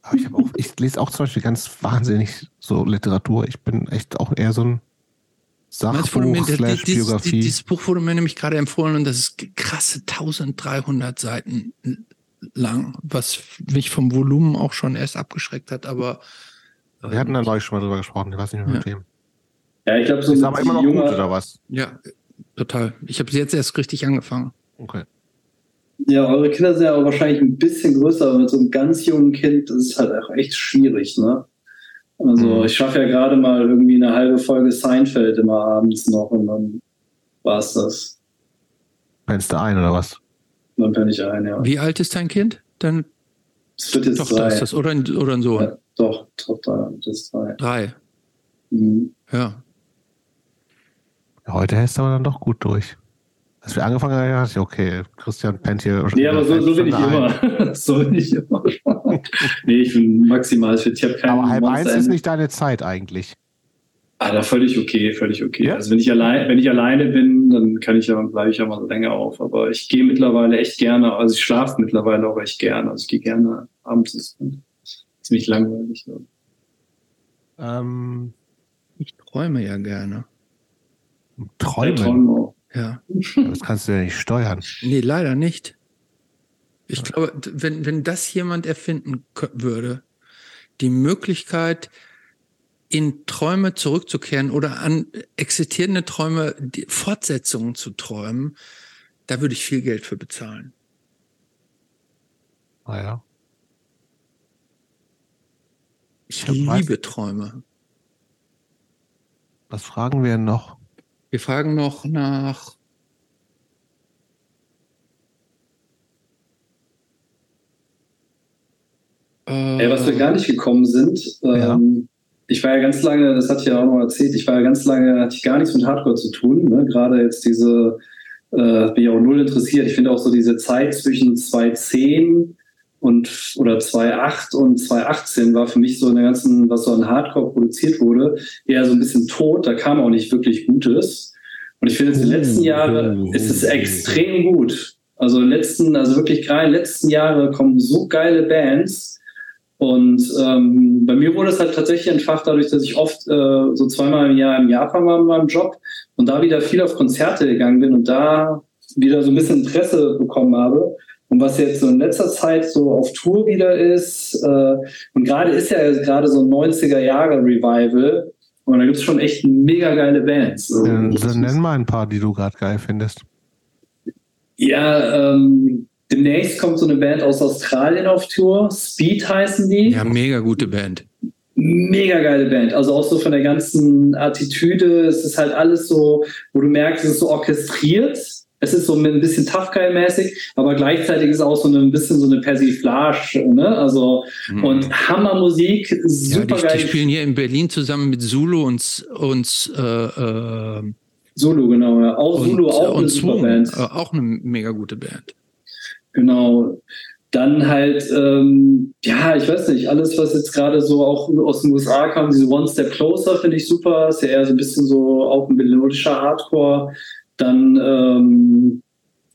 Aber ich auch, ich lese auch zum Beispiel ganz wahnsinnig so Literatur. Ich bin echt auch eher so ein Sachbuch mir, slash dies, Biografie. Dieses Buch wurde mir nämlich gerade empfohlen und das ist krasse 1300 Seiten lang, was mich vom Volumen auch schon erst abgeschreckt hat, aber wir hatten da neulich schon mal drüber gesprochen, ich weiß nicht mehr mit ja. wem. Ja, ich glaube, so ist aber immer noch gut, oder was? Ja, total. Ich habe jetzt erst richtig angefangen. Okay. Ja, eure Kinder sind ja auch wahrscheinlich ein bisschen größer, aber mit so einem ganz jungen Kind das ist halt auch echt schwierig, ne? Also mhm. ich schaffe ja gerade mal irgendwie eine halbe Folge Seinfeld immer abends noch und dann war es das. Pennst du ein oder was? Dann penne ich ein, ja. Wie alt ist dein Kind? Dann es wird jetzt Tochter drei. ist das oder ein, oder ein Sohn? Ja, doch, Tochter ist drei. Drei. Mhm. Ja. Heute hältst du aber dann doch gut durch. Als wir angefangen haben, dachte ich, okay, Christian pennt hier. Nee, aber so, [LAUGHS] so bin ich immer. so bin ich immer. nee, ich bin maximal fit. Ich habe keine Aber halb eins ist nicht deine Zeit eigentlich. Ah, da völlig okay, völlig okay. Ja? Also wenn ich allein, wenn ich alleine bin, dann kann ich ja, bleibe ich ja mal länger auf. Aber ich gehe mittlerweile echt gerne, also ich schlafe mittlerweile auch echt gerne. Also ich gehe gerne abends, ist ziemlich langweilig. Ähm, ich träume ja gerne. Träumen? Ja, träume Ja. Das kannst du ja nicht steuern. Nee, leider nicht. Ich glaube, wenn, wenn das jemand erfinden würde, die Möglichkeit, in Träume zurückzukehren oder an existierende Träume die Fortsetzungen zu träumen, da würde ich viel Geld für bezahlen. Ah ja. Ich, ich liebe Träume. Was fragen wir noch? Wir fragen noch nach Ey, was wir gar nicht gekommen sind, ja. ähm, ich war ja ganz lange, das hatte ich ja auch noch erzählt, ich war ja ganz lange, hatte ich gar nichts mit Hardcore zu tun. Ne? Gerade jetzt diese, äh, bin ich auch null interessiert. Ich finde auch so diese Zeit zwischen 2010 und oder 2008 und 2018 war für mich so in der ganzen, was so an Hardcore produziert wurde, eher so ein bisschen tot. Da kam auch nicht wirklich Gutes. Und ich finde, in den letzten Jahren ist es extrem gut. Also letzten, also wirklich gerade in den letzten Jahren kommen so geile Bands. Und ähm, bei mir wurde es halt tatsächlich entfacht dadurch, dass ich oft äh, so zweimal im Jahr in Japan war mit meinem Job und da wieder viel auf Konzerte gegangen bin und da wieder so ein bisschen Interesse bekommen habe. Und was jetzt so in letzter Zeit so auf Tour wieder ist, äh, und gerade ist ja gerade so ein 90er Jahre Revival, und da gibt es schon echt mega geile Bands. So. Ja, dann nenn mal ein paar, die du gerade geil findest. Ja, ähm, demnächst kommt so eine Band aus Australien auf Tour. Speed heißen die. Ja, mega gute Band. Mega geile Band. Also auch so von der ganzen Attitüde. Es ist halt alles so, wo du merkst, es ist so orchestriert es ist so ein bisschen Tough Guy mäßig, aber gleichzeitig ist auch so ein bisschen so eine Persiflage, ne? Also mhm. und Hammermusik, super ja, die, die, spielen hier in Berlin zusammen mit Zulu und und äh, äh, Zulu genau, ja. Auch und, Zulu auch eine super Band, äh, auch eine mega gute Band. Genau. Dann halt, ähm, ja, ich weiß nicht, alles, was jetzt gerade so auch aus den USA kam, diese One Step Closer finde ich super. Ist ja eher so ein bisschen so auch ein melodischer Hardcore. Dann ähm,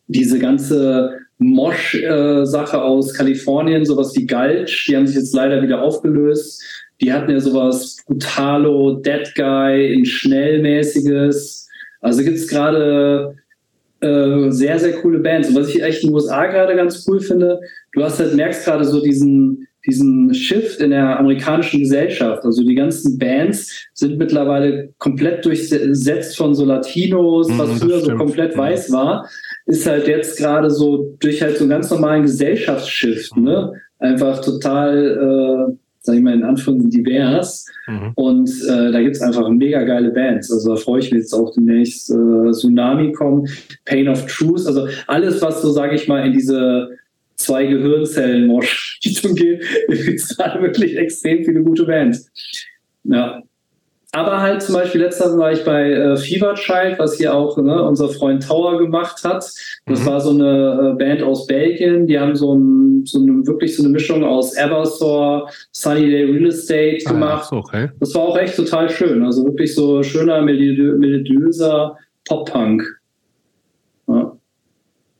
diese ganze Mosh-Sache aus Kalifornien, sowas wie Gulch, die haben sich jetzt leider wieder aufgelöst. Die hatten ja sowas Brutalo, Dead Guy, in Schnellmäßiges. Also gibt es gerade äh, sehr, sehr coole Bands. Und was ich echt in den USA gerade ganz cool finde, du hast halt, merkst gerade so diesen, diesen Shift in der amerikanischen Gesellschaft. Also die ganzen Bands sind mittlerweile komplett durchsetzt von so Latinos, was mm, früher so komplett weiß war, ist halt jetzt gerade so durch halt so einen ganz normalen Gesellschaftsshift, ne? Einfach total sag ich mal, in Anführungszeichen divers. Mhm. Und äh, da gibt's einfach mega geile Bands. Also da freue ich mich jetzt auch demnächst äh, Tsunami kommen, Pain of Truth, also alles, was so, sage ich mal, in diese zwei Gehirnzellen Richtung [LAUGHS] geht, gibt's da wirklich extrem viele gute Bands. Ja, aber halt zum Beispiel letztens war ich bei äh, Fever Child, was hier auch ne, unser Freund Tower gemacht hat. Das mhm. war so eine äh, Band aus Belgien. Die haben so, ein, so eine, wirklich so eine Mischung aus Eversor, Sunny Day Real Estate ah, gemacht. Ah, okay. Das war auch echt total schön. Also wirklich so schöner, melodiöser Pop-Punk. Ja.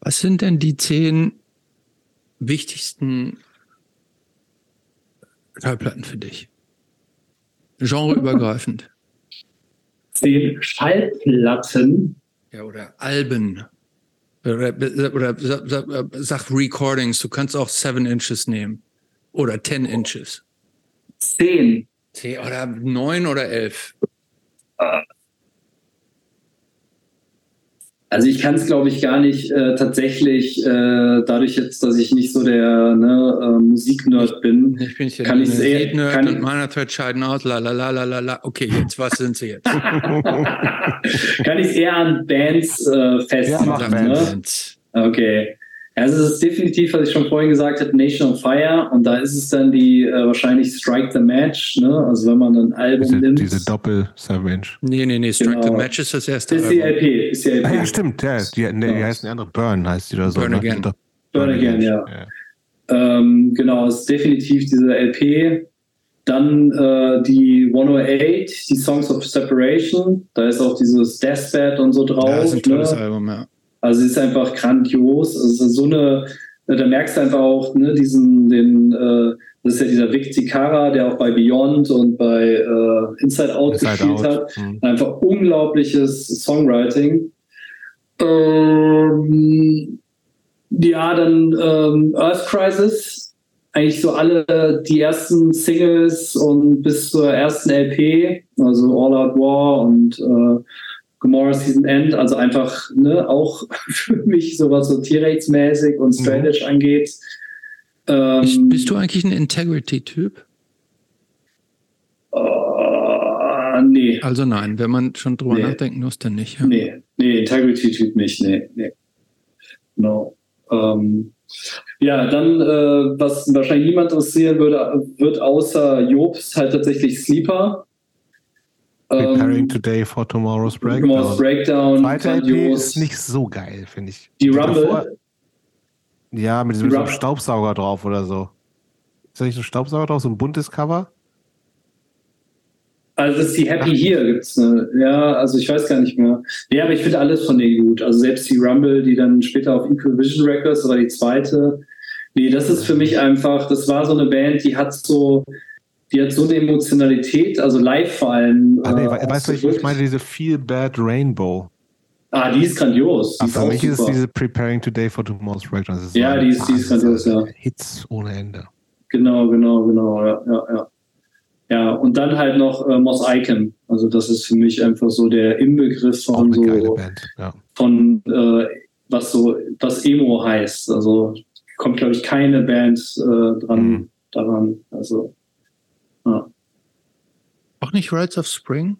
Was sind denn die zehn wichtigsten Schallplatten für dich? Genreübergreifend. [LAUGHS] Zehn Schallplatten. Ja, oder Alben. Oder, oder sag, sag Recordings. Du kannst auch Seven Inches nehmen. Oder Ten Inches. Zehn. Zehn oder neun oder elf. Uh, Also ich kann es, glaube ich, gar nicht äh, tatsächlich, äh, dadurch jetzt, dass ich nicht so der ne, äh, Musiknerd bin, ich bin kann ich es eher... Kann, und meiner Thread scheiden aus, la la la la la la. Okay, jetzt, was sind sie jetzt? [LAUGHS] kann ich es eher an Bands äh, festmachen, ja, ne? Bands. Okay. Also es ist definitiv, was ich schon vorhin gesagt habe, Nation of Fire und da ist es dann die äh, wahrscheinlich Strike the Match, ne? Also wenn man ein Album diese, nimmt. Diese Doppel-Savage. Nee, nee, nee, Strike genau. the Match ist das erste ist Die LP, ist die LP. Ah, ja, stimmt, ja. Die, ne, die heißt eine andere Burn, heißt die oder so. Burn ne? Again. Burn, Burn Again, ja. ja. Ähm, genau, es ist definitiv diese LP. Dann äh, die 108, die Songs of Separation. Da ist auch dieses Deathbed und so drauf. Ja, das ist ein tolles ne? Album, ja. Also es ist einfach grandios. Also so eine, da merkst du einfach auch ne, diesen, den, äh, das ist ja dieser Vic Zicara, der auch bei Beyond und bei äh, Inside Out Inside gespielt Out. hat. Mhm. Einfach unglaubliches Songwriting. Ähm, ja, dann ähm, Earth Crisis. Eigentlich so alle die ersten Singles und bis zur ersten LP, also All Out War und äh, Gomorrah Season End, also einfach ne, auch [LAUGHS] für mich sowas so T-Rex-mäßig und Strategy mhm. angeht. Ähm, bist du eigentlich ein Integrity-Typ? Uh, nee. Also nein, wenn man schon drüber nee. nachdenken muss, dann nicht. Ja. Nee, nee Integrity-Typ nicht, nee, nee. No. Ähm, ja, dann, äh, was wahrscheinlich niemand interessieren würde, wird außer Jobs halt tatsächlich Sleeper. Preparing ähm, Today for Tomorrow's Breakdown. Tomorrow's Breakdown. Zweite LP ist nicht so geil, finde ich. Die Rumble? Davor, ja, mit diesem so Staubsauger drauf oder so. Ist da nicht so ein Staubsauger drauf, so ein buntes Cover? Also das ist die Happy Ach. Here gibt's ne? Ja, also ich weiß gar nicht mehr. Ja, aber ich finde alles von denen gut. Also selbst die Rumble, die dann später auf Equal Vision Records, war die zweite. Nee, das ist für mich einfach, das war so eine Band, die hat so, die hat so eine Emotionalität, also live vor allem. Ah, nee, äh, weißt du, ich, ich meine diese Feel Bad Rainbow. Ah, die ist grandios. Die Ach, für mich super. ist diese Preparing Today for Tomorrow's Breakdown. Ja, die ist, die ist grandios, ja. Hits ohne Ende. Genau, genau, genau, ja, ja, ja. Ja, und dann halt noch äh, Moss Icon. Also das ist für mich einfach so der Inbegriff von so Band, ja. von äh, was so was Emo heißt. Also kommt glaube ich keine Band äh, dran mhm. daran. Also ja. Auch nicht Rides of Spring?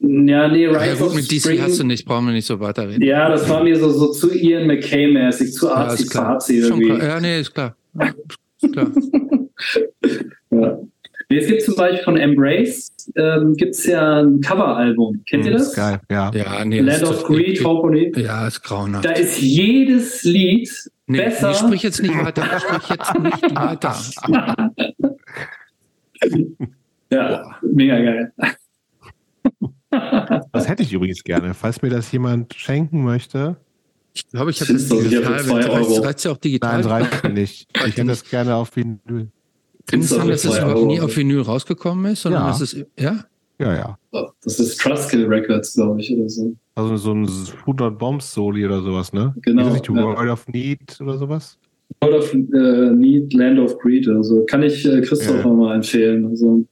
Ja, nee, Rides ja, gut, of mit DC Spring. hast du nicht, brauchen wir nicht so weiterreden. Ja, das war mir so, so zu Ian McKay-mäßig, zu arzi-fazi ja, irgendwie. Ja, nee, ist klar. Ist klar. [LAUGHS] ja. Nee, es gibt zum Beispiel von Embrace ähm, gibt es ja ein Coveralbum. Kennt ihr hm, das? Geil, ja. ja nee, Land of Greed, Hopefully. Ja, ist grauenhaft. Da ist jedes Lied nee, besser. Ich sprich jetzt nicht weiter. Ich sprich jetzt nicht weiter. [LAUGHS] ja, mega geil. [LAUGHS] Das hätte ich übrigens gerne, falls mir das jemand schenken möchte. Ich glaube, ich habe das digital. Das reicht ja auch digital. Nein, reicht nicht. [LAUGHS] Ich hätte das gerne auf Vinyl. Es sein, dass es überhaupt nie auf Vinyl rausgekommen ist? Sondern ja. Dass es, ja? Ja, ja. Das ist Trustkill Records, glaube ich, oder so. Also so ein 100 Bombs Soli oder sowas, ne? Genau. Ist nicht ja. World of Need oder sowas? World of äh, Need, Land of Greed also Kann ich äh, Christoph ja. mal empfehlen. Also.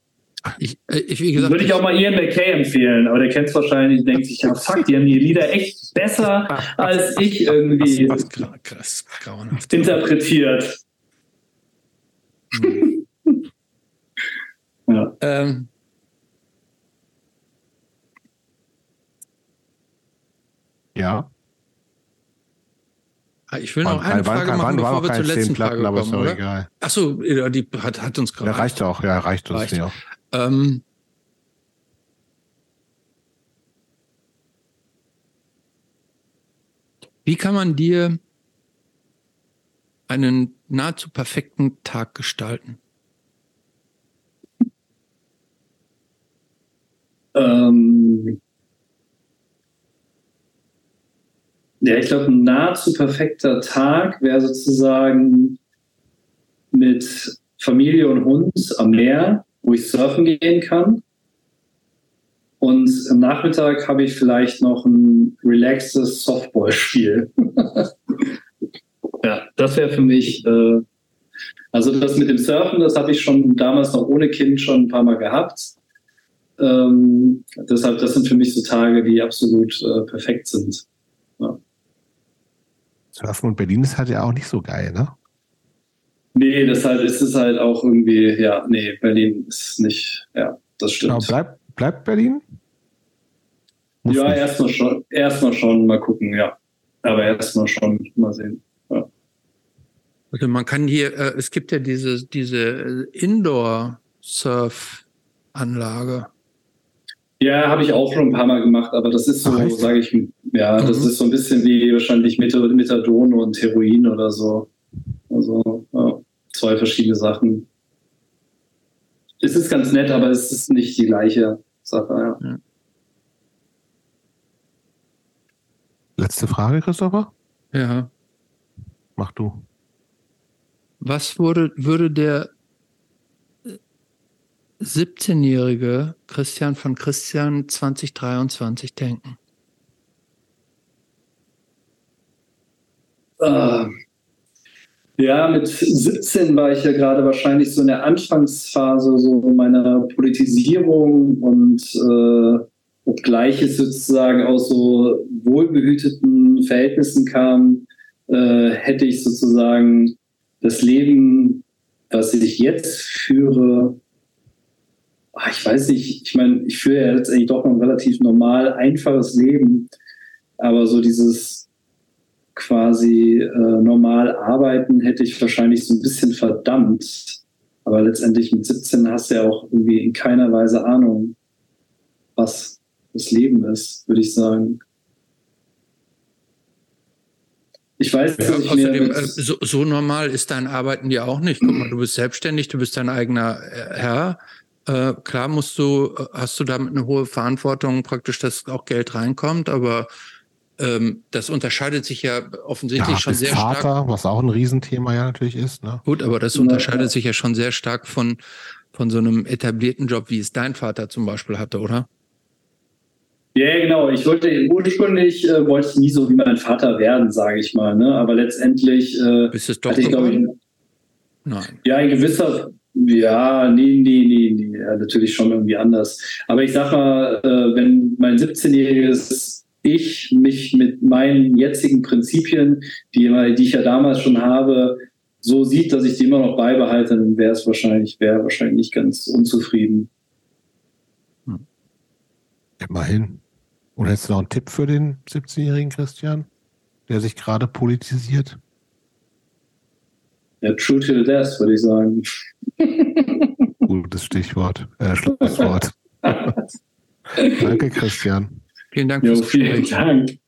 Ich, äh, ich, wie gesagt, Würde ich auch mal Ian McKay empfehlen, aber der kennt es wahrscheinlich und denkt sich, ja fuck, die haben die Lieder echt besser als ich irgendwie was, was krass, grauenhaft. interpretiert. Mhm. [LAUGHS] ja. Ähm, ja. Ah, ich will noch eine Frage war, machen, bevor wir zur letzten Platten, Frage kommen, aber ist egal. Achso, die hat, hat uns gerade. Ja, reicht auch, ja, reicht uns. Reicht. Ja. Ähm, wie kann man dir einen nahezu perfekten Tag gestalten? Ähm, ja, ich glaube, ein nahezu perfekter Tag wäre sozusagen mit Familie und Hund am Meer, wo ich surfen gehen kann. Und am Nachmittag habe ich vielleicht noch ein relaxtes Softball-Spiel. [LAUGHS] ja, das wäre für mich, äh, also das mit dem Surfen, das habe ich schon damals noch ohne Kind schon ein paar Mal gehabt. Ähm, deshalb, das sind für mich so Tage, die absolut äh, perfekt sind. Ja. Surfen und Berlin ist halt ja auch nicht so geil, ne? Nee, deshalb ist es halt auch irgendwie, ja, nee, Berlin ist nicht, ja, das stimmt. Genau, bleibt, bleibt Berlin? Muss ja, erstmal schon, erstmal schon, mal gucken, ja. Aber erstmal schon, mal sehen. Ja. Also man kann hier, äh, es gibt ja diese, diese Indoor-Surf-Anlage. Ja, habe ich auch schon ein paar Mal gemacht, aber das ist so, sage ich, ja, das mhm. ist so ein bisschen wie wahrscheinlich Methadon und Heroin oder so. Also ja, zwei verschiedene Sachen. Es ist ganz nett, aber es ist nicht die gleiche Sache. Ja. ja. Letzte Frage, Christopher? Ja. Mach du. Was wurde, würde der 17-jährige Christian von Christian 2023 denken? Uh, ja, mit 17 war ich ja gerade wahrscheinlich so in der Anfangsphase so meiner Politisierung und äh, obgleich es sozusagen aus so wohlbehüteten Verhältnissen kam, äh, hätte ich sozusagen das Leben, was ich jetzt führe, ach, ich weiß nicht, ich meine, ich führe ja jetzt eigentlich doch ein relativ normal, einfaches Leben, aber so dieses quasi äh, normal arbeiten hätte ich wahrscheinlich so ein bisschen verdammt. Aber letztendlich mit 17 hast du ja auch irgendwie in keiner Weise Ahnung, was das Leben ist, würde ich sagen. Ich weiß ja, nicht außerdem, äh, so, so, normal ist dein Arbeiten ja auch nicht. Guck mal, du bist selbstständig, du bist dein eigener äh, Herr. Äh, klar musst du, äh, hast du damit eine hohe Verantwortung, praktisch, dass auch Geld reinkommt, aber ähm, das unterscheidet sich ja offensichtlich ja, schon sehr Vater, stark. Was auch ein Riesenthema ja natürlich ist. Ne? Gut, aber das unterscheidet sich ja schon sehr stark von, von so einem etablierten Job, wie es dein Vater zum Beispiel hatte, oder? Ja, genau. Ich wollte ursprünglich äh, wollte ich nie so wie mein Vater werden, sage ich mal. Ne? Aber letztendlich äh, Bist es doch ich, ich, Nein. Ja, in gewisser ja, nee, nee, nee, nee, ja, natürlich schon irgendwie anders. Aber ich sag mal, äh, wenn mein 17-jähriges Ich mich mit meinen jetzigen Prinzipien, die, die ich ja damals schon habe, so sieht, dass ich die immer noch beibehalte, dann wäre es wahrscheinlich, wäre wahrscheinlich nicht ganz unzufrieden. Hm. Immerhin. Und hättest du noch einen Tipp für den 17-jährigen Christian, der sich gerade politisiert? Ja, true till death, würde ich sagen. Gutes Stichwort, äh, Schlusswort. [LAUGHS] Danke, Christian. Vielen Dank jo, fürs Gespräch. Vielen Dank.